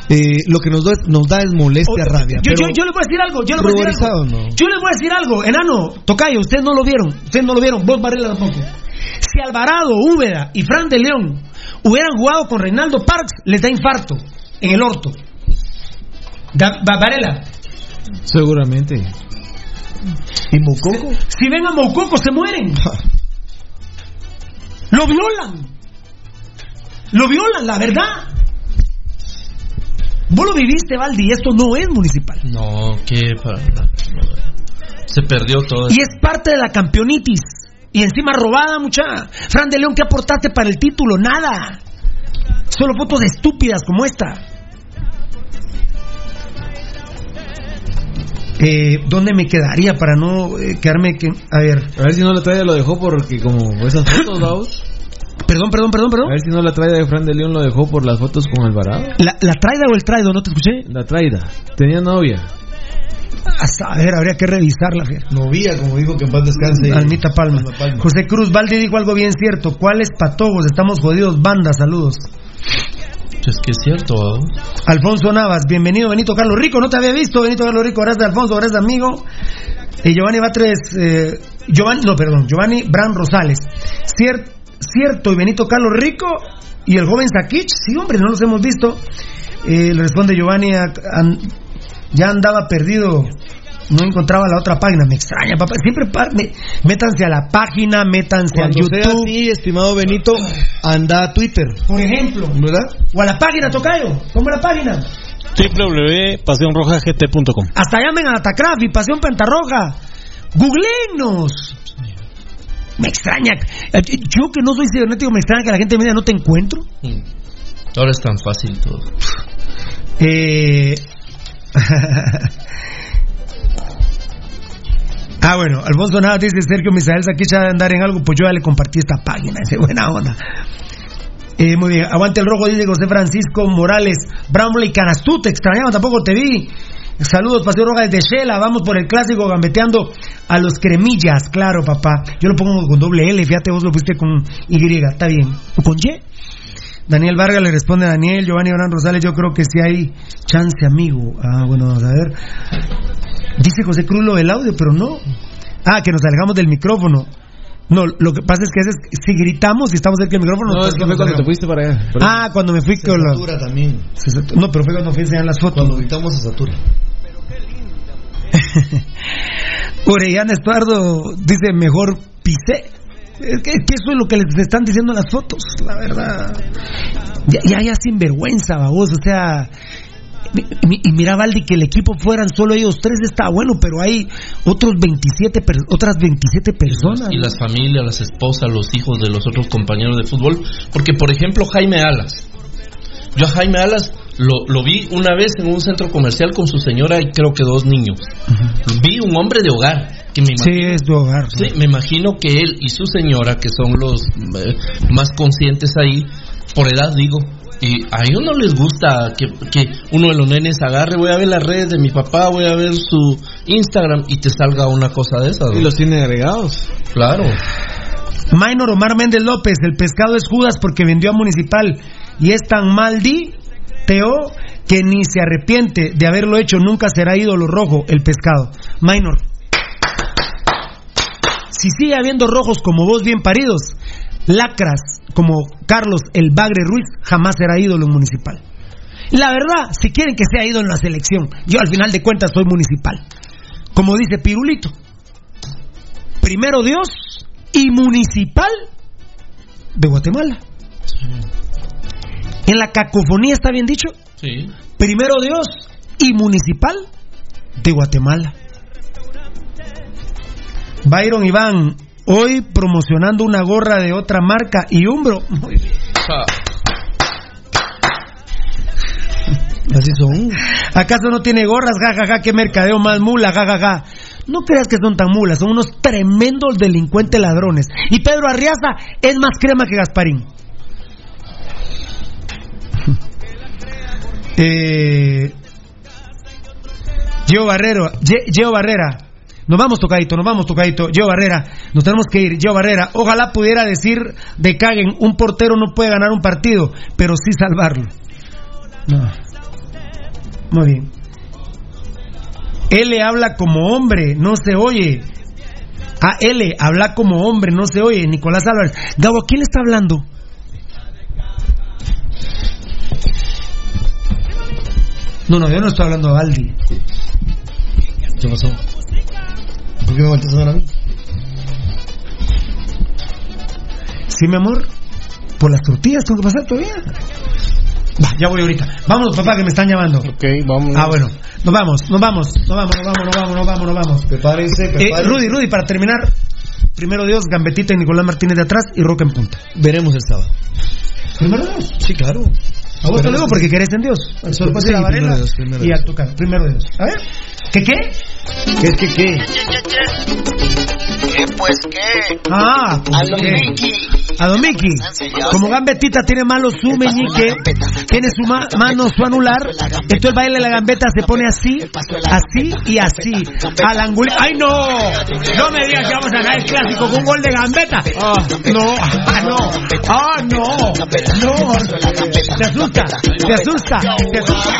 eh, lo que nos da, nos da es molestia, rabia. Yo, pero yo, yo les voy a decir algo, yo les voy a decir algo. no. Yo les voy a decir algo, enano, Tocayo, ustedes no lo vieron, ustedes no lo vieron, vos Varela tampoco. Si Alvarado, Úbeda y Fran de León hubieran jugado con Reinaldo Parks, les da infarto en el orto. Da- Va- Varela, Seguramente. ¿Y Mococo? si ven a Mococo se mueren. Lo violan. Lo violan, la verdad. Vos lo viviste, Valdi, esto no es municipal. No, que para nada. Se perdió todo. Y es parte de la campeonitis. Y encima robada, mucha. Fran de León, ¿qué aportaste para el título? Nada. Solo fotos estúpidas como esta. Eh, ¿Dónde me quedaría para no eh, quedarme que... A ver. A ver si no la trae, lo dejó porque como esas fotos, vamos. Perdón, perdón, perdón, perdón. A ver si no la traida de Fran de León lo dejó por las fotos con Alvarado. ¿La, la traida o el traido? ¿No te escuché? La traida. Tenía novia. A saber, habría que revisarla. Novía, como dijo que en paz descanse. Almita Palma. José Cruz Valdi dijo algo bien cierto. ¿Cuáles patogos? Estamos jodidos. Banda, saludos. Es que es cierto. ¿no? Alfonso Navas, bienvenido Benito Carlos Rico, no te había visto Benito Carlos Rico, gracias Alfonso, gracias amigo. Y Giovanni Batres, eh, Giovanni, no, perdón, Giovanni Bran Rosales. Cier- cierto, y Benito Carlos Rico y el joven Sakich, sí hombre, no los hemos visto. Eh, le responde Giovanni, a- ya andaba perdido, no encontraba la otra página, me extraña, papá, siempre pa- me- métanse a la página, métanse Cuando a sea YouTube. así, estimado Benito, anda a Twitter. Por ejemplo. ¿Verdad? O a la página, Tocayo. ¿Cómo es la página? www.pasionrojagt.com Hasta llamen a Atacraft y Pasión Pentarroja. Googleenos. Me extraña. eh, Yo que no soy cibernético, me extraña que la gente me diga no te encuentro. Mm. Ahora es tan fácil todo. Eh... ah, bueno, Alfonso Nada dice Sergio Misael Saquicha de andar en algo, pues yo ya le compartí esta página, ese buena onda. Eh, muy bien, aguante el rojo, dice José Francisco Morales, Brownley Canastú, te extrañaba, tampoco te vi. Saludos, Paseo Roja desde Shela, vamos por el clásico gambeteando a los cremillas, claro, papá. Yo lo pongo con doble L, fíjate, vos lo pusiste con Y, está bien. ¿O con Y? Daniel Vargas le responde a Daniel, Giovanni Orán Rosales, yo creo que sí hay chance, amigo. Ah, bueno, vamos a ver. Dice José Cruz lo del audio, pero no. Ah, que nos alejamos del micrófono. No, lo que pasa es que a veces si gritamos y estamos cerca del micrófono... No, es que fue cuando te fuiste para allá. Ah, cuando me fui Se con la... satura también. Se satu- No, pero fue cuando fui a enseñar las fotos. Cuando gritamos se satura. Orellana Estuardo dice mejor pisé. Es que, es que eso es lo que les están diciendo en las fotos, la verdad. Ya, ya, ya sin vergüenza, babos. O sea, y mira, Valdi, que el equipo fueran solo ellos tres está bueno, pero hay otros 27 per- otras 27 personas. Y las familias, las esposas, los hijos de los otros compañeros de fútbol. Porque, por ejemplo, Jaime Alas. Yo a Jaime Alas lo, lo vi una vez en un centro comercial con su señora y creo que dos niños. Vi un hombre de hogar. Que me Sí, es de hogar. Sí, me imagino que él y su señora, que son los eh, más conscientes ahí, por edad digo, y a ellos no les gusta que, que uno de los nenes agarre, voy a ver las redes de mi papá, voy a ver su Instagram y te salga una cosa de esas. Y los tiene agregados. Claro. Minor Omar Méndez López, el pescado es Judas porque vendió a Municipal y es tan maldi, Teo, que ni se arrepiente de haberlo hecho, nunca será ídolo rojo el pescado. Minor. Si sigue habiendo rojos como vos bien paridos, lacras como Carlos el Bagre Ruiz jamás será ídolo Municipal. La verdad, si quieren que sea ídolo en la selección, yo al final de cuentas soy Municipal. Como dice Pirulito, primero Dios y Municipal de Guatemala. En la cacofonía está bien dicho. Sí. Primero Dios y Municipal de Guatemala. Byron Iván, hoy promocionando una gorra de otra marca y Umbro. Muy bien. Ah, Así son. ¿Acaso no tiene gorras? Ja, ja, ja, qué mercadeo más mula, ja, ja, ja. No creas que son tan mulas, son unos tremendos delincuentes ladrones. Y Pedro Arriaza es más crema que Gasparín. Eh, Barrero, Ye- Barrera. Nos vamos tocadito, nos vamos tocadito. Gio Barrera, nos tenemos que ir. Gio Barrera, ojalá pudiera decir de Caguen, un portero no puede ganar un partido, pero sí salvarlo. Muy bien. L habla como hombre, no se oye. A L habla como hombre, no se oye. Nicolás Álvarez. Gabo, ¿a quién le está hablando? No, no, yo no estoy hablando a Aldi. ¿Qué pasó? ¿Por qué me volteas a mí? Sí, mi amor. Por las tortillas tengo que pasar todavía. Va, ya voy ahorita. Vámonos, papá, que me están llamando. Ok, vamos. Ah, bueno. Nos vamos, nos vamos, nos vamos, nos vamos, nos vamos, nos vamos, nos vamos. Prepárense, Eh, prepárense. Rudy, Rudy, para terminar, primero Dios, Gambetita y Nicolás Martínez de atrás y Roca en punta. Veremos el sábado. Primero Dios. Sí, claro. A vos te lo digo porque querés en Dios. Solo puedes ir a Sí, Varela primero Dios, primero y Dios. a tocar. Primero Dios. A ver. ¿Qué qué? ¿Qué es que qué? ¿Qué pues qué? Ah, pues, A lo ¿qué? Mickey. A Don Miki. Como Gambetita tiene malo su meñique, tiene su ma- mano su anular, entonces el baile de la gambeta se pone así, así y así. Al angulito. ¡Ay no! No me digas que vamos a ganar el clásico con un gol de gambeta. Ah, no, ah, no, ah, no, no. Te asusta, te asusta, te asusta.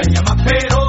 me llamas pero